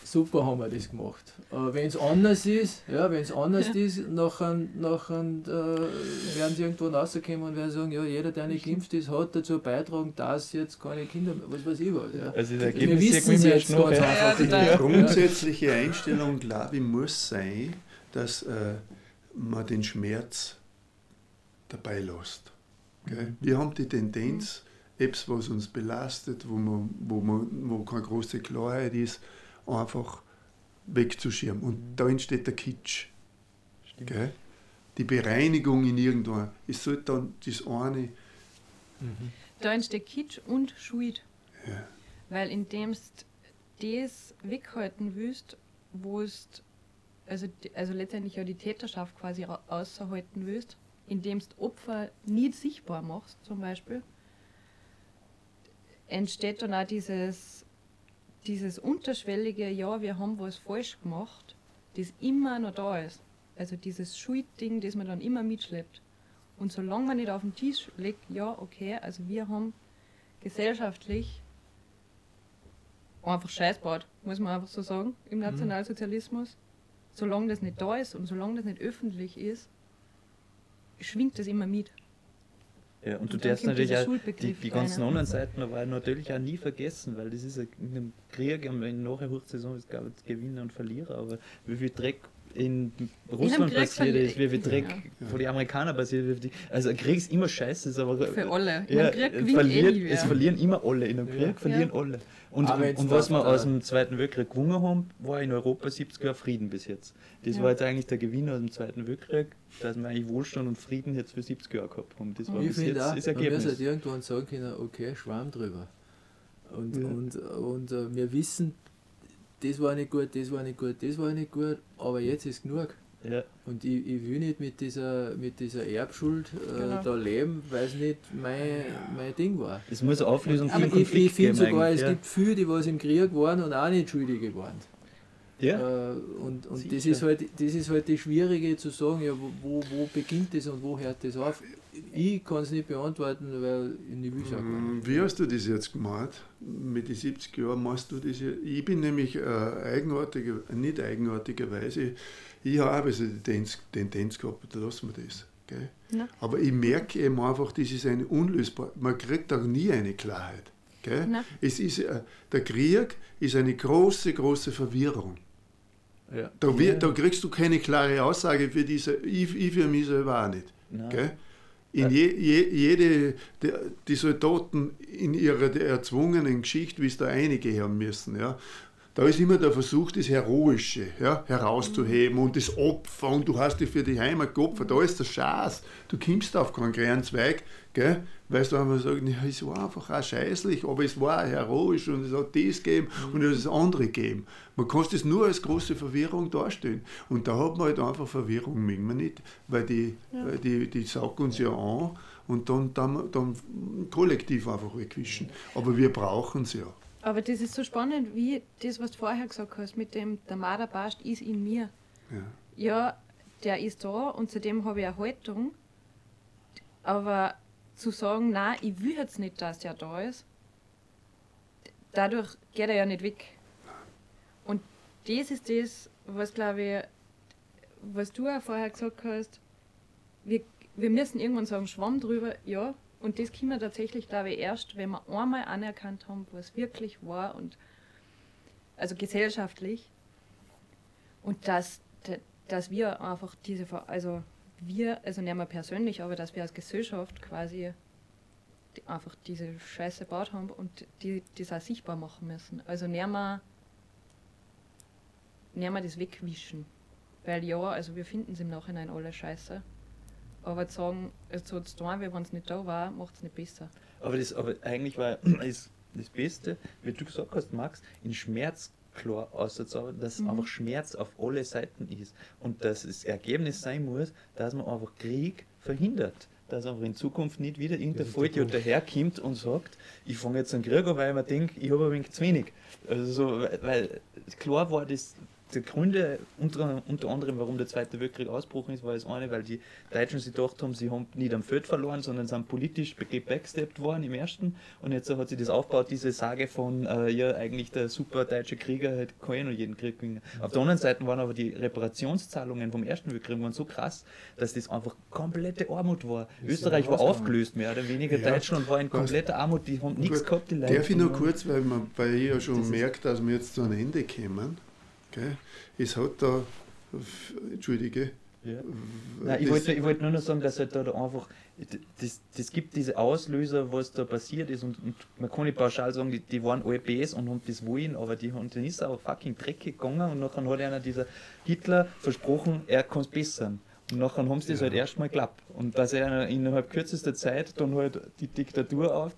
super haben wir das gemacht. Wenn es anders ist, ja, wenn es anders ja. ist, nachher, nachher äh, werden sie irgendwo rauskommen und werden sagen, ja, jeder, der nicht geimpft ist, hat dazu beitragen, dass jetzt keine Kinder, was weiß ich was. Ja. Also da wir wissen es jetzt ganz einfach. Die grundsätzliche Einstellung, glaube ich, muss sein, dass äh, man den Schmerz dabei lässt. Mhm. Wir haben die Tendenz, etwas, was uns belastet, wo, man, wo, man, wo keine große Klarheit ist, einfach wegzuschirmen. Und mhm. da entsteht der Kitsch. Die Bereinigung in irgendwo. Es sollte dann das eine. Mhm. Da entsteht Kitsch und Schuld. Ja. Weil indem du das weghalten willst, wo es also, also letztendlich ja die Täterschaft quasi außerhalten willst, indem du Opfer nie sichtbar machst, zum Beispiel, entsteht dann auch dieses, dieses unterschwellige, ja, wir haben was falsch gemacht, das immer noch da ist. Also dieses Schuldding, das man dann immer mitschleppt. Und solange man nicht auf den Tisch legt, ja, okay, also wir haben gesellschaftlich einfach Scheiß baut, muss man einfach so sagen, im mhm. Nationalsozialismus solange das nicht da ist und solange das nicht öffentlich ist, schwingt das immer mit. Ja, und, und du darfst natürlich auch die, die ganzen rein. anderen Seiten aber natürlich auch nie vergessen, weil das ist in einem Krieg, in nachher Hochsaison ist ich Gewinner und Verlierer, aber wie viel Dreck in Russland passiert ist, wie viel Dreck ja. von den Amerikanern passiert. Also ein Krieg ist immer scheiße, ist aber. Für alle. Ja, verliert, eh es verlieren immer alle. In einem Krieg ja. verlieren alle. Und, und was wir aus dem Zweiten Weltkrieg gewonnen haben, war in Europa 70 Jahre Frieden bis jetzt. Das war jetzt eigentlich der Gewinn aus dem Zweiten Weltkrieg, dass wir eigentlich Wohlstand und Frieden jetzt für 70 Jahre gehabt haben. Das war ich bis jetzt auch, das Ergebnis. Man muss halt irgendwann sagen können, okay, Schwarm drüber. Und, und, und uh, wir wissen, das war nicht gut, das war nicht gut, das war nicht gut, aber jetzt ist genug. Ja. Und ich, ich will nicht mit dieser, mit dieser Erbschuld äh, genau. da leben, weil es nicht mein, mein Ding war. Es muss eine Auflösung für ich, ich finde sogar, es ja. gibt viele, die was im Krieg waren und auch nicht Schuldige waren. Ja. Äh, und und das, ist halt, das ist halt das Schwierige zu sagen, ja, wo, wo beginnt das und wo hört das auf? Ich kann es nicht beantworten, weil ich nicht will mm, Wie hast du das jetzt gemacht? Mit den 70 Jahren machst du das Ich bin nämlich äh, eigenartige, nicht eigenartigerweise, ich habe also die Tendenz, Tendenz gehabt, da lassen wir das. Ja. Aber ich merke eben einfach, das ist eine unlösbar, man kriegt auch nie eine Klarheit. Es ist, äh, der Krieg ist eine große, große Verwirrung. Ja. Da, wird, da, kriegst du keine klare Aussage für diese, ich, ich für mich selber auch nicht. In je, je, jede, die, die Soldaten in ihrer erzwungenen Geschichte, wie es da einige haben müssen, ja, da ist immer der Versuch, das Heroische ja, herauszuheben und das Opfer und du hast dich für die Heimat geopfert. Da ist der Schatz. Du kommst auf keinen kleinen Zweig, gell? Weil du einfach sagst, ja, es war einfach auch scheißlich, aber es war heroisch und es hat das gegeben und es hat das andere gegeben. Man kann es nur als große Verwirrung darstellen. Und da hat man halt einfach Verwirrung, mögen wir nicht, weil die, ja. die, die saugen uns ja an und dann, dann, dann kollektiv einfach wegwischen. Aber wir brauchen es ja. Aber das ist so spannend, wie das, was du vorher gesagt hast, mit dem, der Marderbast ist in mir. Ja. ja, der ist da und zudem habe ich eine Haltung. Aber zu sagen, nein, ich will jetzt nicht, dass der da ist, dadurch geht er ja nicht weg. Und das ist das, was glaube ich, was du auch vorher gesagt hast, wir, wir müssen irgendwann sagen, Schwamm drüber, ja, und das können wir tatsächlich, glaube ich, erst, wenn wir einmal anerkannt haben, was wirklich war und also gesellschaftlich. Und dass, dass wir einfach diese, also wir, also nicht mehr persönlich, aber dass wir als Gesellschaft quasi einfach diese Scheiße gebaut haben und die das auch sichtbar machen müssen. Also nicht mehr, nicht mehr das wegwischen. Weil ja, also wir finden es im Nachhinein alle scheiße. Aber zu sagen, es hat es da, wenn es nicht da war, macht es nicht besser. Aber, das, aber eigentlich war ist das Beste, wie du gesagt hast, Max, in Schmerz klar auszuzaubern, dass mhm. einfach Schmerz auf alle Seiten ist. Und dass das Ergebnis sein muss, dass man einfach Krieg verhindert. Dass einfach in Zukunft nicht wieder irgendein Vollidiot daherkommt und sagt, ich fange jetzt einen Krieg an, weil man denkt, ich habe ein wenig zu wenig. Also so, weil klar war das die Gründe, unter, unter anderem, warum der Zweite Weltkrieg ausbrochen ist, war das eine, weil die Deutschen sich gedacht haben, sie haben nicht am Feld verloren, sondern sind politisch gebacksteppt worden im ersten. Und jetzt hat sich das aufgebaut, diese Sage von, äh, ja, eigentlich der super deutsche Krieger kann eh noch jeden Krieg gewinnen. Auf der anderen Seite waren aber die Reparationszahlungen vom Ersten Weltkrieg waren so krass, dass das einfach komplette Armut war. Das Österreich war aufgelöst, mehr oder weniger. Ja. Deutschland war in kompletter Armut, die haben nichts gehabt, die Leute. Darf ich noch kurz, weil, man, weil ich ja schon merkt, dass wir jetzt zu einem Ende kommen. Gell? Es hat da, entschuldige. Ja. Nein, ich wollte, ich wollte nur noch sagen, dass halt da, da einfach, das, das gibt diese Auslöser, was da passiert ist und, und man kann nicht pauschal sagen, die, die waren alle Bs und haben das wollen, aber die haben, dann ist auch fucking dreckig gegangen und nachher hat einer dieser Hitler versprochen, er kann es bessern. Und nachher haben sie das ja. halt erstmal geklappt. Und dass er innerhalb kürzester Zeit dann halt die Diktatur auf,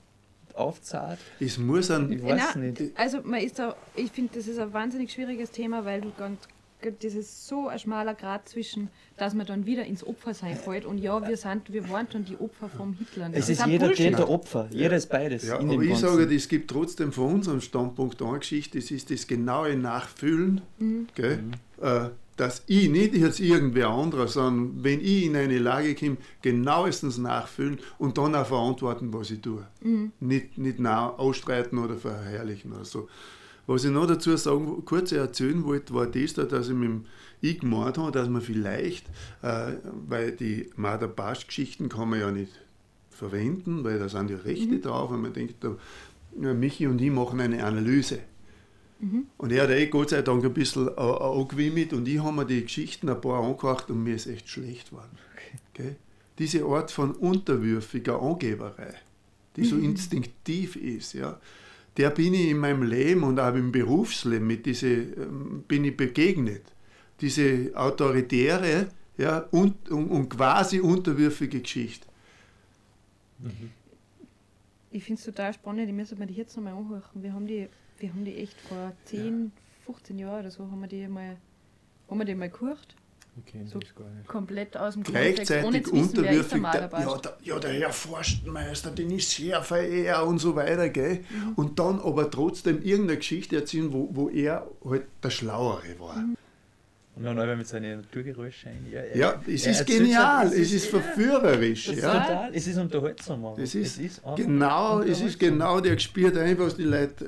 aufzahlt. Es muss ein. Ich weiß Na, nicht. Also, man ist da, ich finde, das ist ein wahnsinnig schwieriges Thema, weil du ganz das ist so ein schmaler Grad zwischen, dass man dann wieder ins Opfer sein fällt und ja, wir sind, wir waren dann die Opfer vom Hitler. Es ist, jeder der Opfer, jeder ist beides. Ja, aber ich Ganzen. sage, es gibt trotzdem von unserem Standpunkt eine Geschichte, das ist das genaue Nachfühlen, mhm. Gell? Mhm. Äh, dass ich, nicht jetzt irgendwer anderer, sondern wenn ich in eine Lage komme, genauestens nachfühlen und dann auch verantworten, was ich tue. Mhm. Nicht, nicht ausstreiten oder verherrlichen oder so. Was ich noch dazu sagen, kurz erzählen wollte, war das, dass ich mit dem ich gemeint habe, dass man vielleicht, äh, weil die Marder-Basch-Geschichten kann man ja nicht verwenden, weil da sind ja Rechte mhm. drauf und man denkt, da, Michi und ich machen eine Analyse. Mhm. Und er hat eh Gott sei Dank ein bisschen äh, angewimmelt und ich habe mir die Geschichten ein paar angehört und mir ist echt schlecht geworden. Okay. Diese Art von unterwürfiger Angeberei, die so mhm. instinktiv ist, ja, der bin ich in meinem Leben und auch im Berufsleben mit diese, ähm, bin ich begegnet. Diese autoritäre ja, und, und, und quasi unterwürfige Geschichte. Mhm. Ich finde es total spannend, ich müsste mir die jetzt nochmal anhören. Wir haben die, wir haben die echt vor 10, ja. 15 Jahren oder so, haben wir die mal, haben wir die mal gehört. So komplett aus dem Gleichzeitig Kontext, ohne wissen, der, ja, der, ja, der Herr Forstmeister, den ich sehr verehre und so weiter, gell? Mhm. Und dann aber trotzdem irgendeine Geschichte erzählen, wo, wo er halt der Schlauere war. Mhm. Und dann aber mit seinen Naturgeräuschen. Ja, ja, es ist genial, es ist verführerisch. Ja. Total, es ist unterhaltsam. Es ist, es ist genau, es ist genau, der spürt einfach, was die Leute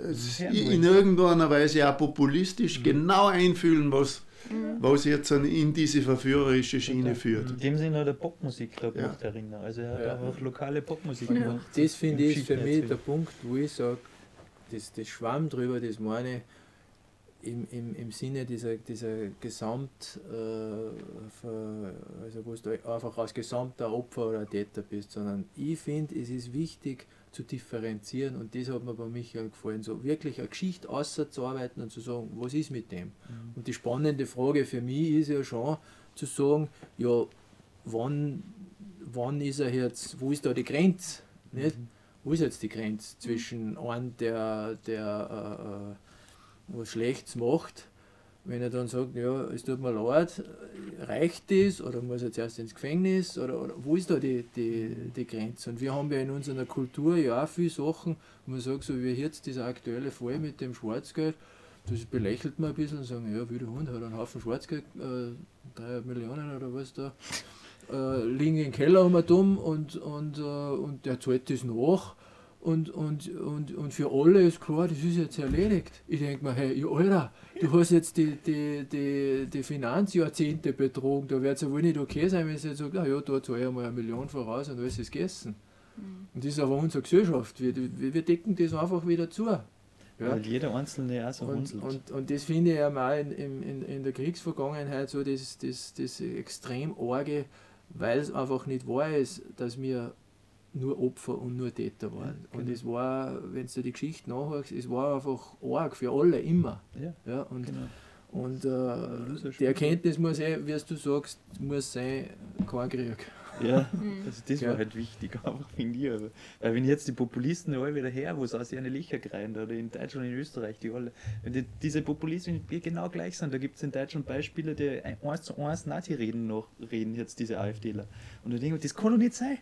in irgendeiner Weise auch populistisch mhm. genau einfühlen, was, mhm. was jetzt in diese verführerische Schiene führt. In dem Sinne hat er Popmusik da ja. Erinner. Also er hat ja. einfach lokale Popmusik gemacht. Das finde ich für mich der Punkt, wo ich sage, das, das Schwamm drüber, das meine im, im, im Sinne dieser, dieser Gesamt, äh, also wo du einfach als gesamter Opfer oder Täter bist, sondern ich finde, es ist wichtig zu differenzieren und das hat mir bei Michael gefallen, so wirklich eine Geschichte auszuarbeiten und zu sagen, was ist mit dem? Mhm. Und die spannende Frage für mich ist ja schon zu sagen, ja, wann, wann ist er jetzt, wo ist da die Grenze? Nicht? Mhm. Wo ist jetzt die Grenze zwischen einem, der, der äh, äh was Schlechtes macht, wenn er dann sagt, ja, es tut mir leid, reicht das oder muss er zuerst ins Gefängnis oder, oder wo ist da die, die, die Grenze? Und wir haben ja in unserer Kultur ja auch viele Sachen, wo man sagt, so wie jetzt dieser aktuelle Fall mit dem Schwarzgeld, das belächelt man ein bisschen und sagen, ja, wie der Hund hat einen Haufen Schwarzgeld, äh, 3 Millionen oder was da, äh, liegen im Keller um und, und, äh, und der zahlt das nach und, und, und, und für alle ist klar, das ist jetzt erledigt. Ich denke mir, hey, Alter, du hast jetzt die, die, die, die Finanzjahrzehnte betrogen, da wird es ja wohl nicht okay sein, wenn sie jetzt sagt, ah ja, da zahle ich einmal eine Million voraus und alles ist gegessen. Mhm. Und das ist aber unsere Gesellschaft, wir, wir decken das einfach wieder zu. Ja. Weil jeder Einzelne auch so und, und, und das finde ich auch in, in, in der Kriegsvergangenheit so das, das, das extrem arge, weil es einfach nicht wahr ist, dass wir nur Opfer und nur Täter waren. Ja, genau. Und es war, wenn du die Geschichte nachhörst, es war einfach arg für alle immer. Ja, ja und genau. und äh, die Erkenntnis muss eh, wie du sagst, muss sein, kein Krieg. Ja, mhm. also das war halt wichtig, einfach finde ich. Weil wenn jetzt die Populisten alle wieder her, wo es aus ihren Licher kreien, oder in Deutschland und in Österreich, die alle, wenn die, diese Populisten genau gleich sind, da gibt es in Deutschland Beispiele, die eins zu eins Nazi-Reden noch reden, jetzt diese AfDler. Und da denke ich, das kann doch nicht sein.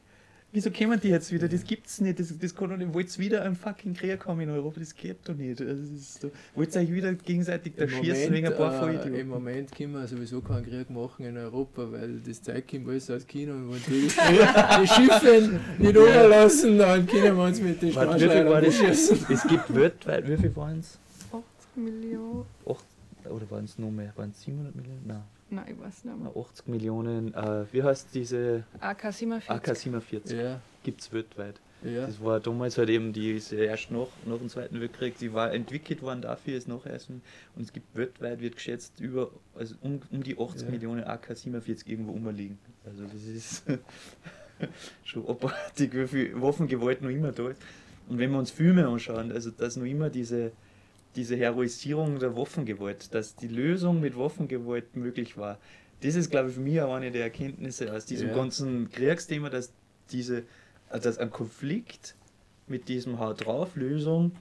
Wieso kämen die jetzt wieder? Das gibt's nicht. Das, das kann doch nicht. Wollt wieder ein fucking Krieg kommen in Europa? Das geht doch nicht. Also so. Wollt ihr euch wieder gegenseitig da schießen wegen ein paar äh, Vollidioten? Im Moment können wir sowieso keinen Krieg machen in Europa, weil das Zeug kommt alles aus China und wenn die, die Schiffe nicht runterlassen, dann können wir uns mit den Starschleudern schießen. Es gibt weltweit, wie viel waren es? 80 Millionen. 8, oder waren es noch mehr? Waren es 700 Millionen? Nein. Nein, ich weiß nicht mehr. 80 Millionen, äh, wie heißt diese? AK-47. AK-47 ja. gibt es weltweit. Ja. Das war damals halt eben diese erst nach, nach dem Zweiten Weltkrieg, die war entwickelt worden dafür, ist nachher und es gibt weltweit, wird geschätzt, über also um, um die 80 ja. Millionen AK-47 irgendwo umliegen. Also das ist schon abartig, wie viel Waffengewalt noch immer da ist. Und wenn wir uns Filme anschauen, also dass noch immer diese diese Heroisierung der Waffengewalt, dass die Lösung mit Waffengewalt möglich war. Das ist, glaube ich, für mich auch eine der Erkenntnisse aus diesem ja. ganzen Kriegsthema, dass diese, also dass ein Konflikt mit diesem Haut drauf Lösung,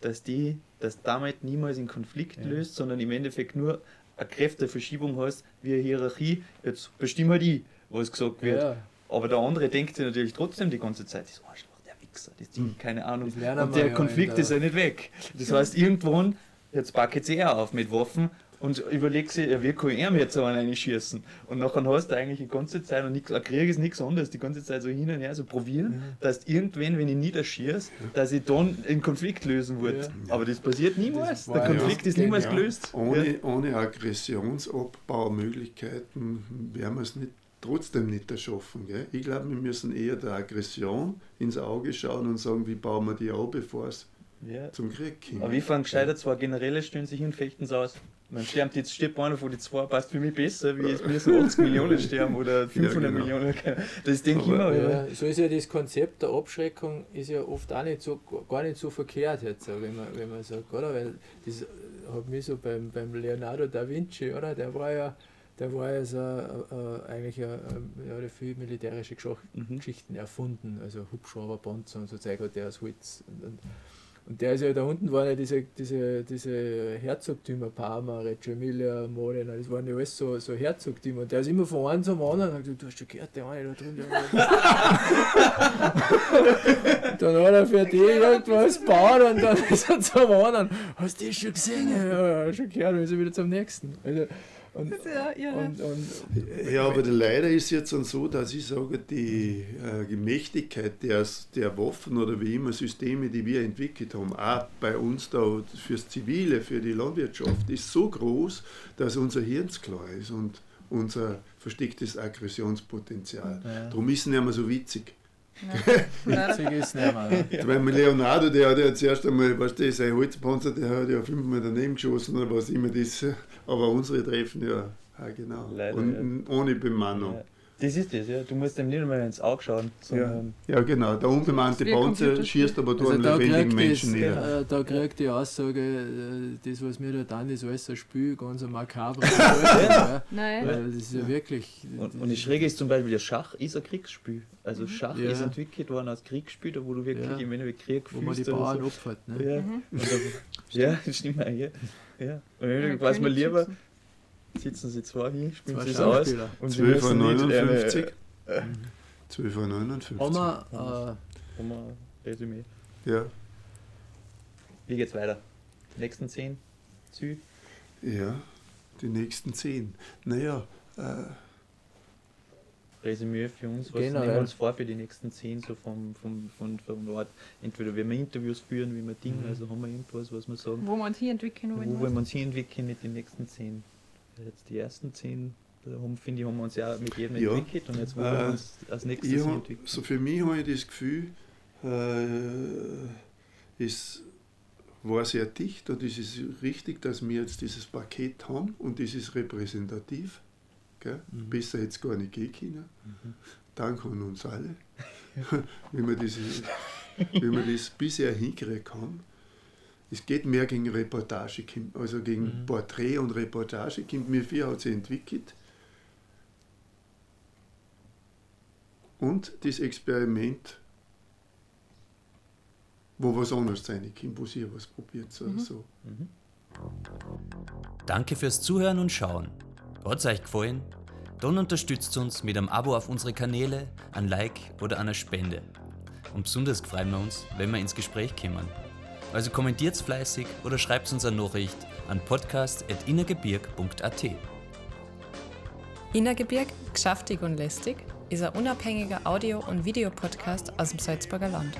dass die, dass damit niemals einen Konflikt ja. löst, sondern im Endeffekt nur eine Kräfteverschiebung hast, wie eine Hierarchie, jetzt bestimme halt ich, was gesagt wird. Ja. Aber der andere denkt sich natürlich trotzdem die ganze Zeit, das Arschloch Wichser, das Ding, hm. keine Ahnung. Und der Konflikt ist ja nicht weg. Das heißt, irgendwann, jetzt packt sie er auf mit Waffen und überlegt sich, ja, wie kann er mir jetzt aber eine schießen? Und nachher hast du eigentlich die ganze Zeit, und nix, ein Krieg ist nichts anderes, die ganze Zeit so hin und her, so probieren, mhm. dass irgendwann, wenn ich niederschieße, dass ich dann einen Konflikt lösen würde. Ja. Aber das passiert niemals. Der Konflikt ja, ist niemals gelöst. Ohne, ohne Aggressionsabbau-Möglichkeiten werden wir es nicht trotzdem nicht erschaffen. Gell? Ich glaube, wir müssen eher der Aggression ins Auge schauen und sagen, wie bauen wir die auf, bevor es ja. zum Krieg kommen. Aber ich fange gescheiter zwar generelle stellen sich hin, fechten sie aus. Man stirbt jetzt stirbt einer von den zwei, passt für mich besser, wie es müssen 80 Millionen sterben oder 500 ja, genau. Millionen. Das denke ich immer. Ja, so ist ja das Konzept der Abschreckung ist ja oft auch nicht so, gar nicht so verkehrt jetzt, wenn man, wenn man sagt, oder? Weil das hat mich so beim, beim Leonardo da Vinci, oder? Der war ja der war ja so, äh, eigentlich äh, ja, hat viel militärische mhm. Geschichten erfunden, also Hubschrauber, Panzer und so Zeug hat der aus Holz. Und, und, und, der ist ja da unten waren ja diese, diese, diese Herzogtümer, Parma, Reggio Emilia, Modena, das waren ja alles so, so Herzogtümer. Und der ist immer von einem zum anderen und gesagt, du hast schon gehört, der eine da drin. dann hat er für die irgendwas gebaut und dann ist er zum anderen. Hast du das schon gesehen? Ja, schon gehört, dann ist er wieder zum nächsten. Also, und, ja, und, und, ja, aber leider ist es jetzt so, dass ich sage, die äh, Mächtigkeit der, der Waffen oder wie immer Systeme, die wir entwickelt haben, auch bei uns da fürs Zivile, für die Landwirtschaft, ist so groß, dass unser Hirn klar ist und unser verstecktes Aggressionspotenzial. Ja. Darum ist es nicht mehr so witzig. Witzig ist nicht mehr. Ja. Weil Leonardo, der hat ja zuerst einmal, weißt du, sein Holzpanzer, der hat ja fünfmal daneben geschossen oder was immer das. Aber unsere treffen ja, ja genau. Leider, Und ja. ohne Bemannung. Ja. Das ist das, ja. Du musst dem nicht einmal ins Auge schauen. Ja. ja, genau. Der unbemannte Panzer schießt aber du also einen lebendigen Menschen nieder. Äh, da kriegt die Aussage, äh, das, was mir da dann ist, alles ein Spiel, ganz ein makaber. ja. Nein. Weil das ist ja, wirklich. Und, und das Schräge ist zum Beispiel, der Schach ist ein Kriegsspiel. Also mhm. Schach ist entwickelt worden als Kriegsspiel, da wo du wirklich ja. im Endeffekt Krieg Wo man die Bauern so. opfert. Ne? Ja, mhm. ja das stimmt. Ja. Ja. Und dann weiß man lieber. Schützen sitzen sie zwei hier, spielen sie es aus. Und 12.59 Uhr. 12.59 Uhr. Oma, äh, Oma, Resümee. Ja. Wie geht's weiter? Nächsten zehn Zü? Ja, die nächsten zehn. Naja, äh, Resümee für uns, was Generell. nehmen wir uns vor für die nächsten zehn, so vom, vom, vom, vom Ort. Entweder wie wir Interviews führen, wie wir Dinge, mhm. also haben wir irgendwas, was wir sagen. Wo wir uns hier entwickeln wollen. Wo wollen wir uns hier entwickeln mit den nächsten zehn jetzt die ersten zehn, finde ich, haben wir uns ja mit jedem ja. entwickelt und jetzt wollen wir äh, uns als nächstes ja, entwickeln. So für mich habe ich das Gefühl, äh, es war sehr dicht und es ist richtig, dass wir jetzt dieses Paket haben und das ist repräsentativ. Mhm. Besser hätte es gar nicht gehen können. Mhm. Dank an uns alle, wie, wir das, wie wir das bisher hingekriegt haben es geht mehr gegen Reportage, also gegen mhm. Porträt und Reportage. Kind mir vier hat sich entwickelt. Und das Experiment, wo was anderes sein kann, wo sie was probiert. Mhm. so. Mhm. Danke fürs Zuhören und Schauen. Hat es euch gefallen? Dann unterstützt uns mit einem Abo auf unsere Kanäle, ein Like oder einer Spende. Und besonders freuen wir uns, wenn wir ins Gespräch kommen. Also kommentiert fleißig oder schreibt uns eine Nachricht an podcast.innergebirg.at. Innergebirg, geschäftig und lästig, ist ein unabhängiger Audio- und Videopodcast aus dem Salzburger Land.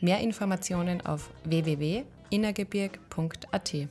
Mehr Informationen auf www.innergebirg.at.